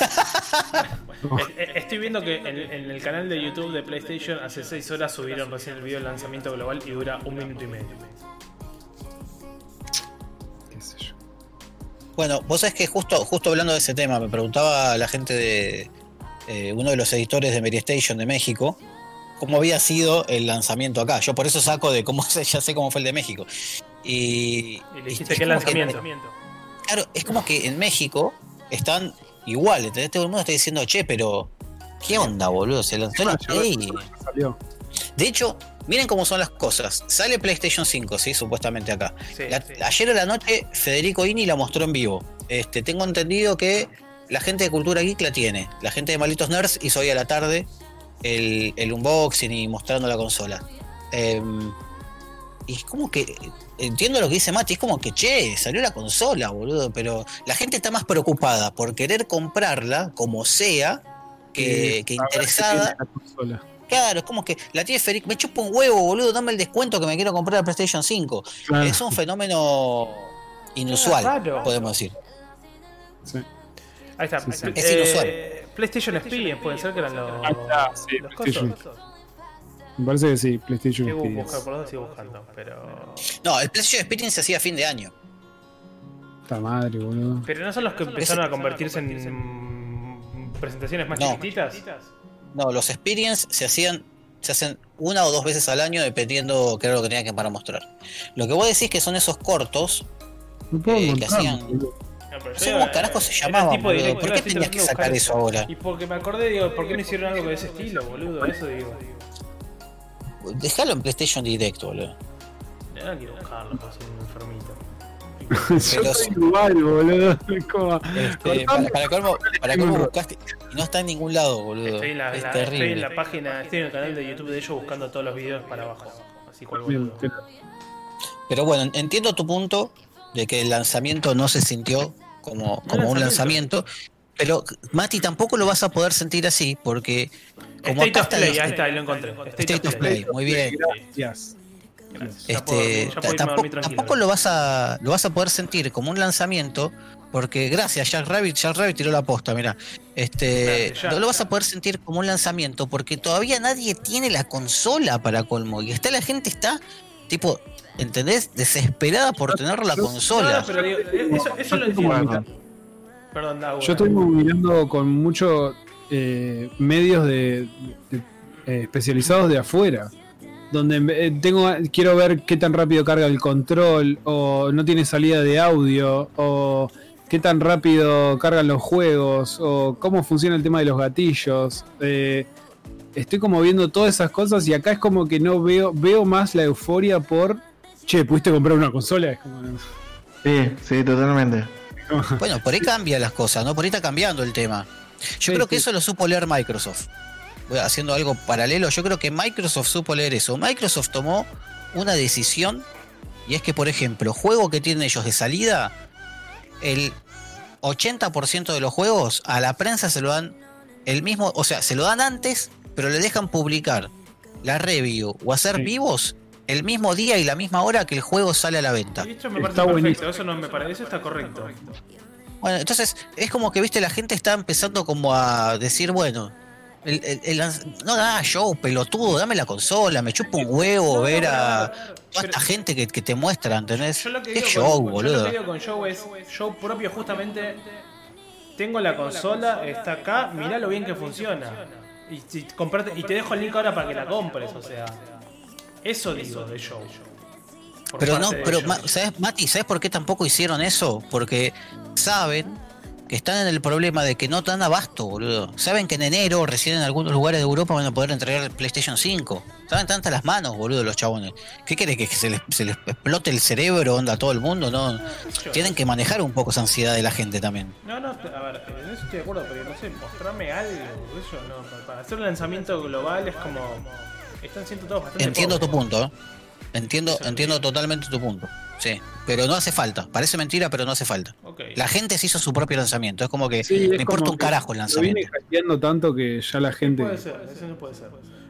[SPEAKER 1] Eh, eh, Estoy viendo que en, en el canal de YouTube de PlayStation hace 6 horas subieron recién el video del lanzamiento global y dura un minuto y medio.
[SPEAKER 2] qué sé yo.
[SPEAKER 4] Bueno, vos sabés que justo, justo hablando de ese tema, me preguntaba la gente de eh, uno de los editores de Station de México cómo había sido el lanzamiento acá. Yo por eso saco de cómo (laughs) ya sé cómo fue el de México. Y,
[SPEAKER 1] Y le
[SPEAKER 4] y
[SPEAKER 1] dijiste que
[SPEAKER 4] que-
[SPEAKER 1] lanzamiento.
[SPEAKER 4] claro, es como que en México están igual, ¿entendés? Todo el mundo está diciendo, che, pero ¿qué onda, boludo? Se lanzó la
[SPEAKER 2] Ah,
[SPEAKER 4] Play. De hecho, miren cómo son las cosas. Sale PlayStation 5, sí, supuestamente acá.
[SPEAKER 1] Sí,
[SPEAKER 4] La-
[SPEAKER 1] sí.
[SPEAKER 4] Ayer a la noche Federico Ini la mostró en vivo. Este, tengo entendido que la gente de Cultura Geek la tiene. La gente de Malitos Nerds hizo hoy a la tarde el, el unboxing y mostrando la consola. Em, y es como que. Entiendo lo que dice Mati, es como que, che, salió la consola, boludo. Pero la gente está más preocupada por querer comprarla, como sea, que, interesada.
[SPEAKER 2] la.
[SPEAKER 4] Claro, es como que la tiene Federico. Me chupa un huevo, boludo, dame el descuento que me quiero comprar la PlayStation 5.
[SPEAKER 2] Claro.
[SPEAKER 4] Es un fenómeno inusual,
[SPEAKER 1] Claro.
[SPEAKER 4] podemos decir.
[SPEAKER 2] Sí.
[SPEAKER 1] Ahí está.
[SPEAKER 2] Sí, sí.
[SPEAKER 1] Eh,
[SPEAKER 4] Es inusual.
[SPEAKER 1] PlayStation Experience, pueden ser que eran los.
[SPEAKER 2] Sí,
[SPEAKER 1] los
[SPEAKER 2] PlayStation. Me parece que sí, PlayStation
[SPEAKER 1] Sigo
[SPEAKER 2] Experience.
[SPEAKER 1] buscando, por dónde sigo buscando, pero.
[SPEAKER 4] No, el PlayStation Experience se hacía a fin de año.
[SPEAKER 2] Esta madre, boludo.
[SPEAKER 1] Pero no son los que empezaron a convertirse en presentaciones más
[SPEAKER 4] No.
[SPEAKER 1] chiquititas.
[SPEAKER 4] No, los Experience se hacían se hacen una o dos veces al año dependiendo qué era lo que tenían que para mostrar. Lo que vos decís que son esos cortos,
[SPEAKER 2] No puedo
[SPEAKER 4] eh, que hacían-.
[SPEAKER 1] No, pero
[SPEAKER 4] No sé
[SPEAKER 1] yo,
[SPEAKER 4] cómo carajo se
[SPEAKER 1] era
[SPEAKER 4] llamaban,
[SPEAKER 1] tipo
[SPEAKER 4] boludo.
[SPEAKER 1] directo,
[SPEAKER 4] ¿Por qué tenías que sacar
[SPEAKER 1] eso.
[SPEAKER 4] eso ahora?
[SPEAKER 1] Y porque me acordé, digo, ¿por qué no hicieron algo de ese estilo, boludo? Eso digo.
[SPEAKER 4] Dejalo en PlayStation Direct, boludo.
[SPEAKER 1] No quiero buscarlo, soy un enfermito. (laughs)
[SPEAKER 2] Yo
[SPEAKER 4] Pero-
[SPEAKER 2] soy igual, boludo. Como-
[SPEAKER 4] Este, para, para colmo, para colmo buscaste y no está en ningún lado, boludo.
[SPEAKER 1] Estoy en, la,
[SPEAKER 4] es
[SPEAKER 1] la- estoy
[SPEAKER 4] terrible.
[SPEAKER 1] en la página, estoy en el canal de YouTube de ellos buscando todos los videos para abajo. Así cual boludo.
[SPEAKER 4] Pero bueno, entiendo tu punto de que el lanzamiento no se sintió como, como un lanzamiento. Pero Mati tampoco lo vas a poder sentir así porque como
[SPEAKER 1] State of
[SPEAKER 4] está
[SPEAKER 1] Play,
[SPEAKER 4] el-
[SPEAKER 1] ahí está, ahí lo encontré. State,
[SPEAKER 4] State of Play, muy bien.
[SPEAKER 2] Gracias.
[SPEAKER 1] Gracias. Ya puedo-
[SPEAKER 4] Este,
[SPEAKER 1] ya puedo
[SPEAKER 4] tampoco, lo vas a lo vas a poder sentir como un lanzamiento porque gracias Jack Rabbit Jack Rabbit tiró la posta mira este
[SPEAKER 1] Gracias,
[SPEAKER 4] no lo vas a poder sentir como un lanzamiento porque todavía nadie tiene la consola para colmo y está la gente está tipo ¿entendés? desesperada por tener la consola
[SPEAKER 1] no, pero digo, eso, eso lo entiendo. Perdón, Dago.
[SPEAKER 2] Yo estoy mirando con muchos eh, medios de, de- eh, especializados de afuera. Donde eh, tengo quiero ver qué tan rápido carga el control, o no tiene salida de audio, o qué tan rápido cargan los juegos, o cómo funciona el tema de los gatillos. Eh, estoy como viendo todas esas cosas y acá es como que no veo, veo más la euforia por che, pudiste comprar una consola. Es como,
[SPEAKER 3] Sí, sí, totalmente. (laughs)
[SPEAKER 4] bueno por ahí cambia las cosas no por ahí está cambiando el tema. Yo
[SPEAKER 2] Sí,
[SPEAKER 4] creo que
[SPEAKER 2] sí.
[SPEAKER 4] eso lo supo leer Microsoft. Voy haciendo algo paralelo. Yo creo que Microsoft supo leer eso. Microsoft tomó una decisión y es que por ejemplo juego que tienen ellos de salida el 80% de los juegos a la prensa se lo dan el mismo, o sea, se lo dan antes, pero le dejan publicar la review o hacer
[SPEAKER 2] Sí.
[SPEAKER 4] vivos el mismo día y la misma hora que el juego sale a la venta.
[SPEAKER 1] Esto me
[SPEAKER 2] Está
[SPEAKER 1] perfecto,
[SPEAKER 2] buenísimo.
[SPEAKER 1] eso no me parece, eso está correcto.
[SPEAKER 4] Bueno, entonces es como que, viste, la gente está empezando como a decir, bueno, el, el- el lanz- no da show, pelotudo, dame la consola, me chupa un huevo
[SPEAKER 1] No,
[SPEAKER 4] ver
[SPEAKER 1] no,
[SPEAKER 4] a toda esta gente que, que te muestra, ¿entendés?
[SPEAKER 1] Yo lo que
[SPEAKER 4] Qué
[SPEAKER 1] digo
[SPEAKER 4] show,
[SPEAKER 1] con, yo
[SPEAKER 4] boludo.
[SPEAKER 1] lo que digo con show es show propio justamente tengo la consola, está acá, mirá lo bien que funciona. Y, comprate- y te dejo el link ahora para que la compres, o sea. Eso digo de show.
[SPEAKER 4] Pero no, pero. Ma- ¿sabes, Mati? ¿Sabes por qué tampoco hicieron eso? Porque saben que están en el problema de que no dan abasto, boludo. Saben que en enero, recién en algunos lugares de Europa, van a poder entregar el PlayStation 5. Saben tantas las manos, boludo, los chabones. ¿Qué quiere que se les, se les explote el cerebro, onda, a todo el mundo? No,
[SPEAKER 1] Yo-
[SPEAKER 4] tienen que manejar un poco esa ansiedad de la gente también.
[SPEAKER 1] No, no, a ver, en eso estoy de acuerdo, pero no sé, mostrame algo. Eso no, para- para hacer un lanzamiento global es como. Están siendo todos bastante.
[SPEAKER 4] Entiendo tu punto, ¿eh? Entiendo, entiendo totalmente tu punto. Sí, pero no hace falta. Parece mentira, pero no hace falta. La gente se hizo su propio lanzamiento. Es como que
[SPEAKER 2] Sí,
[SPEAKER 4] me importa un carajo el
[SPEAKER 2] Lo
[SPEAKER 4] lanzamiento.
[SPEAKER 2] viene hackeando tanto que ya la gente.
[SPEAKER 1] Puede ser, eso no puede ser.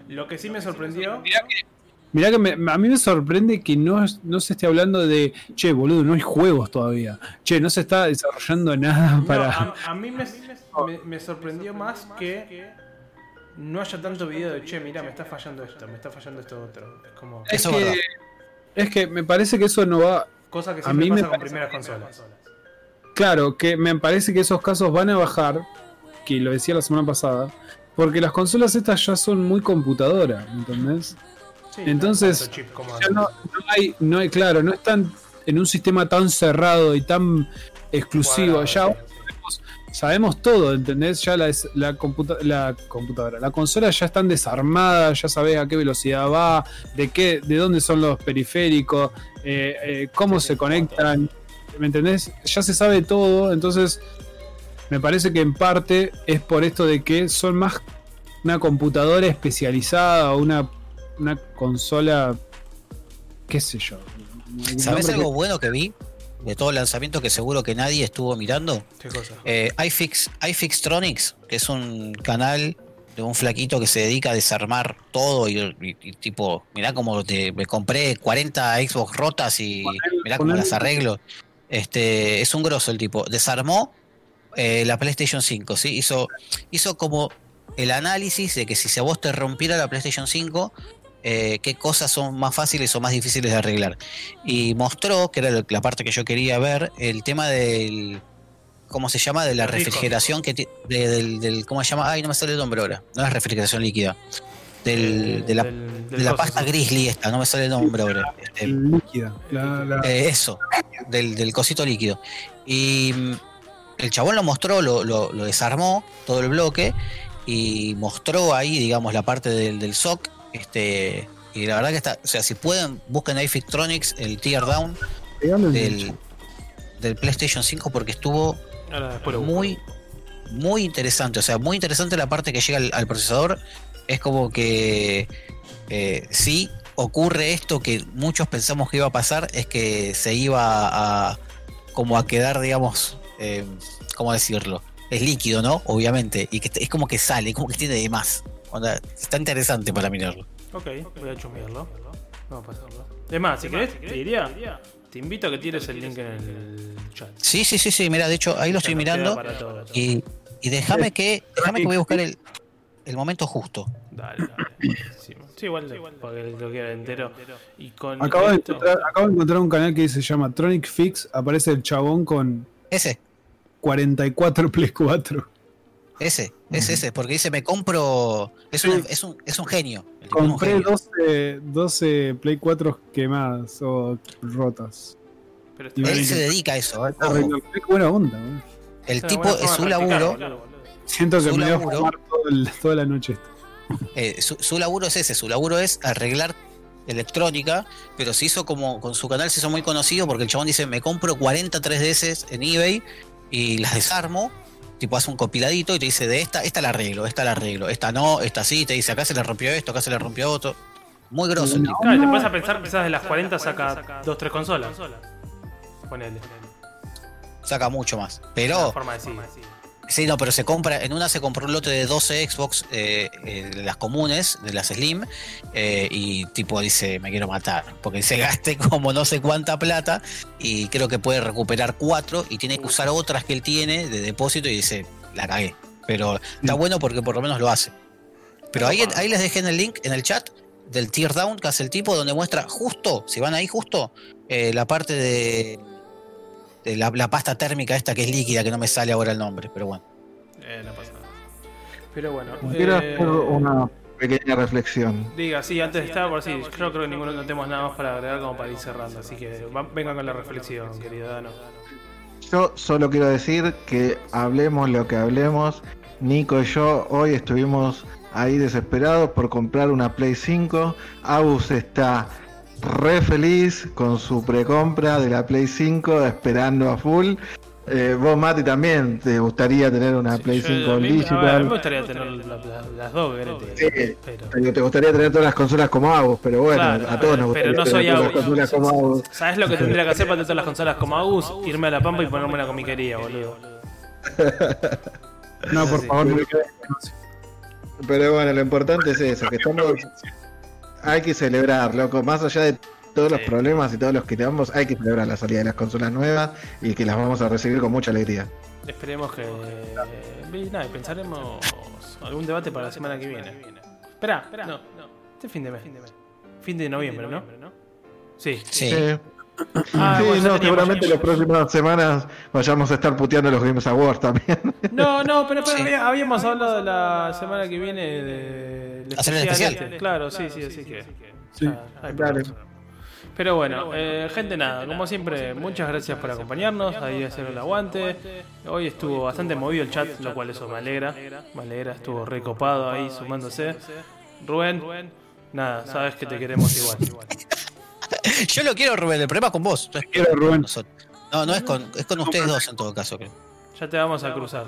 [SPEAKER 1] Lo que sí me sorprendió.
[SPEAKER 2] Mirá que me- a mí me sorprende que no, no se esté hablando de, che, boludo, no hay juegos todavía. Che, no se está desarrollando nada
[SPEAKER 1] No,
[SPEAKER 2] para...
[SPEAKER 1] a, a mí me, me- me sorprendió más que no haya tanto video de che, mira, me está fallando esto, me está fallando esto otro. Es como.
[SPEAKER 2] es,
[SPEAKER 4] Eso
[SPEAKER 2] que, es que me parece que eso no va...
[SPEAKER 1] Cosa que
[SPEAKER 2] a
[SPEAKER 1] siempre
[SPEAKER 2] mí me
[SPEAKER 1] pasa con
[SPEAKER 2] parece
[SPEAKER 1] primeras consolas.
[SPEAKER 2] Claro, que me parece que esos casos van a bajar, que lo decía la semana pasada, porque las consolas estas ya son muy computadoras, ¿entendés?
[SPEAKER 1] Sí,
[SPEAKER 2] Entonces,
[SPEAKER 1] no
[SPEAKER 2] Ya no, no hay, no hay, claro, no están en un sistema tan cerrado y tan exclusivo.
[SPEAKER 1] Cuadrado,
[SPEAKER 2] ya
[SPEAKER 1] sí.
[SPEAKER 2] Sabemos todo, ¿entendés? Ya la, es- la, computa- la computadora, la consola ya están desarmadas, ya sabés a qué velocidad va, de qué, de dónde son los periféricos, eh, eh, cómo
[SPEAKER 1] Sí,
[SPEAKER 2] se conectan, ¿me entendés? Ya se sabe todo, entonces me parece que en parte es por esto de que son más una computadora especializada o una, una consola, qué sé yo.
[SPEAKER 4] ¿Sabes algo bueno que vi? De todo el lanzamiento que seguro que nadie estuvo mirando.
[SPEAKER 1] ¿Qué cosa?
[SPEAKER 4] Eh, iFix, iFixtronics, que es un canal de un flaquito que se dedica a desarmar todo y, y- y tipo, mirá como te, me compré 40 Xbox rotas y mirá cómo las arreglo. Este, es un grosso el tipo. Desarmó eh, la PlayStation 5, ¿sí? Hizo, hizo como el análisis de que si se a vos te rompiera la PlayStation 5, eh, qué cosas son más fáciles o más difíciles de arreglar. Y mostró, que era la parte que yo quería ver, el tema del. ¿Cómo se llama? De la refrigeración que de- del, del- ¿Cómo se llama? Ay, no me sale el nombre ahora. No es refrigeración líquida. Del, de la,
[SPEAKER 1] Del- del
[SPEAKER 4] de la pasta grizzly esta, no me sale el nombre ahora. Este,
[SPEAKER 2] líquida. La- la-
[SPEAKER 4] eh, eso, del, del cosito líquido. Y mm, el chabón lo mostró, lo, lo- lo desarmó, todo el bloque, y mostró ahí, digamos, la parte del, del SOC. Este, y la verdad que está, o sea, si pueden, busquen ahí Fictronics, el tear down del, del PlayStation 5, porque estuvo muy, muy interesante. O sea, muy interesante la parte que llega al, al procesador. Es como que eh, sí ocurre esto que muchos pensamos que iba a pasar, es que se iba a como a quedar, digamos, eh, ¿cómo decirlo? Es líquido, ¿no? Obviamente. Y que es como que sale, como que tiene de más. Onda, está interesante para mirarlo.
[SPEAKER 1] Ok, voy a chusmearlo. Vamos a pasarlo. Es más, si querés, te diría, te invito a que tires el link en el chat.
[SPEAKER 4] Sí, sí, sí, sí. Mira, de hecho, ahí lo estoy mirando.
[SPEAKER 1] queda para todo.
[SPEAKER 4] Y, y déjame que, déjame que voy a buscar el, el momento justo.
[SPEAKER 1] Dale, dale. buenísimo. Sí, igual para que lo quiera entero. Y con
[SPEAKER 2] Acabo de, encontrar, acabo de encontrar un canal que se llama Tronic Fix. Aparece el chabón con
[SPEAKER 4] Ese.
[SPEAKER 2] 44 (laughs) Play 4.
[SPEAKER 4] Ese, es ese, porque dice me compro. Es, un, es, un, es un genio. un
[SPEAKER 2] Compré
[SPEAKER 4] genio.
[SPEAKER 2] 12, 12 Play 4 quemadas o rotas.
[SPEAKER 1] Pero
[SPEAKER 4] Él se dedica a eso. ¿eh?
[SPEAKER 2] Qué buena onda. ¿no?
[SPEAKER 4] El
[SPEAKER 1] una
[SPEAKER 4] tipo es su laburo.
[SPEAKER 2] Siento que
[SPEAKER 4] Su
[SPEAKER 2] me voy a fumar todo el- toda la noche esto.
[SPEAKER 4] eh, su, su laburo es ese. Su laburo es arreglar electrónica. Pero se hizo como. Con su canal se hizo muy conocido porque el chabón dice: Me compro 40 3DS en eBay y las desarmo. Tipo, hace un compiladito y te dice: De esta, esta la arreglo, esta la arreglo, esta no, esta sí. Te dice: Acá se le rompió esto, acá se le rompió otro. Muy grosso.
[SPEAKER 1] Claro, te puedes a pensar, quizás de las 40 saca 2 3 consolas. Ponele.
[SPEAKER 4] Saca mucho más. Pero.
[SPEAKER 1] forma de decir.
[SPEAKER 4] Sí, no, pero se compra, en una se compró un lote de 12 Xbox, eh, eh, de las comunes, de las Slim, eh, y tipo dice, me quiero matar, porque se (laughs) gaste como no sé cuánta plata, y creo que puede recuperar cuatro, y tiene que usar otras que él tiene de depósito, y dice, la cagué. Pero está bueno porque por lo menos lo hace. Pero ahí, ahí les dejé en el link, en el chat, del tear down que hace el tipo, donde muestra justo, si van ahí justo, la parte de... de la, la pasta térmica esta que es líquida, que no me sale ahora el nombre, pero bueno.
[SPEAKER 1] Eh, no pasa nada. Pero bueno.
[SPEAKER 3] Quiero
[SPEAKER 1] eh,
[SPEAKER 3] hacer una pequeña reflexión.
[SPEAKER 1] Diga, sí, antes estaba por sí. Yo creo que ninguno no tenemos nada más para agregar como para ir cerrando. Así que va- vengan con la reflexión, querido Dano.
[SPEAKER 3] Yo solo quiero decir que hablemos lo que hablemos. Nico y yo hoy estuvimos ahí desesperados por comprar una Play 5. Agus está re feliz con su precompra de la Play 5, esperando a full. Eh, vos, Mati, también te gustaría tener una Play
[SPEAKER 1] Yo-
[SPEAKER 3] 5
[SPEAKER 1] a, mí, a ver, a mí me
[SPEAKER 3] digital.
[SPEAKER 1] gustaría tener la- la- las dos.
[SPEAKER 3] Sí.
[SPEAKER 1] Pero,
[SPEAKER 3] Pero te gustaría tener todas las consolas como Agus, pero bueno,
[SPEAKER 1] Claro,
[SPEAKER 3] a todos nos
[SPEAKER 1] pero
[SPEAKER 3] gustaría
[SPEAKER 1] no
[SPEAKER 3] tener
[SPEAKER 1] soy
[SPEAKER 3] todas las
[SPEAKER 1] Agus.
[SPEAKER 3] consolas como Agus.
[SPEAKER 1] ¿Sabes lo que tendría que hacer para tener todas las consolas como Agus? Irme a la pampa y ponerme una comiquería, boludo.
[SPEAKER 2] No, por
[SPEAKER 1] Sí.
[SPEAKER 2] favor, no me quedes.
[SPEAKER 3] Pero bueno, lo importante es eso, que estamos... Hay que celebrar, loco, más allá de todos los problemas y todos los que tenemos, hay que celebrar la salida de las consolas nuevas y que las vamos a recibir con mucha alegría.
[SPEAKER 1] Esperemos que. y Nada, y pensaremos algún debate para la semana que viene. Espera, espera. No, no. Este fin de mes. Fin de noviembre, ¿no? Sí.
[SPEAKER 4] Sí.
[SPEAKER 3] Sí,
[SPEAKER 1] Ah,
[SPEAKER 3] Sí,
[SPEAKER 1] bueno,
[SPEAKER 3] no, seguramente las próximas semanas vayamos a estar puteando los Games Awards también.
[SPEAKER 1] No, no, pero, pero
[SPEAKER 4] Sí.
[SPEAKER 1] había- habíamos hablado de la semana que viene de.
[SPEAKER 4] Hacer el especial.
[SPEAKER 1] este. Claro, sí, sí, así que.
[SPEAKER 2] Sí.
[SPEAKER 3] Dale.
[SPEAKER 1] problema. Pero bueno, eh, gente, nada, como siempre, muchas gracias por acompañarnos, ahí hacer el aguante. Hoy estuvo bastante movido el chat, lo cual eso me alegra. Me alegra, estuvo recopado ahí sumándose. Rubén, nada, sabes que te queremos igual. (laughs) (laughs)
[SPEAKER 4] Yo lo quiero, Rubén, el problema es con vos. No es
[SPEAKER 2] Quiero, Rubén.
[SPEAKER 4] No, no es con, es con ustedes dos en todo caso, creo.
[SPEAKER 1] Ya te vamos a cruzar.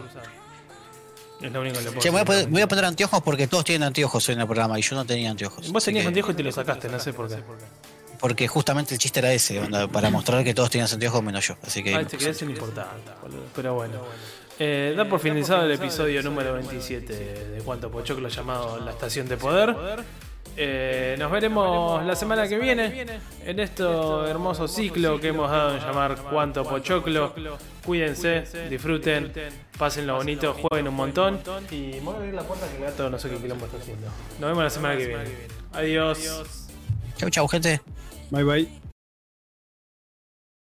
[SPEAKER 1] Es lo único que le puedo
[SPEAKER 4] Che, voy a, poner,
[SPEAKER 1] decir.
[SPEAKER 4] me voy a poner anteojos porque todos tienen anteojos en el programa y yo no tenía anteojos.
[SPEAKER 1] Vos tenías
[SPEAKER 4] que-
[SPEAKER 1] anteojos y te lo sacaste, no sé por qué.
[SPEAKER 4] Porque justamente el chiste era ese, onda, para mostrar que todos tenían anteojos menos yo. Así que.
[SPEAKER 1] Ah, te ser importante, boludo. Pero bueno. Eh, da por finalizado el episodio número 27 de Cuánto Pochoclo llamado La Estación de Poder. Eh, nos veremos la semana que viene en este hermoso ciclo que hemos dado en llamar Cuánto Pochoclo. Cuídense, disfruten, pásenlo bonito, jueguen un montón. Y voy a abrir la puerta que el gato no sé qué quilombo está haciendo. Nos vemos la semana que viene. Adiós.
[SPEAKER 4] Chau, chau, gente.
[SPEAKER 2] Bye bye.